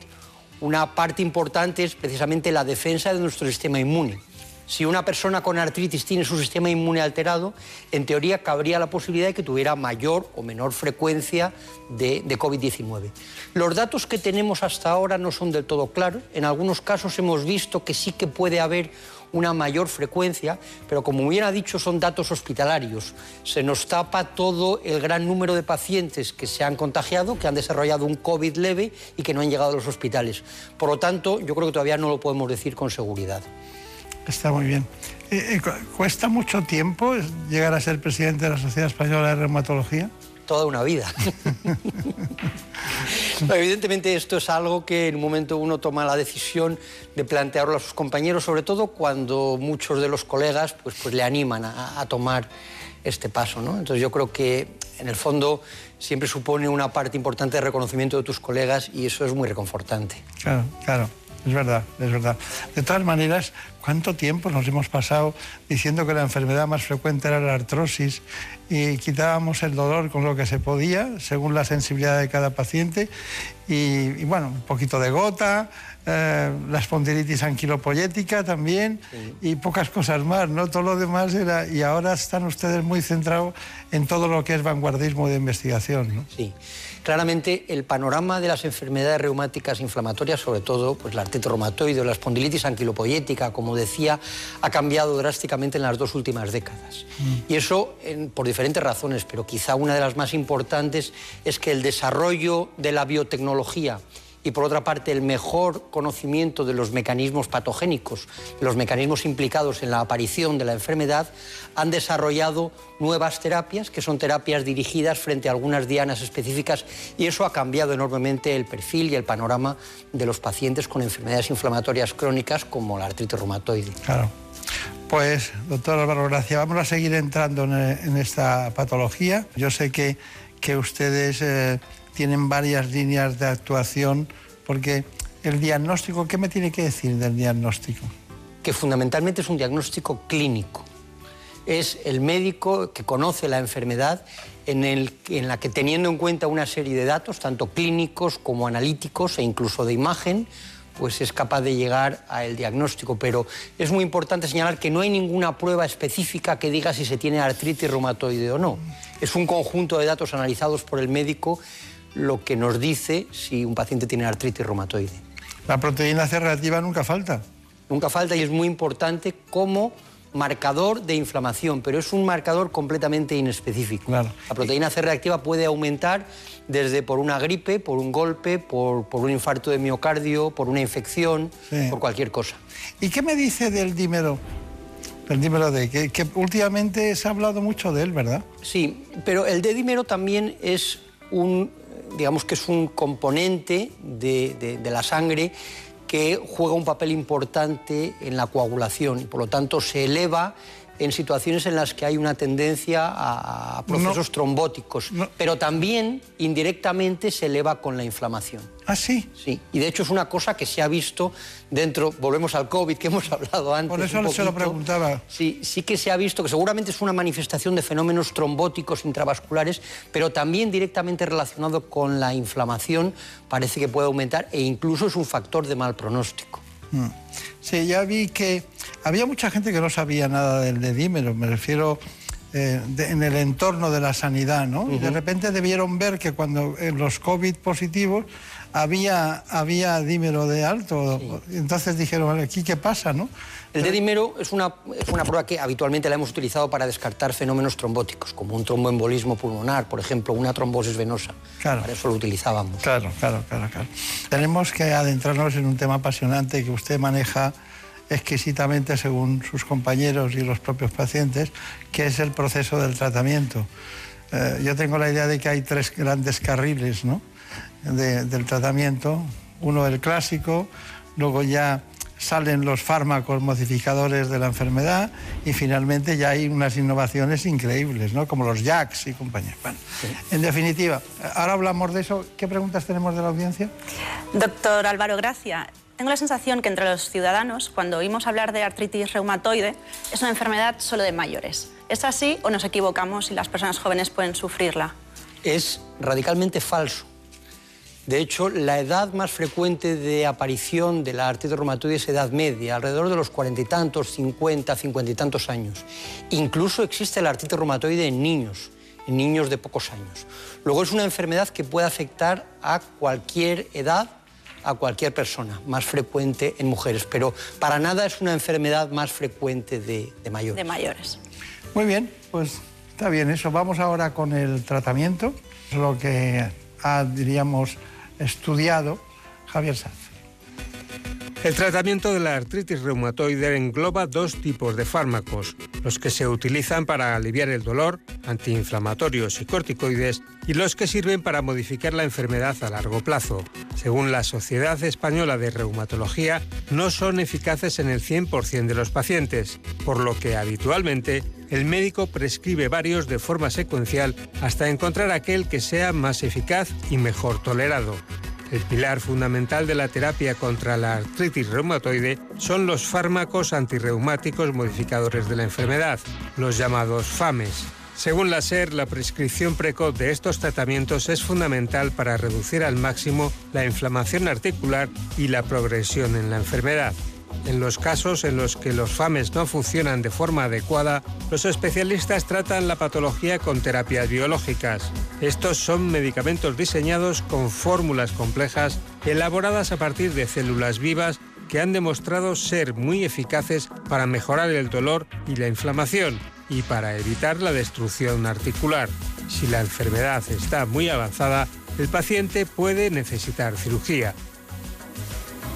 una parte importante es precisamente la defensa de nuestro sistema inmune. Si una persona con artritis tiene su sistema inmune alterado, en teoría cabría la posibilidad de que tuviera mayor o menor frecuencia de, COVID-19. Los datos que tenemos hasta ahora no son del todo claros. En algunos casos hemos visto que sí que puede haber una mayor frecuencia, pero como bien ha dicho, son datos hospitalarios. Se nos tapa todo el gran número de pacientes que se han contagiado, que han desarrollado un COVID leve y que no han llegado a los hospitales. Por lo tanto, yo creo que todavía no lo podemos decir con seguridad. Está muy bien. Eh, eh, ¿Cuesta mucho tiempo llegar a ser presidente de la Sociedad Española de Reumatología? Toda una vida. evidentemente esto es algo que en un momento uno toma la decisión de plantearlo a sus compañeros, sobre todo cuando muchos de los colegas pues, pues le animan a, tomar este paso. ¿no? Entonces yo creo que en el fondo siempre supone una parte importante de reconocimiento de tus colegas y eso es muy reconfortante. Claro, claro. Es verdad, es verdad. De todas maneras, ¿cuánto tiempo nos hemos pasado diciendo que la enfermedad más frecuente era la artrosis y quitábamos el dolor con lo que se podía, según la sensibilidad de cada paciente? Y, bueno, un poquito de gota, eh, la espondilitis anquilopoyética también y pocas cosas más, ¿no? Todo lo demás era... Y ahora están ustedes muy centrados en todo lo que es vanguardismo de investigación, ¿no? Sí. Claramente el panorama de las enfermedades reumáticas inflamatorias, sobre todo pues, la artritis reumatoide o la espondilitis anquilopoyética, como decía, ha cambiado drásticamente en las dos últimas décadas. Mm. Y eso por diferentes razones, pero quizá una de las más importantes es que el desarrollo de la biotecnología y por otra parte el mejor conocimiento de los mecanismos patogénicos, los mecanismos implicados en la aparición de la enfermedad, han desarrollado nuevas terapias, que son terapias dirigidas frente a algunas dianas específicas, y eso ha cambiado enormemente el perfil y el panorama de los pacientes con enfermedades inflamatorias crónicas como la artritis reumatoide. Claro. Pues, doctor Álvaro Gracia, vamos a seguir entrando en, esta patología. Yo sé que, que ustedes... Eh, tienen varias líneas de actuación, porque el diagnóstico, ¿qué me tiene que decir del diagnóstico? Que fundamentalmente es un diagnóstico clínico. Es el médico que conoce la enfermedad en, la que teniendo en cuenta una serie de datos, tanto clínicos como analíticos e incluso de imagen, pues es capaz de llegar al diagnóstico. Pero es muy importante señalar que no hay ninguna prueba específica que diga si se tiene artritis reumatoide o no. Es un conjunto de datos analizados por el médico lo que nos dice si un paciente tiene artritis reumatoide. La proteína C reactiva nunca falta. Nunca falta y es muy importante como marcador de inflamación, pero es un marcador completamente inespecífico. La proteína C reactiva puede aumentar desde por una gripe, por un golpe, por, un infarto de miocardio, por una infección, por cualquier cosa. ¿Y qué me dice del dímero? El dímero D, que, que, últimamente se ha hablado mucho de él, ¿verdad? Sí, pero el D dímero también es un digamos que es un componente de, la sangre que juega un papel importante en la coagulación y por lo tanto se eleva en situaciones en las que hay una tendencia a, procesos trombóticos, pero también indirectamente se eleva con la inflamación. ¿Ah, sí? Sí, y de hecho es una cosa que se ha visto dentro, volvemos al COVID que hemos hablado antes. Por eso se lo preguntaba. Sí, sí que se ha visto que seguramente es una manifestación de fenómenos trombóticos intravasculares, pero también directamente relacionado con la inflamación parece que puede aumentar e incluso es un factor de mal pronóstico. Mm. Sí, ya vi que había mucha gente que no sabía nada del dedímero, me refiero eh, en el entorno de la sanidad, ¿no? Y de repente debieron ver que cuando en los COVID positivos había, había dímero de alto. Entonces dijeron, ¿aquí qué pasa, no? El dedímero es una, es una prueba que habitualmente la hemos utilizado para descartar fenómenos trombóticos, como un tromboembolismo pulmonar, por ejemplo, una trombosis venosa. Claro. Para eso lo utilizábamos. Claro, claro, claro, claro. Tenemos que adentrarnos en un tema apasionante que usted maneja exquisitamente según sus compañeros y los propios pacientes, que es el proceso del tratamiento. Eh, yo tengo la idea de que hay tres grandes carriles ¿no? del tratamiento. Uno el clásico, luego ya salen los fármacos modificadores de la enfermedad y finalmente ya hay unas innovaciones increíbles, ¿no? como los JAKs y compañía. Bueno, En definitiva, ahora hablamos de eso. ¿Qué preguntas tenemos de la audiencia? Doctor Álvaro Gracia, tengo la sensación que entre los ciudadanos, cuando oímos hablar de artritis reumatoide, es una enfermedad solo de mayores. ¿Es así o nos equivocamos y las personas jóvenes pueden sufrirla? Es radicalmente falso. De hecho, la edad más frecuente de aparición de la artritis reumatoide es edad media, alrededor de los cuarenta y tantos, cincuenta, cincuenta y tantos años. Incluso existe la artritis reumatoide en niños, en niños de pocos años. Luego es una enfermedad que puede afectar a cualquier edad a cualquier persona, más frecuente en mujeres, pero para nada es una enfermedad más frecuente de, mayores. De mayores. Muy bien, pues está bien eso. Vamos ahora con el tratamiento, lo que ha, diríamos, estudiado Javier Sanz. El tratamiento de la artritis reumatoide engloba dos tipos de fármacos, los que se utilizan para aliviar el dolor, antiinflamatorios y corticoides, y los que sirven para modificar la enfermedad a largo plazo. Según la Sociedad Española de Reumatología, no son eficaces en el 100% de los pacientes, por lo que habitualmente el médico prescribe varios de forma secuencial hasta encontrar aquel que sea más eficaz y mejor tolerado. El pilar fundamental de la terapia contra la artritis reumatoide son los fármacos antirreumáticos modificadores de la enfermedad, los llamados FAMES. Según la SER, la prescripción precoz de estos tratamientos es fundamental para reducir al máximo la inflamación articular y la progresión en la enfermedad. En los casos en los que los FAMES no funcionan de forma adecuada, los especialistas tratan la patología con terapias biológicas. Estos son medicamentos diseñados con fórmulas complejas elaboradas a partir de células vivas que han demostrado ser muy eficaces para mejorar el dolor y la inflamación y para evitar la destrucción articular. Si la enfermedad está muy avanzada, el paciente puede necesitar cirugía.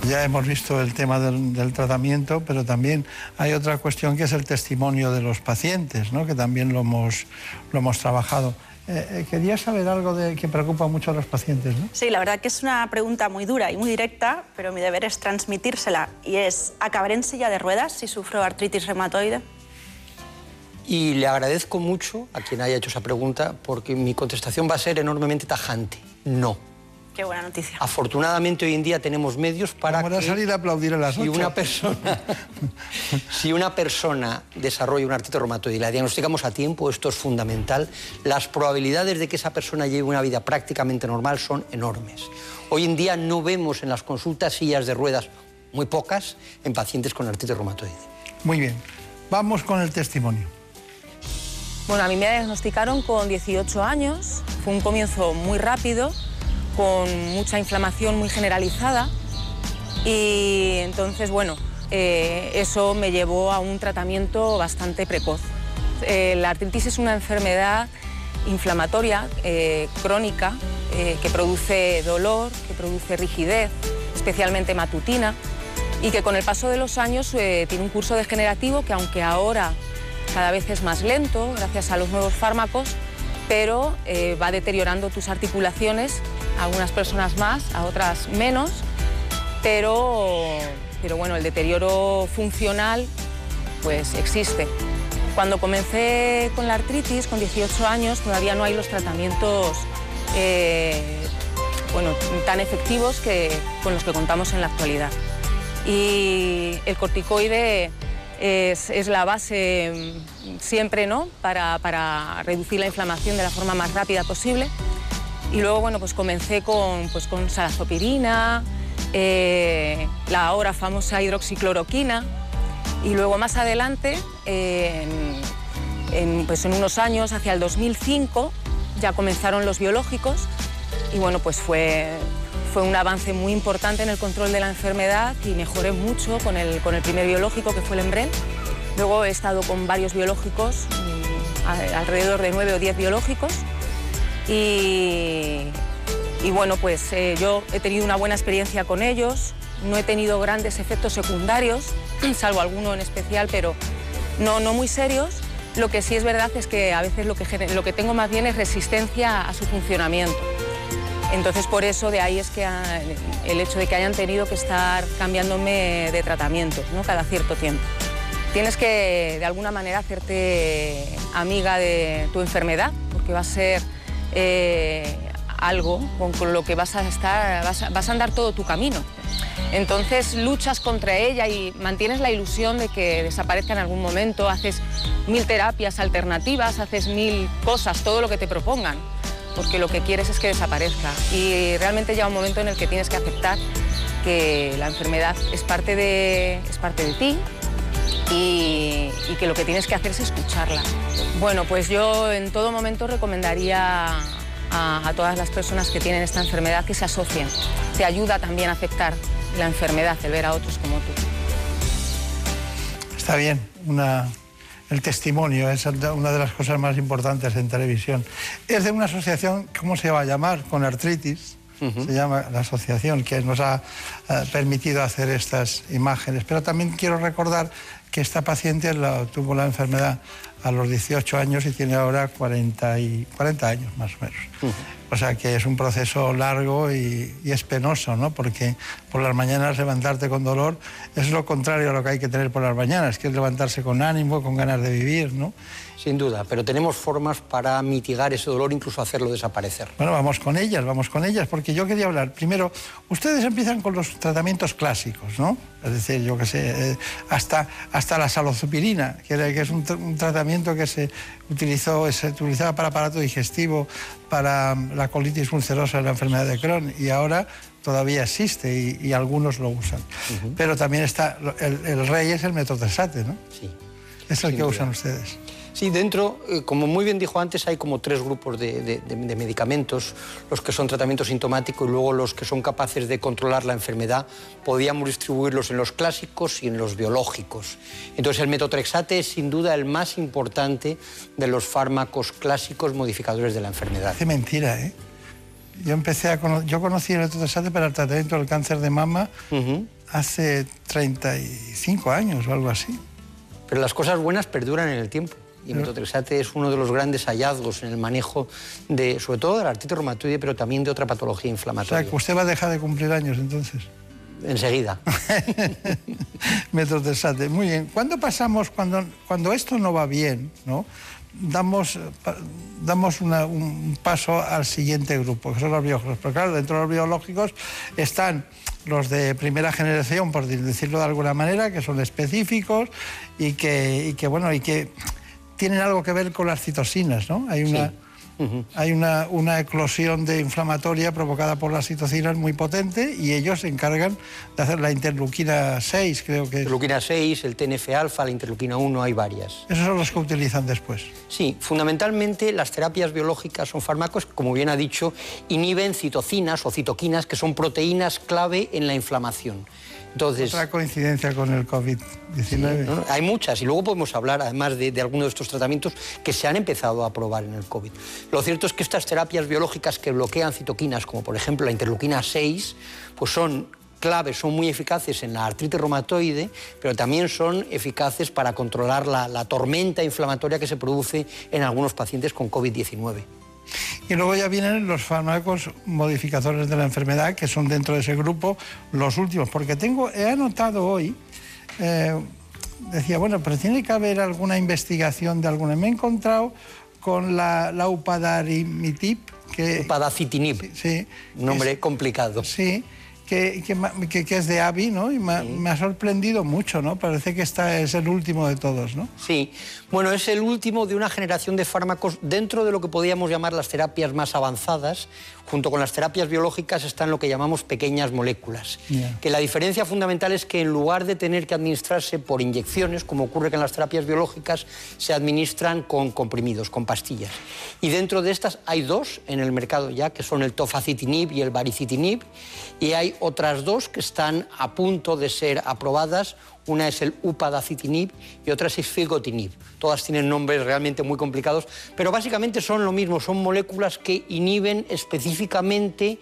Ya hemos visto el tema del, tratamiento, pero también hay otra cuestión que es el testimonio de los pacientes, ¿no? que también lo hemos, lo hemos trabajado. Eh, eh, quería saber algo de, que preocupa mucho a los pacientes, ¿no? Sí, la verdad que es una pregunta muy dura y muy directa, pero mi deber es transmitírsela y es, ¿acabaré en silla de ruedas si sufro artritis reumatoide? Y le agradezco mucho a quien haya hecho esa pregunta porque mi contestación va a ser enormemente tajante. No. Qué buena noticia. Afortunadamente hoy en día tenemos medios para Vamos a salir a aplaudir a las si una persona si una persona desarrolla un artritis reumatoide y la diagnosticamos a tiempo, esto es fundamental, las probabilidades de que esa persona lleve una vida prácticamente normal son enormes. Hoy en día no vemos en las consultas sillas de ruedas muy pocas en pacientes con artritis reumatoide. Muy bien. Vamos con el testimonio. Bueno, a mí me diagnosticaron con 18 años, fue un comienzo muy rápido con mucha inflamación muy generalizada y entonces, bueno, eh, eso me llevó a un tratamiento bastante precoz. Eh, la artritis es una enfermedad inflamatoria eh, crónica que produce dolor, que produce rigidez, especialmente matutina, y que con el paso de los años tiene un curso degenerativo que aunque ahora cada vez es más lento gracias a los nuevos fármacos, pero va deteriorando tus articulaciones a algunas personas más, a otras menos, pero, pero bueno, el deterioro funcional pues existe. Cuando comencé con la artritis, con 18 años, todavía no hay los tratamientos eh, bueno, tan efectivos que, con los que contamos en la actualidad. Y el corticoide es, la base mm, siempre ¿no? Para, para, reducir la inflamación de la forma más rápida posible. Y luego bueno, pues comencé con, pues, con salazopirina, eh, la ahora famosa hidroxicloroquina. Y luego más adelante, en, pues en unos años, hacia el 2005, ya comenzaron los biológicos. Y bueno, pues fue, fue un avance muy importante en el control de la enfermedad y mejoré mucho con el, con el primer biológico que fue el Embren. Luego he estado con varios biológicos, mm, alrededor de nueve o diez biológicos y, bueno, pues eh, yo he tenido una buena experiencia con ellos, no he tenido grandes efectos secundarios, salvo alguno en especial, pero no, no muy serios. Lo que sí es verdad es que a veces lo que, lo que tengo más bien es resistencia a su funcionamiento. Entonces, por eso de ahí es que el hecho de que hayan tenido que estar cambiándome de tratamiento ¿no? cada cierto tiempo. Tienes que, de alguna manera, hacerte amiga de tu enfermedad, porque va a ser eh, algo con, lo que vas a, estar, vas a andar todo tu camino. Entonces luchas contra ella y mantienes la ilusión de que desaparezca en algún momento, haces mil terapias alternativas, haces mil cosas, todo lo que te propongan porque lo que quieres es que desaparezca. Y realmente llega un momento en el que tienes que aceptar que la enfermedad es parte de, es parte de ti y, que lo que tienes que hacer es escucharla. Bueno, pues yo en todo momento recomendaría a, a, todas las personas que tienen esta enfermedad que se asocien. Te ayuda también a aceptar la enfermedad, el ver a otros como tú. Está bien, una, el testimonio es una de las cosas más importantes en televisión. Es de una asociación, ¿cómo se va a llamar? Con artritis. Se llama la asociación que nos ha eh, permitido hacer estas imágenes. Pero también quiero recordar que esta paciente tuvo la enfermedad a los 18 años y tiene ahora 40, y, 40 años más o menos. O sea que es un proceso largo y, y, es penoso, ¿no? Porque por las mañanas levantarte con dolor es lo contrario a lo que hay que tener por las mañanas, que es levantarse con ánimo, con ganas de vivir, ¿no? Sin duda, pero tenemos formas para mitigar ese dolor, incluso hacerlo desaparecer. Bueno, vamos con ellas, vamos con ellas, porque yo quería hablar. Primero, ustedes empiezan con los tratamientos clásicos, ¿no? Es decir, yo qué sé, eh, hasta, hasta la salozupirina, que, que es un, tratamiento que se utilizó, se utilizaba para aparato digestivo, para la colitis ulcerosa, la enfermedad de Crohn, y ahora todavía existe y, algunos lo usan. Pero también está, el, rey es el metotrexate, ¿no? Sí. Es el que usan ustedes. Sí, dentro, eh, como muy bien dijo antes, hay como tres grupos de, medicamentos, los que son tratamiento sintomático y luego los que son capaces de controlar la enfermedad. Podíamos distribuirlos en los clásicos y en los biológicos. Entonces el metotrexate es sin duda el más importante de los fármacos clásicos modificadores de la enfermedad. Qué mentira, ¿eh? Yo empecé a yo conocí el metotrexate para el tratamiento del cáncer de mama hace 35 años o algo así. Pero las cosas buenas perduran en el tiempo. Y metotrexate es uno de los grandes hallazgos en el manejo de, sobre todo de la artritis reumatoide, pero también de otra patología inflamatoria. O sea, que usted va a dejar de cumplir años entonces. Enseguida. metotrexate, muy bien. ¿Cuándo pasamos, cuando, cuando esto no va bien, ¿no? damos, damos un paso al siguiente grupo, que son los biológicos. Pero claro, dentro de los biológicos están los de primera generación, por decirlo de alguna manera, que son específicos y que, y que bueno, y que tienen algo que ver con las citosinas, ¿no? Hay una, hay una, una, eclosión de inflamatoria provocada por las citocinas muy potente y ellos se encargan de hacer la interleuquina 6, creo que Interleuquina 6, el TNF-alfa, la interleuquina 1, hay varias. ¿Esos son los que utilizan después? Sí, fundamentalmente las terapias biológicas son fármacos que, como bien ha dicho, inhiben citocinas o citoquinas, que son proteínas clave en la inflamación. Otra coincidencia con el COVID-19. hay muchas y luego podemos hablar además de, de, algunos de estos tratamientos que se han empezado a probar en el COVID. Lo cierto es que estas terapias biológicas que bloquean citoquinas, como por ejemplo la interleuquina 6, pues son claves, son muy eficaces en la artritis reumatoide, pero también son eficaces para controlar la, tormenta inflamatoria que se produce en algunos pacientes con COVID-19. Y luego ya vienen los fármacos modificadores de la enfermedad, que son dentro de ese grupo los últimos, porque tengo, he anotado hoy eh, decía, bueno, pero tiene que haber alguna investigación de alguna. Me he encontrado con la, la upadarimitip, que... Upadacitinib. Sí. Un nombre complicado. Sí que, que, que, es de Avi, ¿no? Y me, me, ha sorprendido mucho, ¿no? Parece que esta es el último de todos, ¿no? Sí, bueno, es el último de una generación de fármacos dentro de lo que podríamos llamar las terapias más avanzadas. Junto con las terapias biológicas están lo que llamamos pequeñas moléculas. Yeah. Que la diferencia fundamental es que en lugar de tener que administrarse por inyecciones, como ocurre que en las terapias biológicas, se administran con comprimidos, con pastillas. Y dentro de estas hay dos en el mercado ya, que son el tofacitinib y el baricitinib, y hay otras dos que están a punto de ser aprobadas. Una es el upadacitinib y otra es el filgotinib. Todas tienen nombres realmente muy complicados, pero básicamente son lo mismo, son moléculas que inhiben específicamente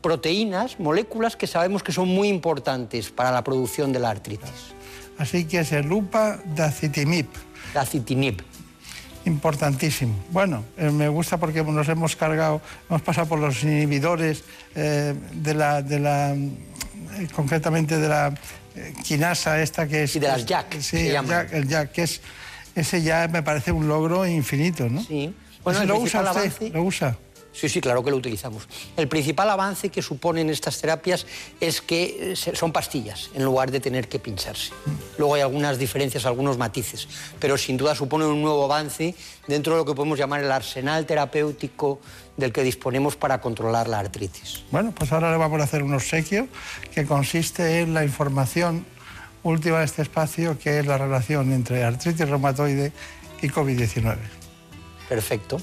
proteínas, moléculas que sabemos que son muy importantes para la producción de la artritis. Así que es el upadacitinib. Dacitinib importantísimo. Bueno, eh, me gusta porque nos hemos cargado, hemos pasado por los inhibidores eh, de la, de la eh, concretamente de la quinasa esta que es... Y de las JAK, Sí, el JAK, el JAK, que es, ese ya me parece un logro infinito, ¿no? Sí. Bueno, ¿Lo usa usted? ¿Lo usa? Sí, sí, claro que lo utilizamos. El principal avance que suponen estas terapias es que son pastillas en lugar de tener que pincharse. Luego hay algunas diferencias, algunos matices, pero sin duda supone un nuevo avance dentro de lo que podemos llamar el arsenal terapéutico del que disponemos para controlar la artritis. Bueno, pues ahora le vamos a hacer un obsequio que consiste en la información última de este espacio, que es la relación entre artritis reumatoide y COVID-19. Perfecto.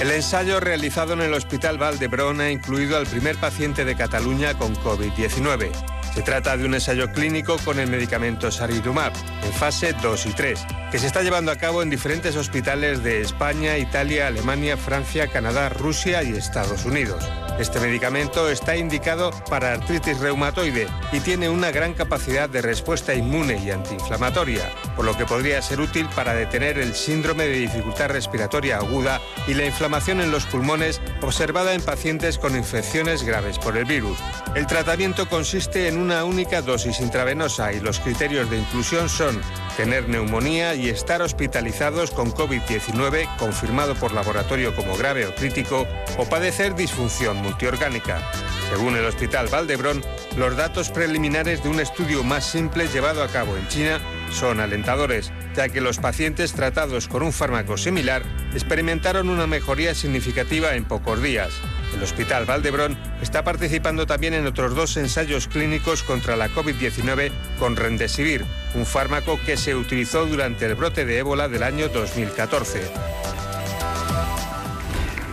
El ensayo realizado en el Hospital Valdebrón ha incluido al primer paciente de Cataluña con COVID-19. Se trata de un ensayo clínico con el medicamento Saridumab, en fase 2 y 3, que se está llevando a cabo en diferentes hospitales de España, Italia, Alemania, Francia, Canadá, Rusia y Estados Unidos. Este medicamento está indicado para artritis reumatoide y tiene una gran capacidad de respuesta inmune y antiinflamatoria, por lo que podría ser útil para detener el síndrome de dificultad respiratoria aguda y la inflamación en los pulmones observada en pacientes con infecciones graves por el virus. El tratamiento consiste en una única dosis intravenosa y los criterios de inclusión son tener neumonía y estar hospitalizados con COVID-19 confirmado por laboratorio como grave o crítico o padecer disfunción multiorgánica. Según el Hospital Valdebrón, los datos preliminares de un estudio más simple llevado a cabo en China son alentadores, ya que los pacientes tratados con un fármaco similar experimentaron una mejoría significativa en pocos días. El Hospital Valdebrón está participando también en otros dos ensayos clínicos contra la COVID-19 con Remdesivir, un fármaco que se utilizó durante el brote de ébola del año 2014.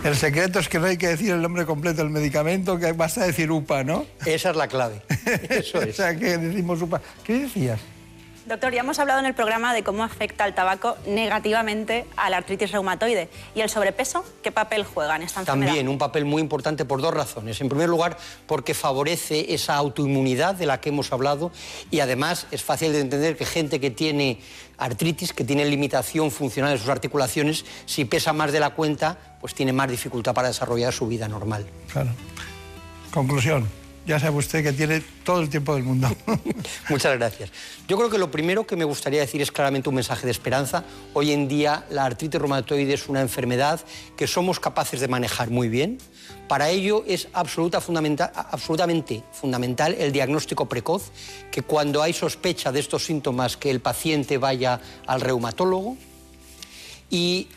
El secreto es que no hay que decir el nombre completo del medicamento, que basta decir UPA, ¿no? Esa es la clave. Eso es. o sea, que decimos UPA. ¿Qué decías? Doctor, ya hemos hablado en el programa de cómo afecta el tabaco negativamente a la artritis reumatoide. ¿Y el sobrepeso qué papel juega en esta enfermedad? También un papel muy importante por dos razones. En primer lugar, porque favorece esa autoinmunidad de la que hemos hablado y además es fácil de entender que gente que tiene artritis, que tiene limitación funcional de sus articulaciones, si pesa más de la cuenta, pues tiene más dificultad para desarrollar su vida normal. Claro. Conclusión ya sabe usted que tiene todo el tiempo del mundo. Muchas gracias. Yo creo que lo primero que me gustaría decir es claramente un mensaje de esperanza. Hoy en día la artritis reumatoide es una enfermedad que somos capaces de manejar muy bien. Para ello es absoluta, fundamental, absolutamente fundamental el diagnóstico precoz, que cuando hay sospecha de estos síntomas que el paciente vaya al reumatólogo. Y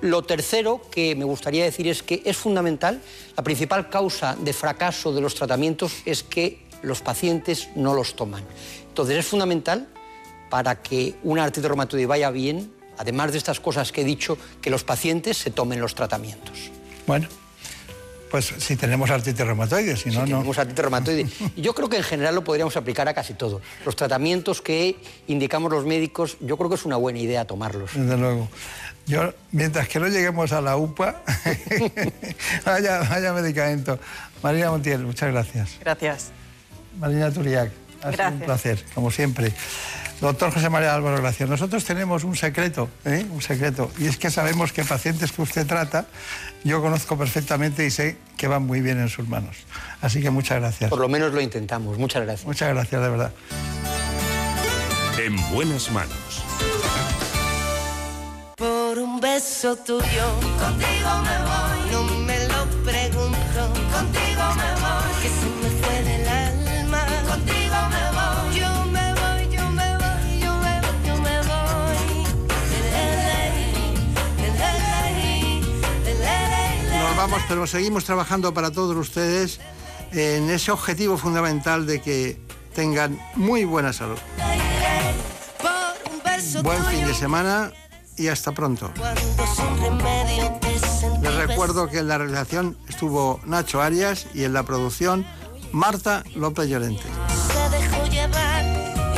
lo tercero que me gustaría decir es que es fundamental, la principal causa de fracaso de los tratamientos es que los pacientes no los toman. Entonces es fundamental para que una artritis reumatoide vaya bien, además de estas cosas que he dicho, que los pacientes se tomen los tratamientos. Bueno, pues si tenemos artritis reumatoide, si no, si no. tenemos artritis reumatoide. Yo creo que en general lo podríamos aplicar a casi todo. Los tratamientos que indicamos los médicos, yo creo que es una buena idea tomarlos. Desde luego. Yo, mientras que no lleguemos a la UPA, vaya, vaya medicamento. Marina Montiel, muchas gracias. Gracias. Marina Turiac, ha sido un placer, como siempre. Doctor José María Álvaro, gracias. Nosotros tenemos un secreto, ¿eh? un secreto, y es que sabemos que pacientes que usted trata, yo conozco perfectamente y sé que van muy bien en sus manos. Así que muchas gracias. Por lo menos lo intentamos. Muchas gracias. Muchas gracias, de verdad. en buenas manos. Un beso tuyo, contigo me voy. No me lo pregunto, contigo me voy. Que se me fue del alma, contigo me voy. Yo me voy, yo me voy, yo me voy, yo me voy. Nos vamos, pero seguimos trabajando para todos ustedes en ese objetivo fundamental de que tengan muy buena salud. Buen fin de semana y hasta pronto. Les recuerdo que en la realización estuvo Nacho Arias y en la producción Marta López Llorente. se dejó llevar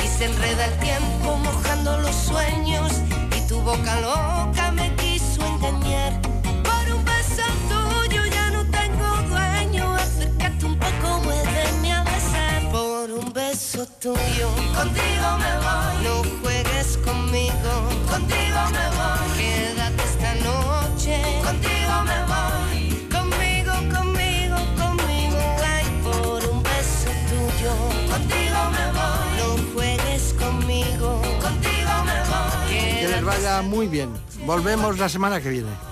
y se enreda el tiempo mojando los sueños y tu boca loca me quiso engañar. Por un beso tuyo ya no tengo dueño, acércate un poco, muéveme a besar. Por un beso tuyo, contigo me voy. No conmigo, contigo me voy. Quédate esta noche, contigo me voy. Conmigo, conmigo, conmigo, ay, por un beso tuyo. Contigo me voy. No juegues conmigo. Contigo me voy. Que les vaya muy bien. Volvemos la semana que viene.